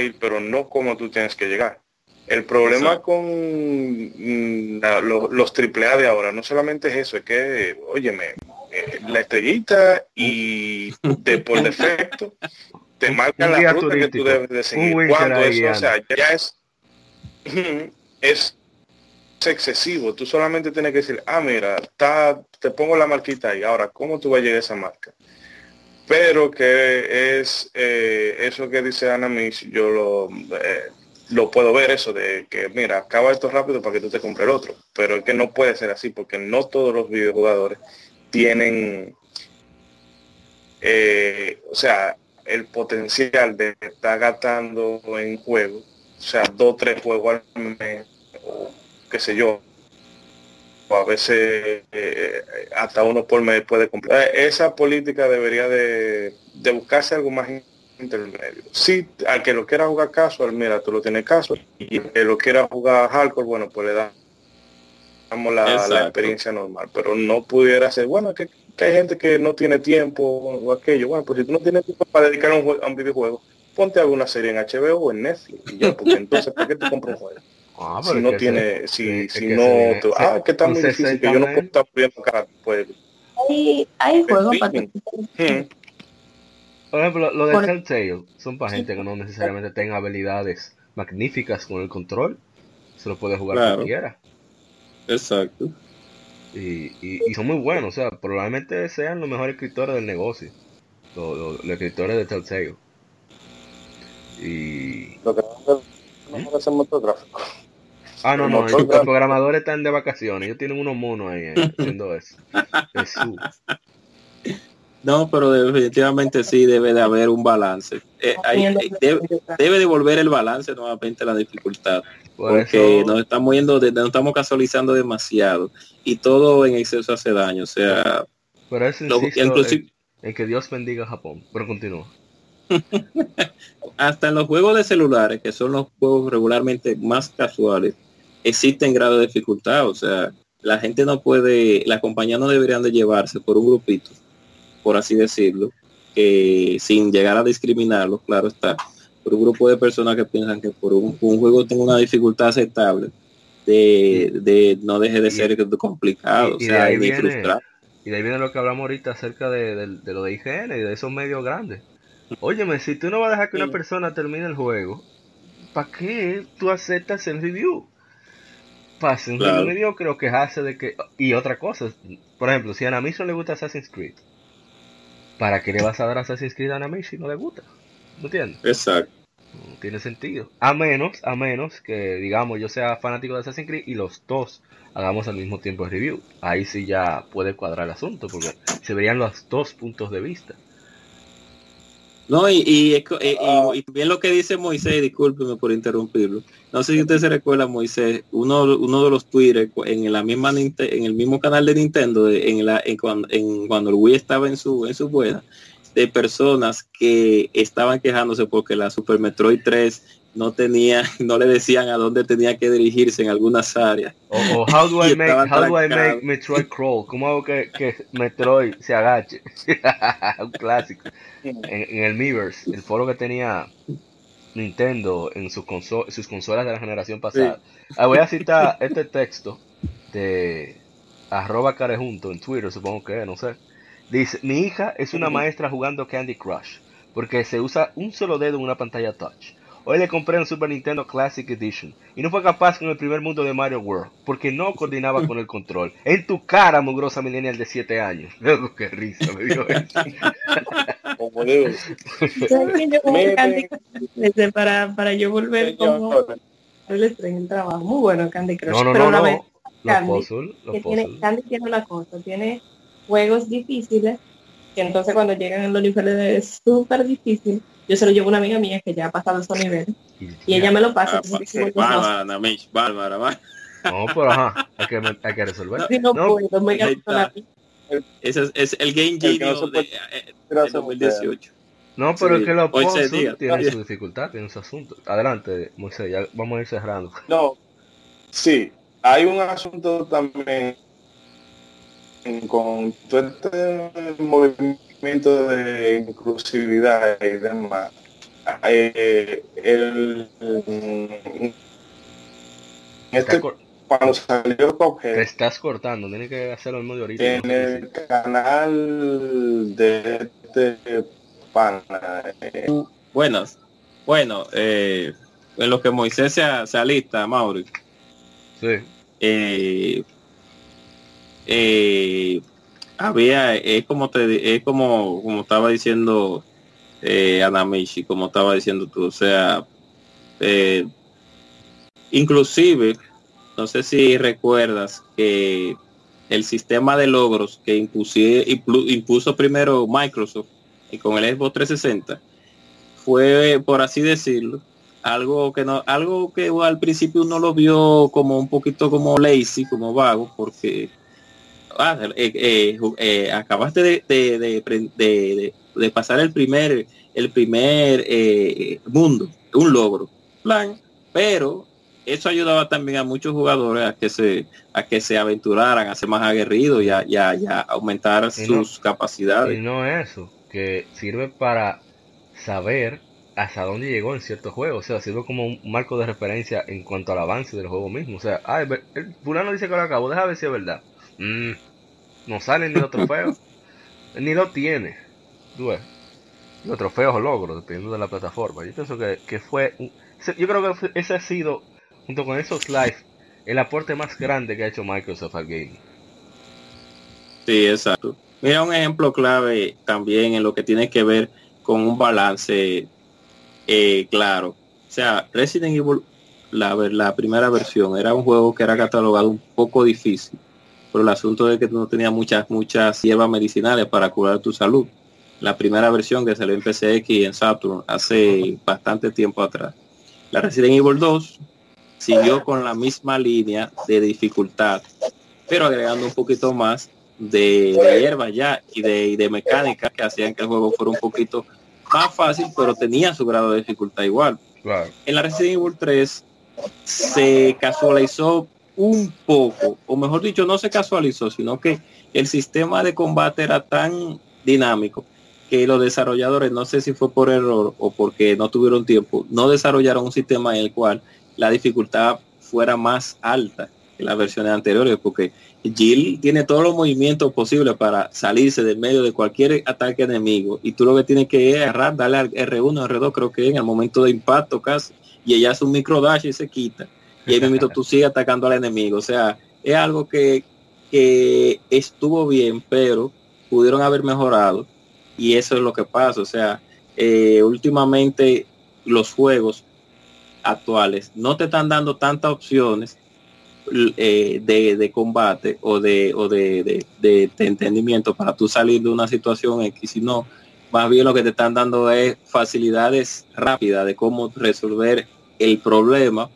ir, pero no cómo tú tienes que llegar. El problema con mm, los, triple A de ahora no solamente es eso, es que, óyeme, eh, la estrellita y [LAUGHS] de por defecto te marca la ruta que tú debes de seguir. Cuando eso, o sea, ya es [CLEARS THROAT] es excesivo. Tú solamente tienes que decir, ah, mira, está, te pongo la marquita ahí. Ahora, ¿cómo tú vas a llegar a esa marca? Pero que es eh, eso que dice Ana Miss, yo lo, eh, lo puedo ver eso de que, mira, acaba esto rápido para que tú te compres el otro. Pero es que no puede ser así porque no todos los videojugadores tienen, eh, o sea, el potencial de estar gastando en juego o sea, dos, tres juegos al mes, o qué sé yo, o a veces eh, hasta uno por mes puede comprar. Esa política debería de, buscarse algo más intermedio. Si al que lo quiera jugar casual, mira, tú lo tienes caso, y que lo quiera jugar hardcore, bueno, pues le damos la, experiencia normal, pero no pudiera ser, bueno, que, hay gente que no tiene tiempo o aquello, bueno, pues si tú no tienes tiempo para dedicar un, a un videojuego, ponte alguna serie en HBO o en Netflix y ya, porque entonces ¿por qué te compras un juego? Ah, si no tiene, si, si no, ah, que está muy difícil, que yo no puedo estar viendo cada pues. Hay, hay juegos para hmm. Por ejemplo, lo de Telltale son para gente que no necesariamente tenga habilidades magníficas con el control. Se lo puede jugar claro. cualquiera. Exacto. Y, y, son muy buenos, o sea, probablemente sean los mejores escritores del negocio. Los, los escritores de Telltale. Y... Lo que no ¿Mm? es el motor gráfico. Ah, no, no, los programadores están de vacaciones, ellos tienen unos monos ahí eh, haciendo eso. No, pero definitivamente sí debe de haber un balance. Eh, debe, de volver el balance nuevamente la dificultad. porque nos estamos yendo, nos estamos casualizando demasiado y todo en exceso hace daño. O sea, por eso inclusive, en, que Dios bendiga a Japón. Pero continúa. [LAUGHS] Hasta en los juegos de celulares, que son los juegos regularmente más casuales, existen grados de dificultad. O sea, la gente no puede, las compañías no deberían de llevarse por un grupito, por así decirlo, que sin llegar a discriminarlo, claro está, por un grupo de personas que piensan que por un, juego tenga una dificultad aceptable, de, no deje de ser complicado, y, o sea, de Y de ahí viene lo que hablamos ahorita acerca de, de lo de IGN y de esos medios grandes Óyeme, si tú no vas a dejar que una persona termine el juego, ¿para qué tú aceptas el review? Pase un review creo que hace de que... Y otra cosa, por ejemplo, si a Anamisho le gusta Assassin's Creed, ¿para qué le vas a dar Assassin's Creed a Anamisho si no le gusta? ¿No entiendes? Exacto. No tiene sentido. A menos, a menos que, digamos, yo sea fanático de Assassin's Creed y los dos hagamos al mismo tiempo el review. Ahí sí ya puede cuadrar el asunto, porque se verían los dos puntos de vista. No, y, y, bien lo que dice Moisés, discúlpeme por interrumpirlo. No sé si usted se recuerda, Moisés, uno, uno de los Twitter en la misma en el mismo canal de Nintendo, en, la, en, cuando, en cuando el Wii estaba en su en su buena, de personas que estaban quejándose porque la Super Metroid 3 no tenía, [LAUGHS] no le decían a dónde tenía que dirigirse en algunas áreas. O, [LAUGHS] how do I make, how do I make Metroid crawl? ¿Cómo hago que, que Metroid se agache? [LAUGHS] Un clásico. En, el Miiverse, el foro que tenía Nintendo en sus, sus consolas de la generación pasada. Ah, voy a citar este texto de arroba carejunto en Twitter, supongo que, no sé. Dice, mi hija es una maestra jugando Candy Crush, porque se usa un solo dedo en una pantalla touch. Hoy le compré un Super Nintendo Classic Edition y no fue capaz con el primer mundo de Mario World porque no coordinaba con el control. En tu cara, mugrosa millennial de 7 años. [LAUGHS] qué risa me dio [LAUGHS] para, para yo volver como el estrés en el trabajo. Muy bueno Candy Crush. No, no, pero no, no. Candy, puzzle, tiene, Candy tiene una cosa, tiene juegos difíciles que entonces cuando llegan en los niveles es súper difícil yo se lo llevo a una amiga mía que ya ha pasado esos niveles y ella me lo pasa. Ah, bárbara, Bárbara, No, pero ajá, hay que, hay que resolver. no, no, ese es, el Game Genius de, eh, de 2018. No, pero es que los Ponzo tiene su dificultad, tiene su asunto. Adelante, Moisés, ya vamos a ir cerrando. No, sí, hay un asunto también con todo este movimiento de inclusividad y demás. Eh, el, este, cuando salió Cuphead, te estás cortando, tienes que hacerlo en medio ahorita. En el canal de este bueno, bueno, eh, en lo que Moisés se, se alista, Mauri. Sí. Eh, eh, había, es como te, es como, como estaba diciendo eh, Anamishi, como estaba diciendo tú, o sea, eh, inclusive, no sé si recuerdas que el sistema de logros que impuso primero Microsoft y con el Xbox 360 fue, por así decirlo, algo que no, algo que al principio uno lo vio como un poquito como lazy, como vago, porque ah, eh, eh, eh, acabaste de, de, pasar el primer, el primer mundo, un logro, plan, pero eso ayudaba también a muchos jugadores a que se a que se aventuraran, a ser más aguerridos y a, aumentar sus capacidades. Y no eso, que sirve para saber hasta dónde llegó en ciertos juegos. O sea, sirve como un marco de referencia en cuanto al avance del juego mismo. O sea, el fulano dice que lo acabó, déjame ver si es verdad. Mm, no sale ni los trofeos, ni lo tiene. Tú Los trofeos o logros, dependiendo de la plataforma. Yo pienso que, que fue. yo creo que ese ha sido, junto con esos live, el aporte más grande que ha hecho Microsoft al gaming. Sí, exacto. Mira un ejemplo clave también en lo que tiene que ver con un balance eh, claro. O sea, Resident Evil, la, la primera versión, era un juego que era catalogado un poco difícil por el asunto de que no tenía muchas, muchas hierbas medicinales para curar tu salud. La primera versión que salió en PCX y en Saturn hace bastante tiempo atrás. La Resident Evil 2 siguió con la misma línea de dificultad, pero agregando un poquito más de, hierba ya y de, de mecánica que hacían que el juego fuera un poquito más fácil, pero tenía su grado de dificultad igual. En la Resident Evil 3 se casualizó un poco, o mejor dicho, no se casualizó, sino que el sistema de combate era tan dinámico que los desarrolladores, no sé si fue por error o porque no tuvieron tiempo, no desarrollaron un sistema en el cual la dificultad fuera más alta que las versiones anteriores, porque Jill tiene todos los movimientos posibles para salirse del medio de cualquier ataque enemigo y tú lo que tienes que agarrar, darle al R1, R2 creo que en el momento de impacto casi y ella hace un micro dash y se quita y ahí mismo tú sigues atacando al enemigo. O sea, es algo que, estuvo bien, pero pudieron haber mejorado y eso es lo que pasa. O sea, eh, últimamente los juegos actuales no te están dando tantas opciones eh, de, combate o de, o de, entendimiento para tú salir de una situación X, sino más bien lo que te están dando es facilidades rápidas de cómo resolver el problema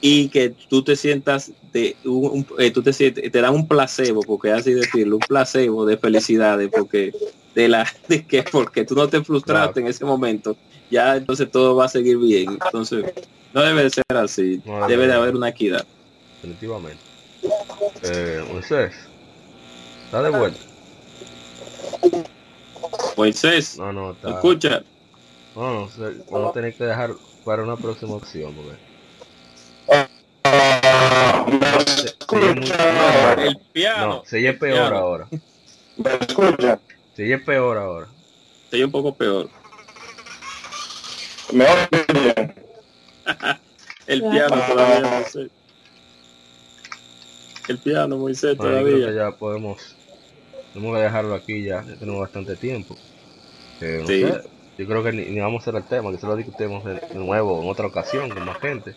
y que tú te sientas de un, eh, tú te sientes, te dan un placebo porque así decirlo un placebo de felicidades porque de la [LAUGHS] de que porque tú no te frustraste en ese momento ya entonces todo va a seguir bien entonces no debe de ser así debe de haber una equidad definitivamente. Eh, Moisés, está de vuelta. Moisés, no, no, está... escucha. No, no, vamos a tener que dejar para una próxima opción, el piano. No, se es peor ahora. ¿Me escucha? Se es peor ahora. Se un poco peor. Mejor [LAUGHS] el piano todavía el piano, Moisés, todavía. ya podemos, tenemos que dejarlo aquí ya, tenemos bastante tiempo. yo creo que ni, vamos a hacer el tema, que se lo discutimos de, nuevo en otra ocasión con más gente.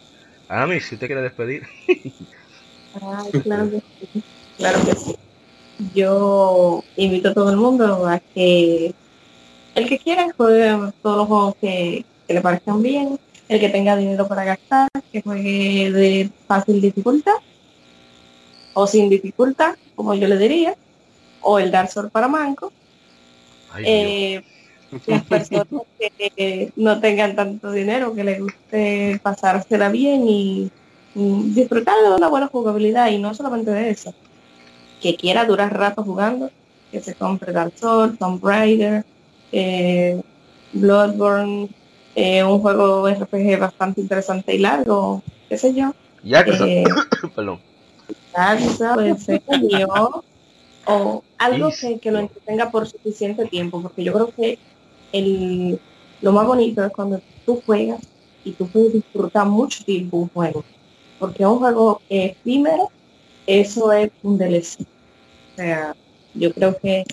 Ami, si usted quiere despedir. claro que sí. Claro que sí. Yo invito a todo el mundo a que el que quiera juegue todos los juegos que, le parezcan bien. el que tenga dinero para gastar, que juegue de fácil dificultad o sin dificultad, como yo le diría, o el Dark Souls para manco. Eh, las personas que no tengan tanto dinero, que les guste pasársela bien y, disfrutar de una buena jugabilidad y no solamente de eso, que quiera durar rato jugando, que se compre Dark Souls, Tomb Raider, eh, Bloodborne, eh, un juego RPG bastante interesante y largo, qué sé yo. Ya que eh, [COUGHS] perdón. o algo que, que, lo entretenga por suficiente tiempo, porque yo creo que el, lo más bonito es cuando tú juegas y tú puedes disfrutar mucho tiempo un juego, porque un juego efímero, eso es un DLC. O sea, yo creo que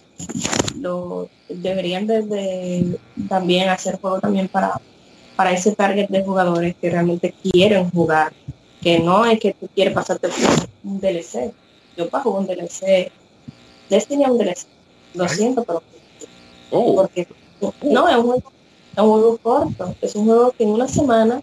lo deberían de, también hacer juego también para para ese target de jugadores que realmente quieren jugar, que no es que tú quieres pasarte un DLC. Yo pago un DLC, Destiny es un DLC, lo siento, pero oh. porque no es un, juego, es un juego corto, es un juego que en una semana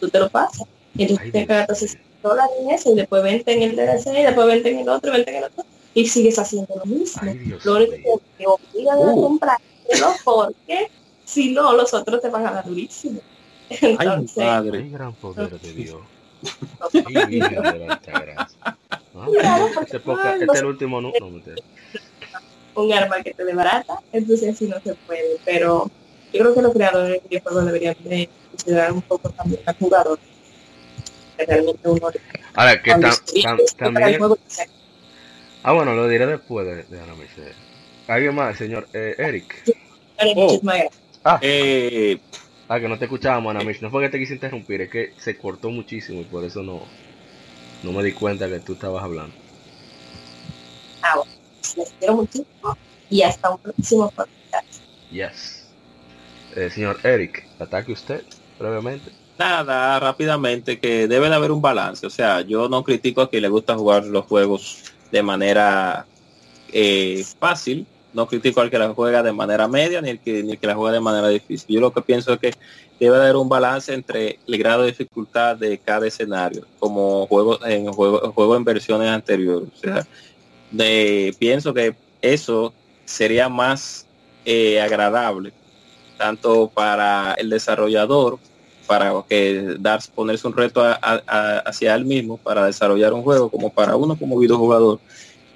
tú te lo pasas. Y entonces te gastas 60 dólares en eso y después vente en el DLC y después vente en el otro, vente en el otro y sigues haciendo lo mismo. lo único que te obligan a comprarlo porque si no los otros te van a dar durísimo. [LAUGHS] Entonces, Ay, padre. Ay, gran poder de [LAUGHS] Dios. Ay, este, este es el último no, no un arma que te desbarata, entonces así no se puede. Pero yo creo que los creadores de videojuegos deberían de considerar un poco también al jugador. Que realmente uno Ahora, que también... Ah, bueno, lo diré después de, de Ana ¿Alguien más, señor eh, Eric? Oh. Ah. Eh, Ah, que no te escuchábamos, Ana No fue que te quise interrumpir, es que se cortó muchísimo y por eso no, no me di cuenta que tú estabas hablando. Les quiero muchísimo y hasta un próximo podcast. Yes. Eh, señor Eric, ataque usted brevemente. Nada, rápidamente, que debe de haber un balance. O sea, yo no critico a quien le gusta jugar los juegos de manera eh, fácil, no critico al que la juega de manera media ni el que, ni que la juega de manera difícil. Yo lo que pienso es que debe haber un balance entre el grado de dificultad de cada escenario, como juego en juego, juego en versiones anteriores. O sea, de, pienso que eso sería más eh, agradable, tanto para el desarrollador, para que dar, ponerse un reto hacia él mismo para desarrollar un juego, como para uno como videojugador,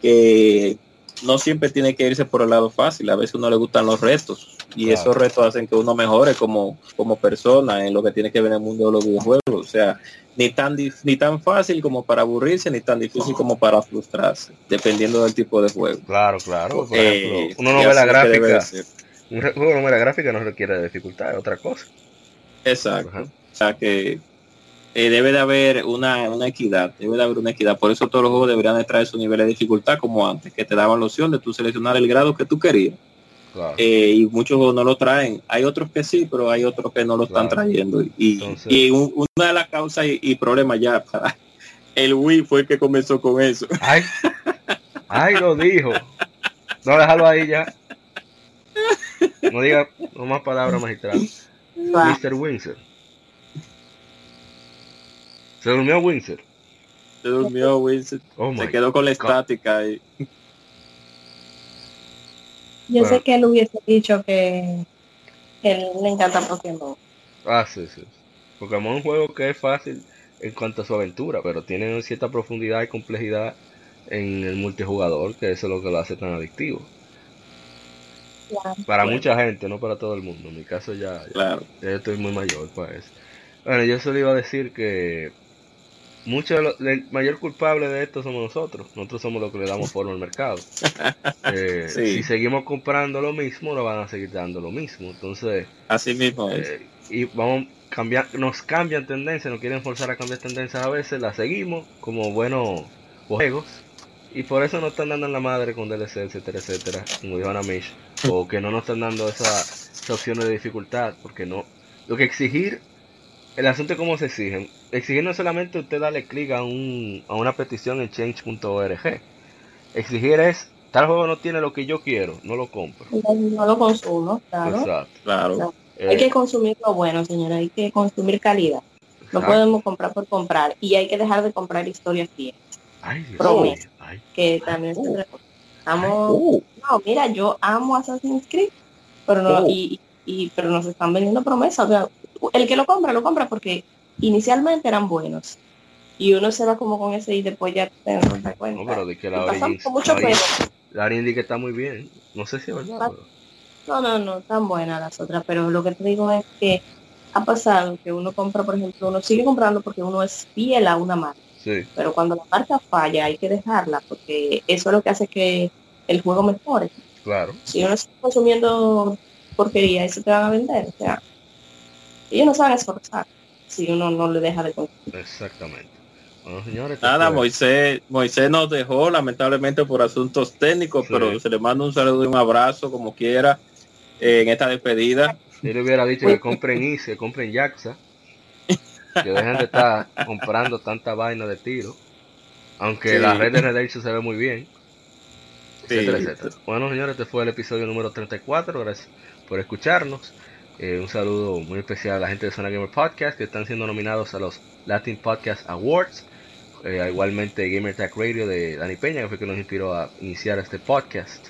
que no siempre tiene que irse por el lado fácil, a veces uno le gustan los retos y esos retos hacen que uno mejore como, como persona en lo que tiene que ver en el mundo de los videojuegos. O sea, ni tan, ni tan fácil como para aburrirse, ni tan difícil como para frustrarse, dependiendo del tipo de juego. Claro, claro. Eh, uno no ve la gráfica. Un juego no ve la gráfica no requiere dificultad, es otra cosa. Exacto. O sea que eh, debe de haber una, una, equidad, debe de haber una equidad. Por eso todos los juegos deberían de traer su nivel de dificultad como antes, que te daban la opción de tú seleccionar el grado que tú querías. Eh, y muchos no lo traen. Hay otros que sí, pero hay otros que no lo están trayendo. Y, y una de las causas y, problemas ya para [LAUGHS] el Wii fue el que comenzó con eso. Ay, ay lo dijo. No, déjalo ahí ya. No diga no más palabras magistrales. Mr. Windsor. Se durmió Windsor. Se durmió Windsor. Oh se quedó con la estática ahí. Yo sé que él hubiese dicho que, él le encanta Pokémon. Ah, sí, sí. Pokémon es un juego que es fácil en cuanto a su aventura, pero tiene cierta profundidad y complejidad en el multijugador, que eso es lo que lo hace tan adictivo. para mucha gente, no para todo el mundo. En mi caso ya, claro. ya estoy muy mayor para eso. Bueno, yo solo iba a decir que mucho el mayor culpable de esto somos nosotros. Nosotros somos los que le damos forma al mercado. [LAUGHS] Eh, si seguimos comprando lo mismo, nos van a seguir dando lo mismo. Entonces, así mismo eh, y vamos cambiar, nos cambian tendencias, nos quieren forzar a cambiar tendencias a veces, la seguimos como buenos juegos. Y por eso nos están dando en la madre con DLC, etcétera, etcétera, como dijo Ana Mish, o que no nos están dando esas esa opciones de dificultad, porque no. Lo que exigir el asunto es cómo se exigen. Exigir no solamente usted darle clic a, un, a una petición en change.org. Exigir es, tal juego no tiene lo que yo quiero, no lo compro. No, lo consumo, claro. Claro. hay que consumir lo bueno, señora, hay que consumir calidad. No podemos comprar por comprar y hay que dejar de comprar historias fieles. Ay, que también se Amo, uh. no, mira, yo amo Assassin's Creed, pero no, uh. y, y, pero nos están vendiendo promesas. O sea, el que lo compra, lo compra porque inicialmente eran buenos. Y uno se va como con ese y después ya te das cuenta. No, pero de que la Origins, la, Origins que está muy bien. No sé si es verdad. No, no, no, tan buenas las otras, pero lo que te digo es que ha pasado que uno compra, por ejemplo, uno sigue comprando porque uno es fiel a una marca. Pero cuando la marca falla hay que dejarla porque eso es lo que hace que el juego mejore. Claro. Si uno está consumiendo porquería, eso te van a vender. O sea, ellos no saben esforzar si uno no le deja de consumir. Exactamente. Nada, Moisés, Moisés nos dejó lamentablemente por asuntos técnicos, pero se le manda un saludo y un abrazo como quiera eh, en esta despedida. Yo le hubiera dicho que compren ICE, compren Jaxa que dejen de estar comprando tanta vaina de tiro. Aunque la red de Redemption se ve muy bien. Bueno, señores, este fue el episodio número 34. Gracias por escucharnos. Eh, un saludo muy especial a la gente de Zona Gamer Podcast que están siendo nominados a los Latin Podcast Awards. Eh, igualmente Gamer Tech Radio de Dani Peña, que fue que nos inspiró a iniciar este podcast.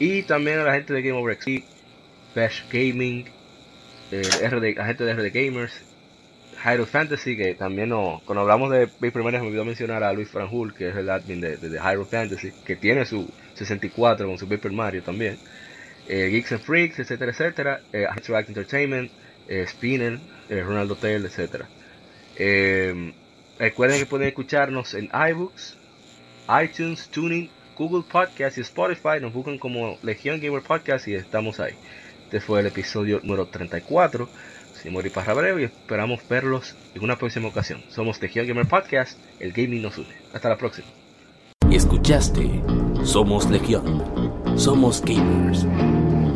Y también a la gente de Game Over XP, Bash Gaming, eh, la gente de RD Gamers, Hyrule Fantasy, que también no, cuando hablamos de Big Primaries me olvidó mencionar a Luis Franjul, que es el admin de, de, Hyrule Fantasy, que tiene su 64 con su Paper Mario también. Eh, Geeks and Freaks, etcétera, etcétera. Eh, Entertainment, eh, Spinner, eh, Ronaldo Hotel, etcétera. Recuerden que pueden escucharnos en iBooks, iTunes, Tuning, Google Podcast y Spotify. Nos buscan como Legion Gamer Podcast y estamos ahí. Este fue el episodio número 34. Soy Mori Parrabreo y esperamos verlos en una próxima ocasión. Somos Legion Gamer Podcast, el gaming nos une. Hasta la próxima. Escuchaste Somos Legión. Somos gamers.